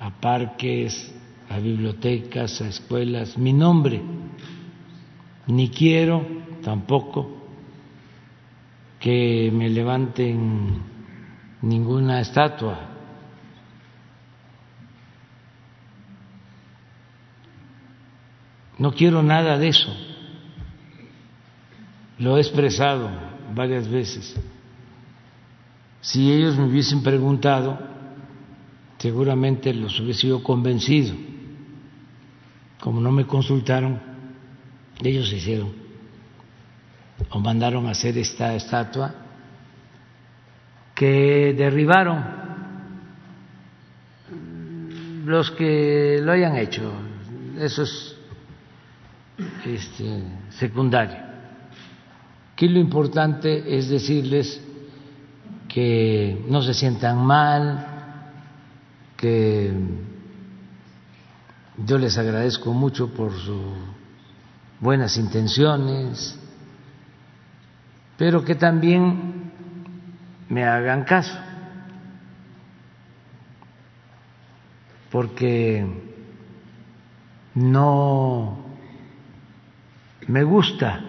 Speaker 1: a parques, a bibliotecas, a escuelas mi nombre, ni quiero tampoco que me levanten ninguna estatua. No quiero nada de eso lo he expresado varias veces. Si ellos me hubiesen preguntado, seguramente los hubiese sido convencido. Como no me consultaron, ellos hicieron o mandaron a hacer esta estatua que derribaron los que lo hayan hecho. Eso es este, secundario. Aquí lo importante es decirles que no se sientan mal, que yo les agradezco mucho por sus buenas intenciones, pero que también me hagan caso, porque no me gusta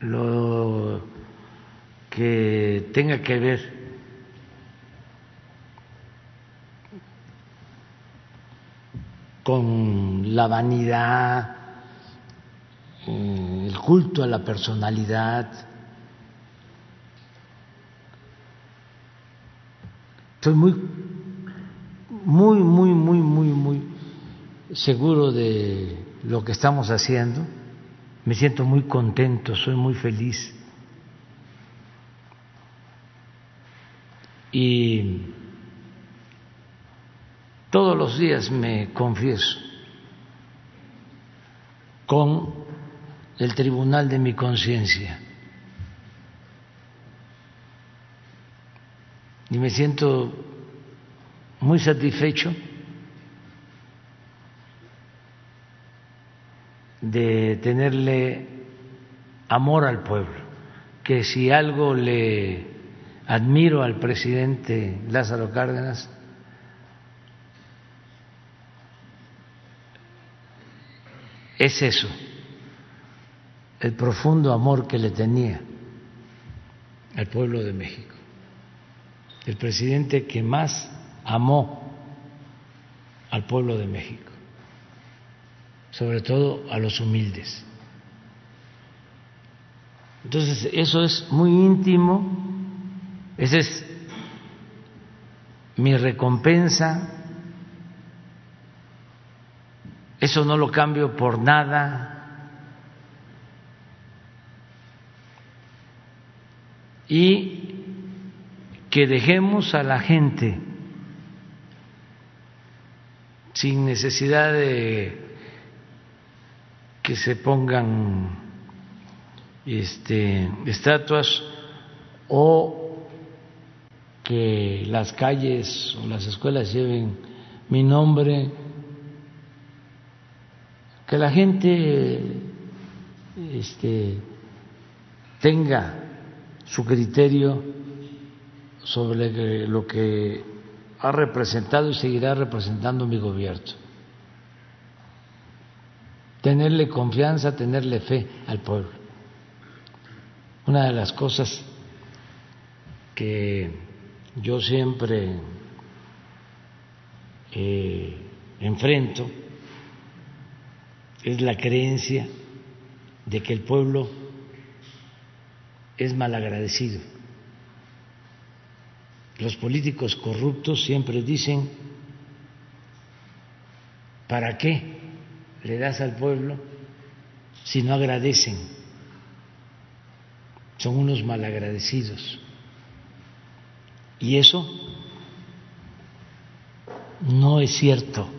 Speaker 1: lo que tenga que ver con la vanidad, eh, el culto a la personalidad. Estoy muy, muy, muy, muy, muy, muy seguro de lo que estamos haciendo me siento muy contento, soy muy feliz. Y todos los días me confieso con el tribunal de mi conciencia. Y me siento muy satisfecho de tenerle amor al pueblo, que si algo le admiro al presidente Lázaro Cárdenas, es eso, el profundo amor que le tenía al pueblo de México, el presidente que más amó al pueblo de México. Sobre todo a los humildes. Entonces, eso es muy íntimo, esa es mi recompensa, eso no lo cambio por nada. Y que dejemos a la gente sin necesidad de que se pongan este, estatuas o que las calles o las escuelas lleven mi nombre, que la gente este, tenga su criterio sobre lo que ha representado y seguirá representando mi gobierno. Tenerle confianza, tenerle fe al pueblo. Una de las cosas que yo siempre eh, enfrento es la creencia de que el pueblo es malagradecido. Los políticos corruptos siempre dicen, ¿para qué le das al pueblo si no agradecen? Son unos malagradecidos. Y eso no es cierto.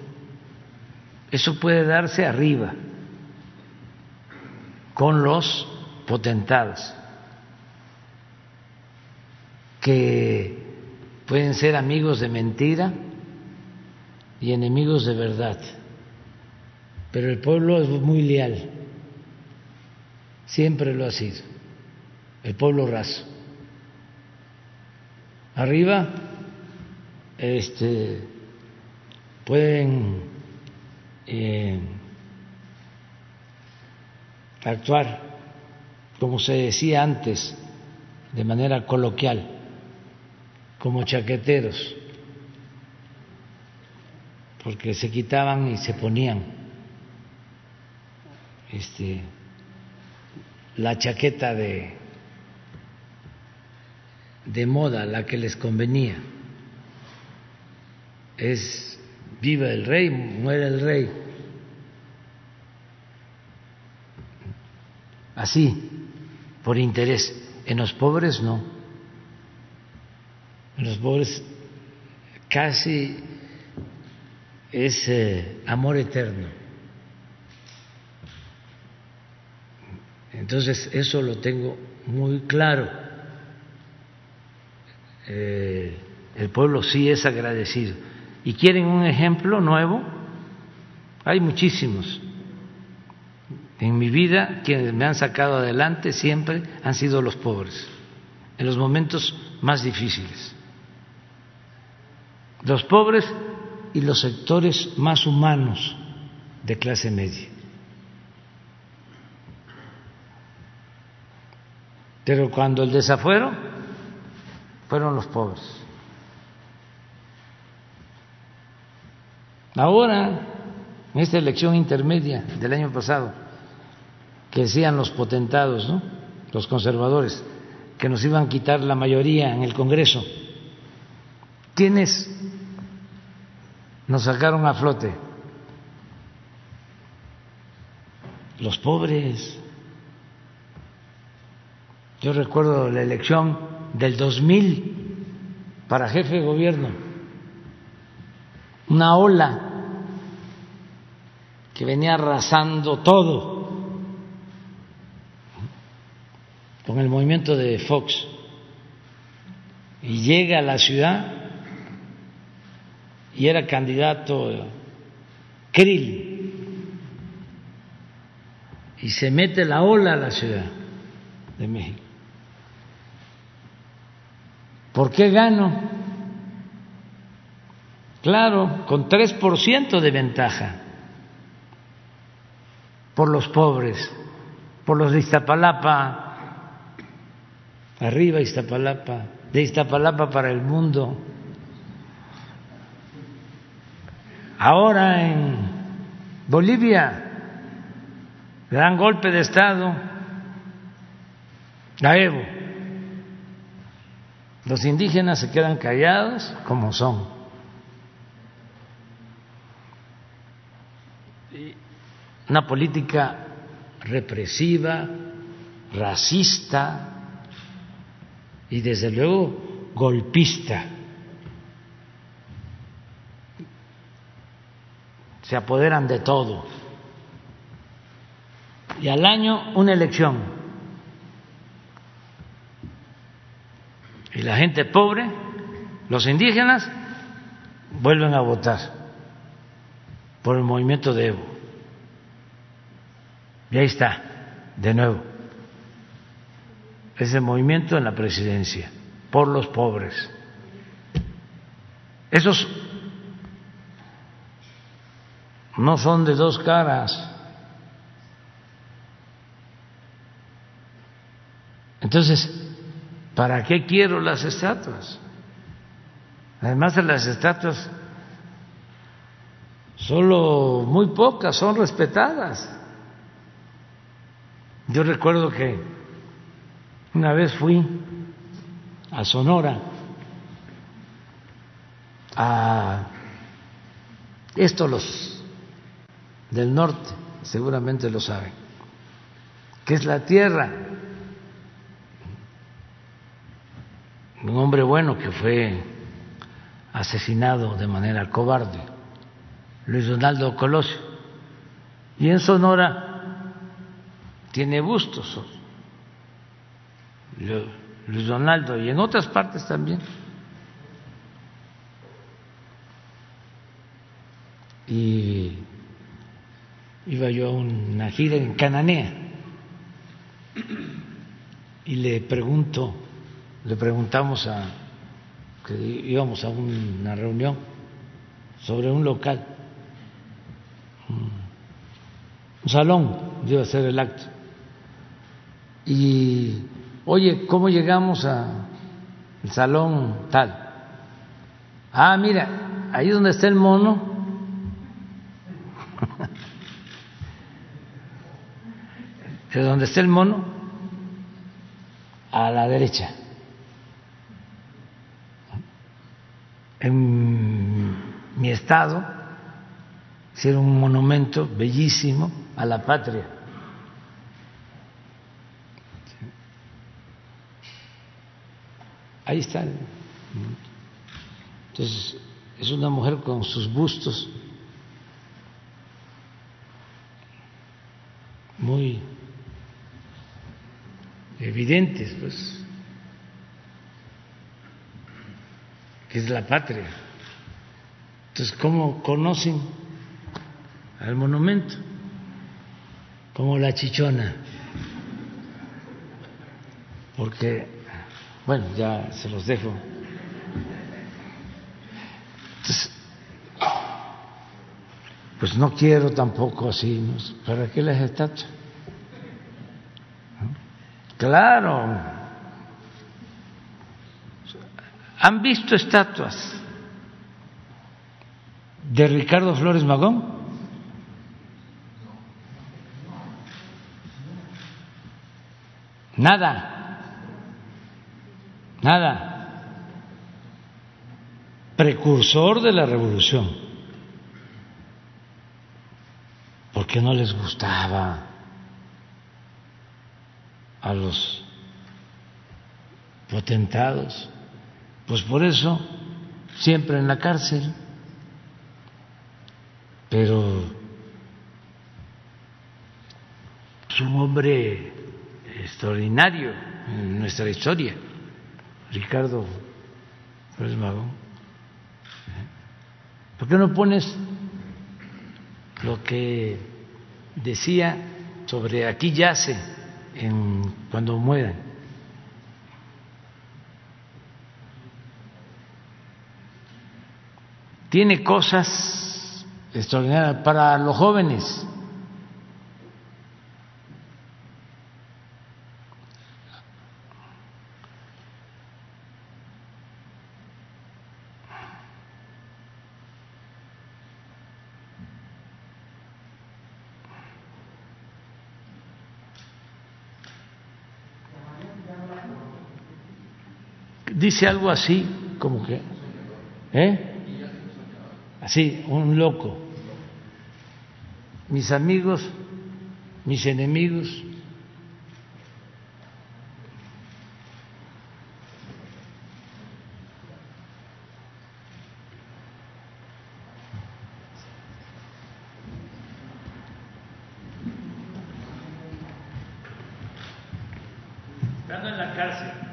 Speaker 1: Eso puede darse arriba, con los potentados, que pueden ser amigos de mentira y enemigos de verdad. Pero el pueblo es muy leal, siempre lo ha sido, el pueblo raso. Arriba, este, pueden eh, actuar, como se decía antes, de manera coloquial, como chaqueteros, porque se quitaban y se ponían este, la chaqueta de, de moda, la que les convenía. Es viva el rey, muere el rey. Así, por interés. En los pobres no. En los pobres casi es eh, amor eterno. Entonces, eso lo tengo muy claro. Eh, el pueblo sí es agradecido y quieren un ejemplo nuevo, hay muchísimos. En mi vida quienes me han sacado adelante siempre han sido los pobres, en los momentos más difíciles. Los pobres y los sectores más humanos de clase media. Pero cuando el desafuero fueron los pobres. Ahora, en esta elección intermedia del año pasado, que decían los potentados, ¿no? los conservadores, que nos iban a quitar la mayoría en el Congreso, ¿quiénes nos sacaron a flote? Los pobres. Yo recuerdo la elección del 2000 para jefe de gobierno, una ola que venía arrasando todo con el movimiento de Fox y llega a la ciudad y era candidato Krill y se mete la ola a la ciudad de México. ¿Por qué gano? Claro, con 3% de ventaja por los pobres, por los de Iztapalapa, arriba Iztapalapa, de Iztapalapa para el mundo. Ahora en Bolivia, gran golpe de Estado, a Evo. Los indígenas se quedan callados como son. Una política represiva, racista y desde luego golpista. Se apoderan de todo. Y al año una elección. Y la gente pobre, los indígenas, vuelven a votar por el movimiento de Evo. Y ahí está, de nuevo, ese movimiento en la presidencia, por los pobres. Esos no son de dos caras. Entonces, ¿para qué quiero las estatuas? Además de las estatuas, solo muy pocas son respetadas. Yo recuerdo que una vez fui a Sonora a esto los del norte seguramente lo saben, que es la tierra. Un hombre bueno que fue asesinado de manera cobarde, Luis Donaldo Colosio. Y en Sonora tiene bustos, Luis Donaldo, y en otras partes también. Y iba yo a una gira en Cananea y le pregunto, le preguntamos a que íbamos a una reunión sobre un local, un salón, iba a ser el acto. Y, oye, ¿cómo llegamos al salón tal? Ah, mira, ahí donde está el mono, [laughs] de donde está el mono, a la derecha. En mi estado hicieron un monumento bellísimo a la patria. Ahí está. Entonces, es una mujer con sus bustos muy evidentes, pues, que es la patria. Entonces, ¿cómo conocen al monumento? Como la chichona. Porque, bueno, ya se los dejo. Entonces, pues no quiero tampoco así, ¿para qué las estatuas? Claro. ¿Han visto estatuas de Ricardo Flores Magón? Nada. Nada. Precursor de la revolución. Porque no les gustaba a los potentados. Pues por eso, siempre en la cárcel. Pero es un hombre extraordinario en nuestra historia, Ricardo Magón. ¿Por qué no pones lo que decía sobre aquí yace? en, cuando mueran. Tiene cosas extraordinarias para los jóvenes. Dice algo así, como que, ¿eh? Así, un loco. Mis amigos, mis enemigos. Estando en la cárcel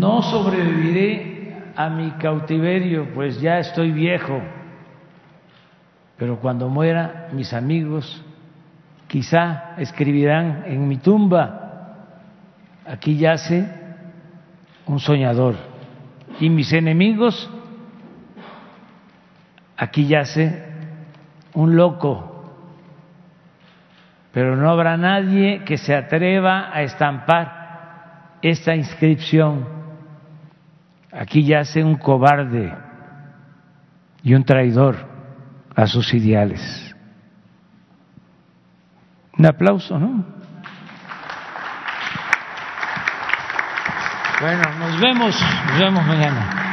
Speaker 1: no sobreviviré a mi cautiverio, pues ya estoy viejo, pero cuando muera mis amigos quizá escribirán en mi tumba, aquí yace un soñador. Y mis enemigos, aquí yace un loco, pero no habrá nadie que se atreva a estampar esta inscripción. Aquí yace un cobarde y un traidor a sus ideales. Un aplauso, ¿no? Bueno, nos vemos, nos vemos mañana.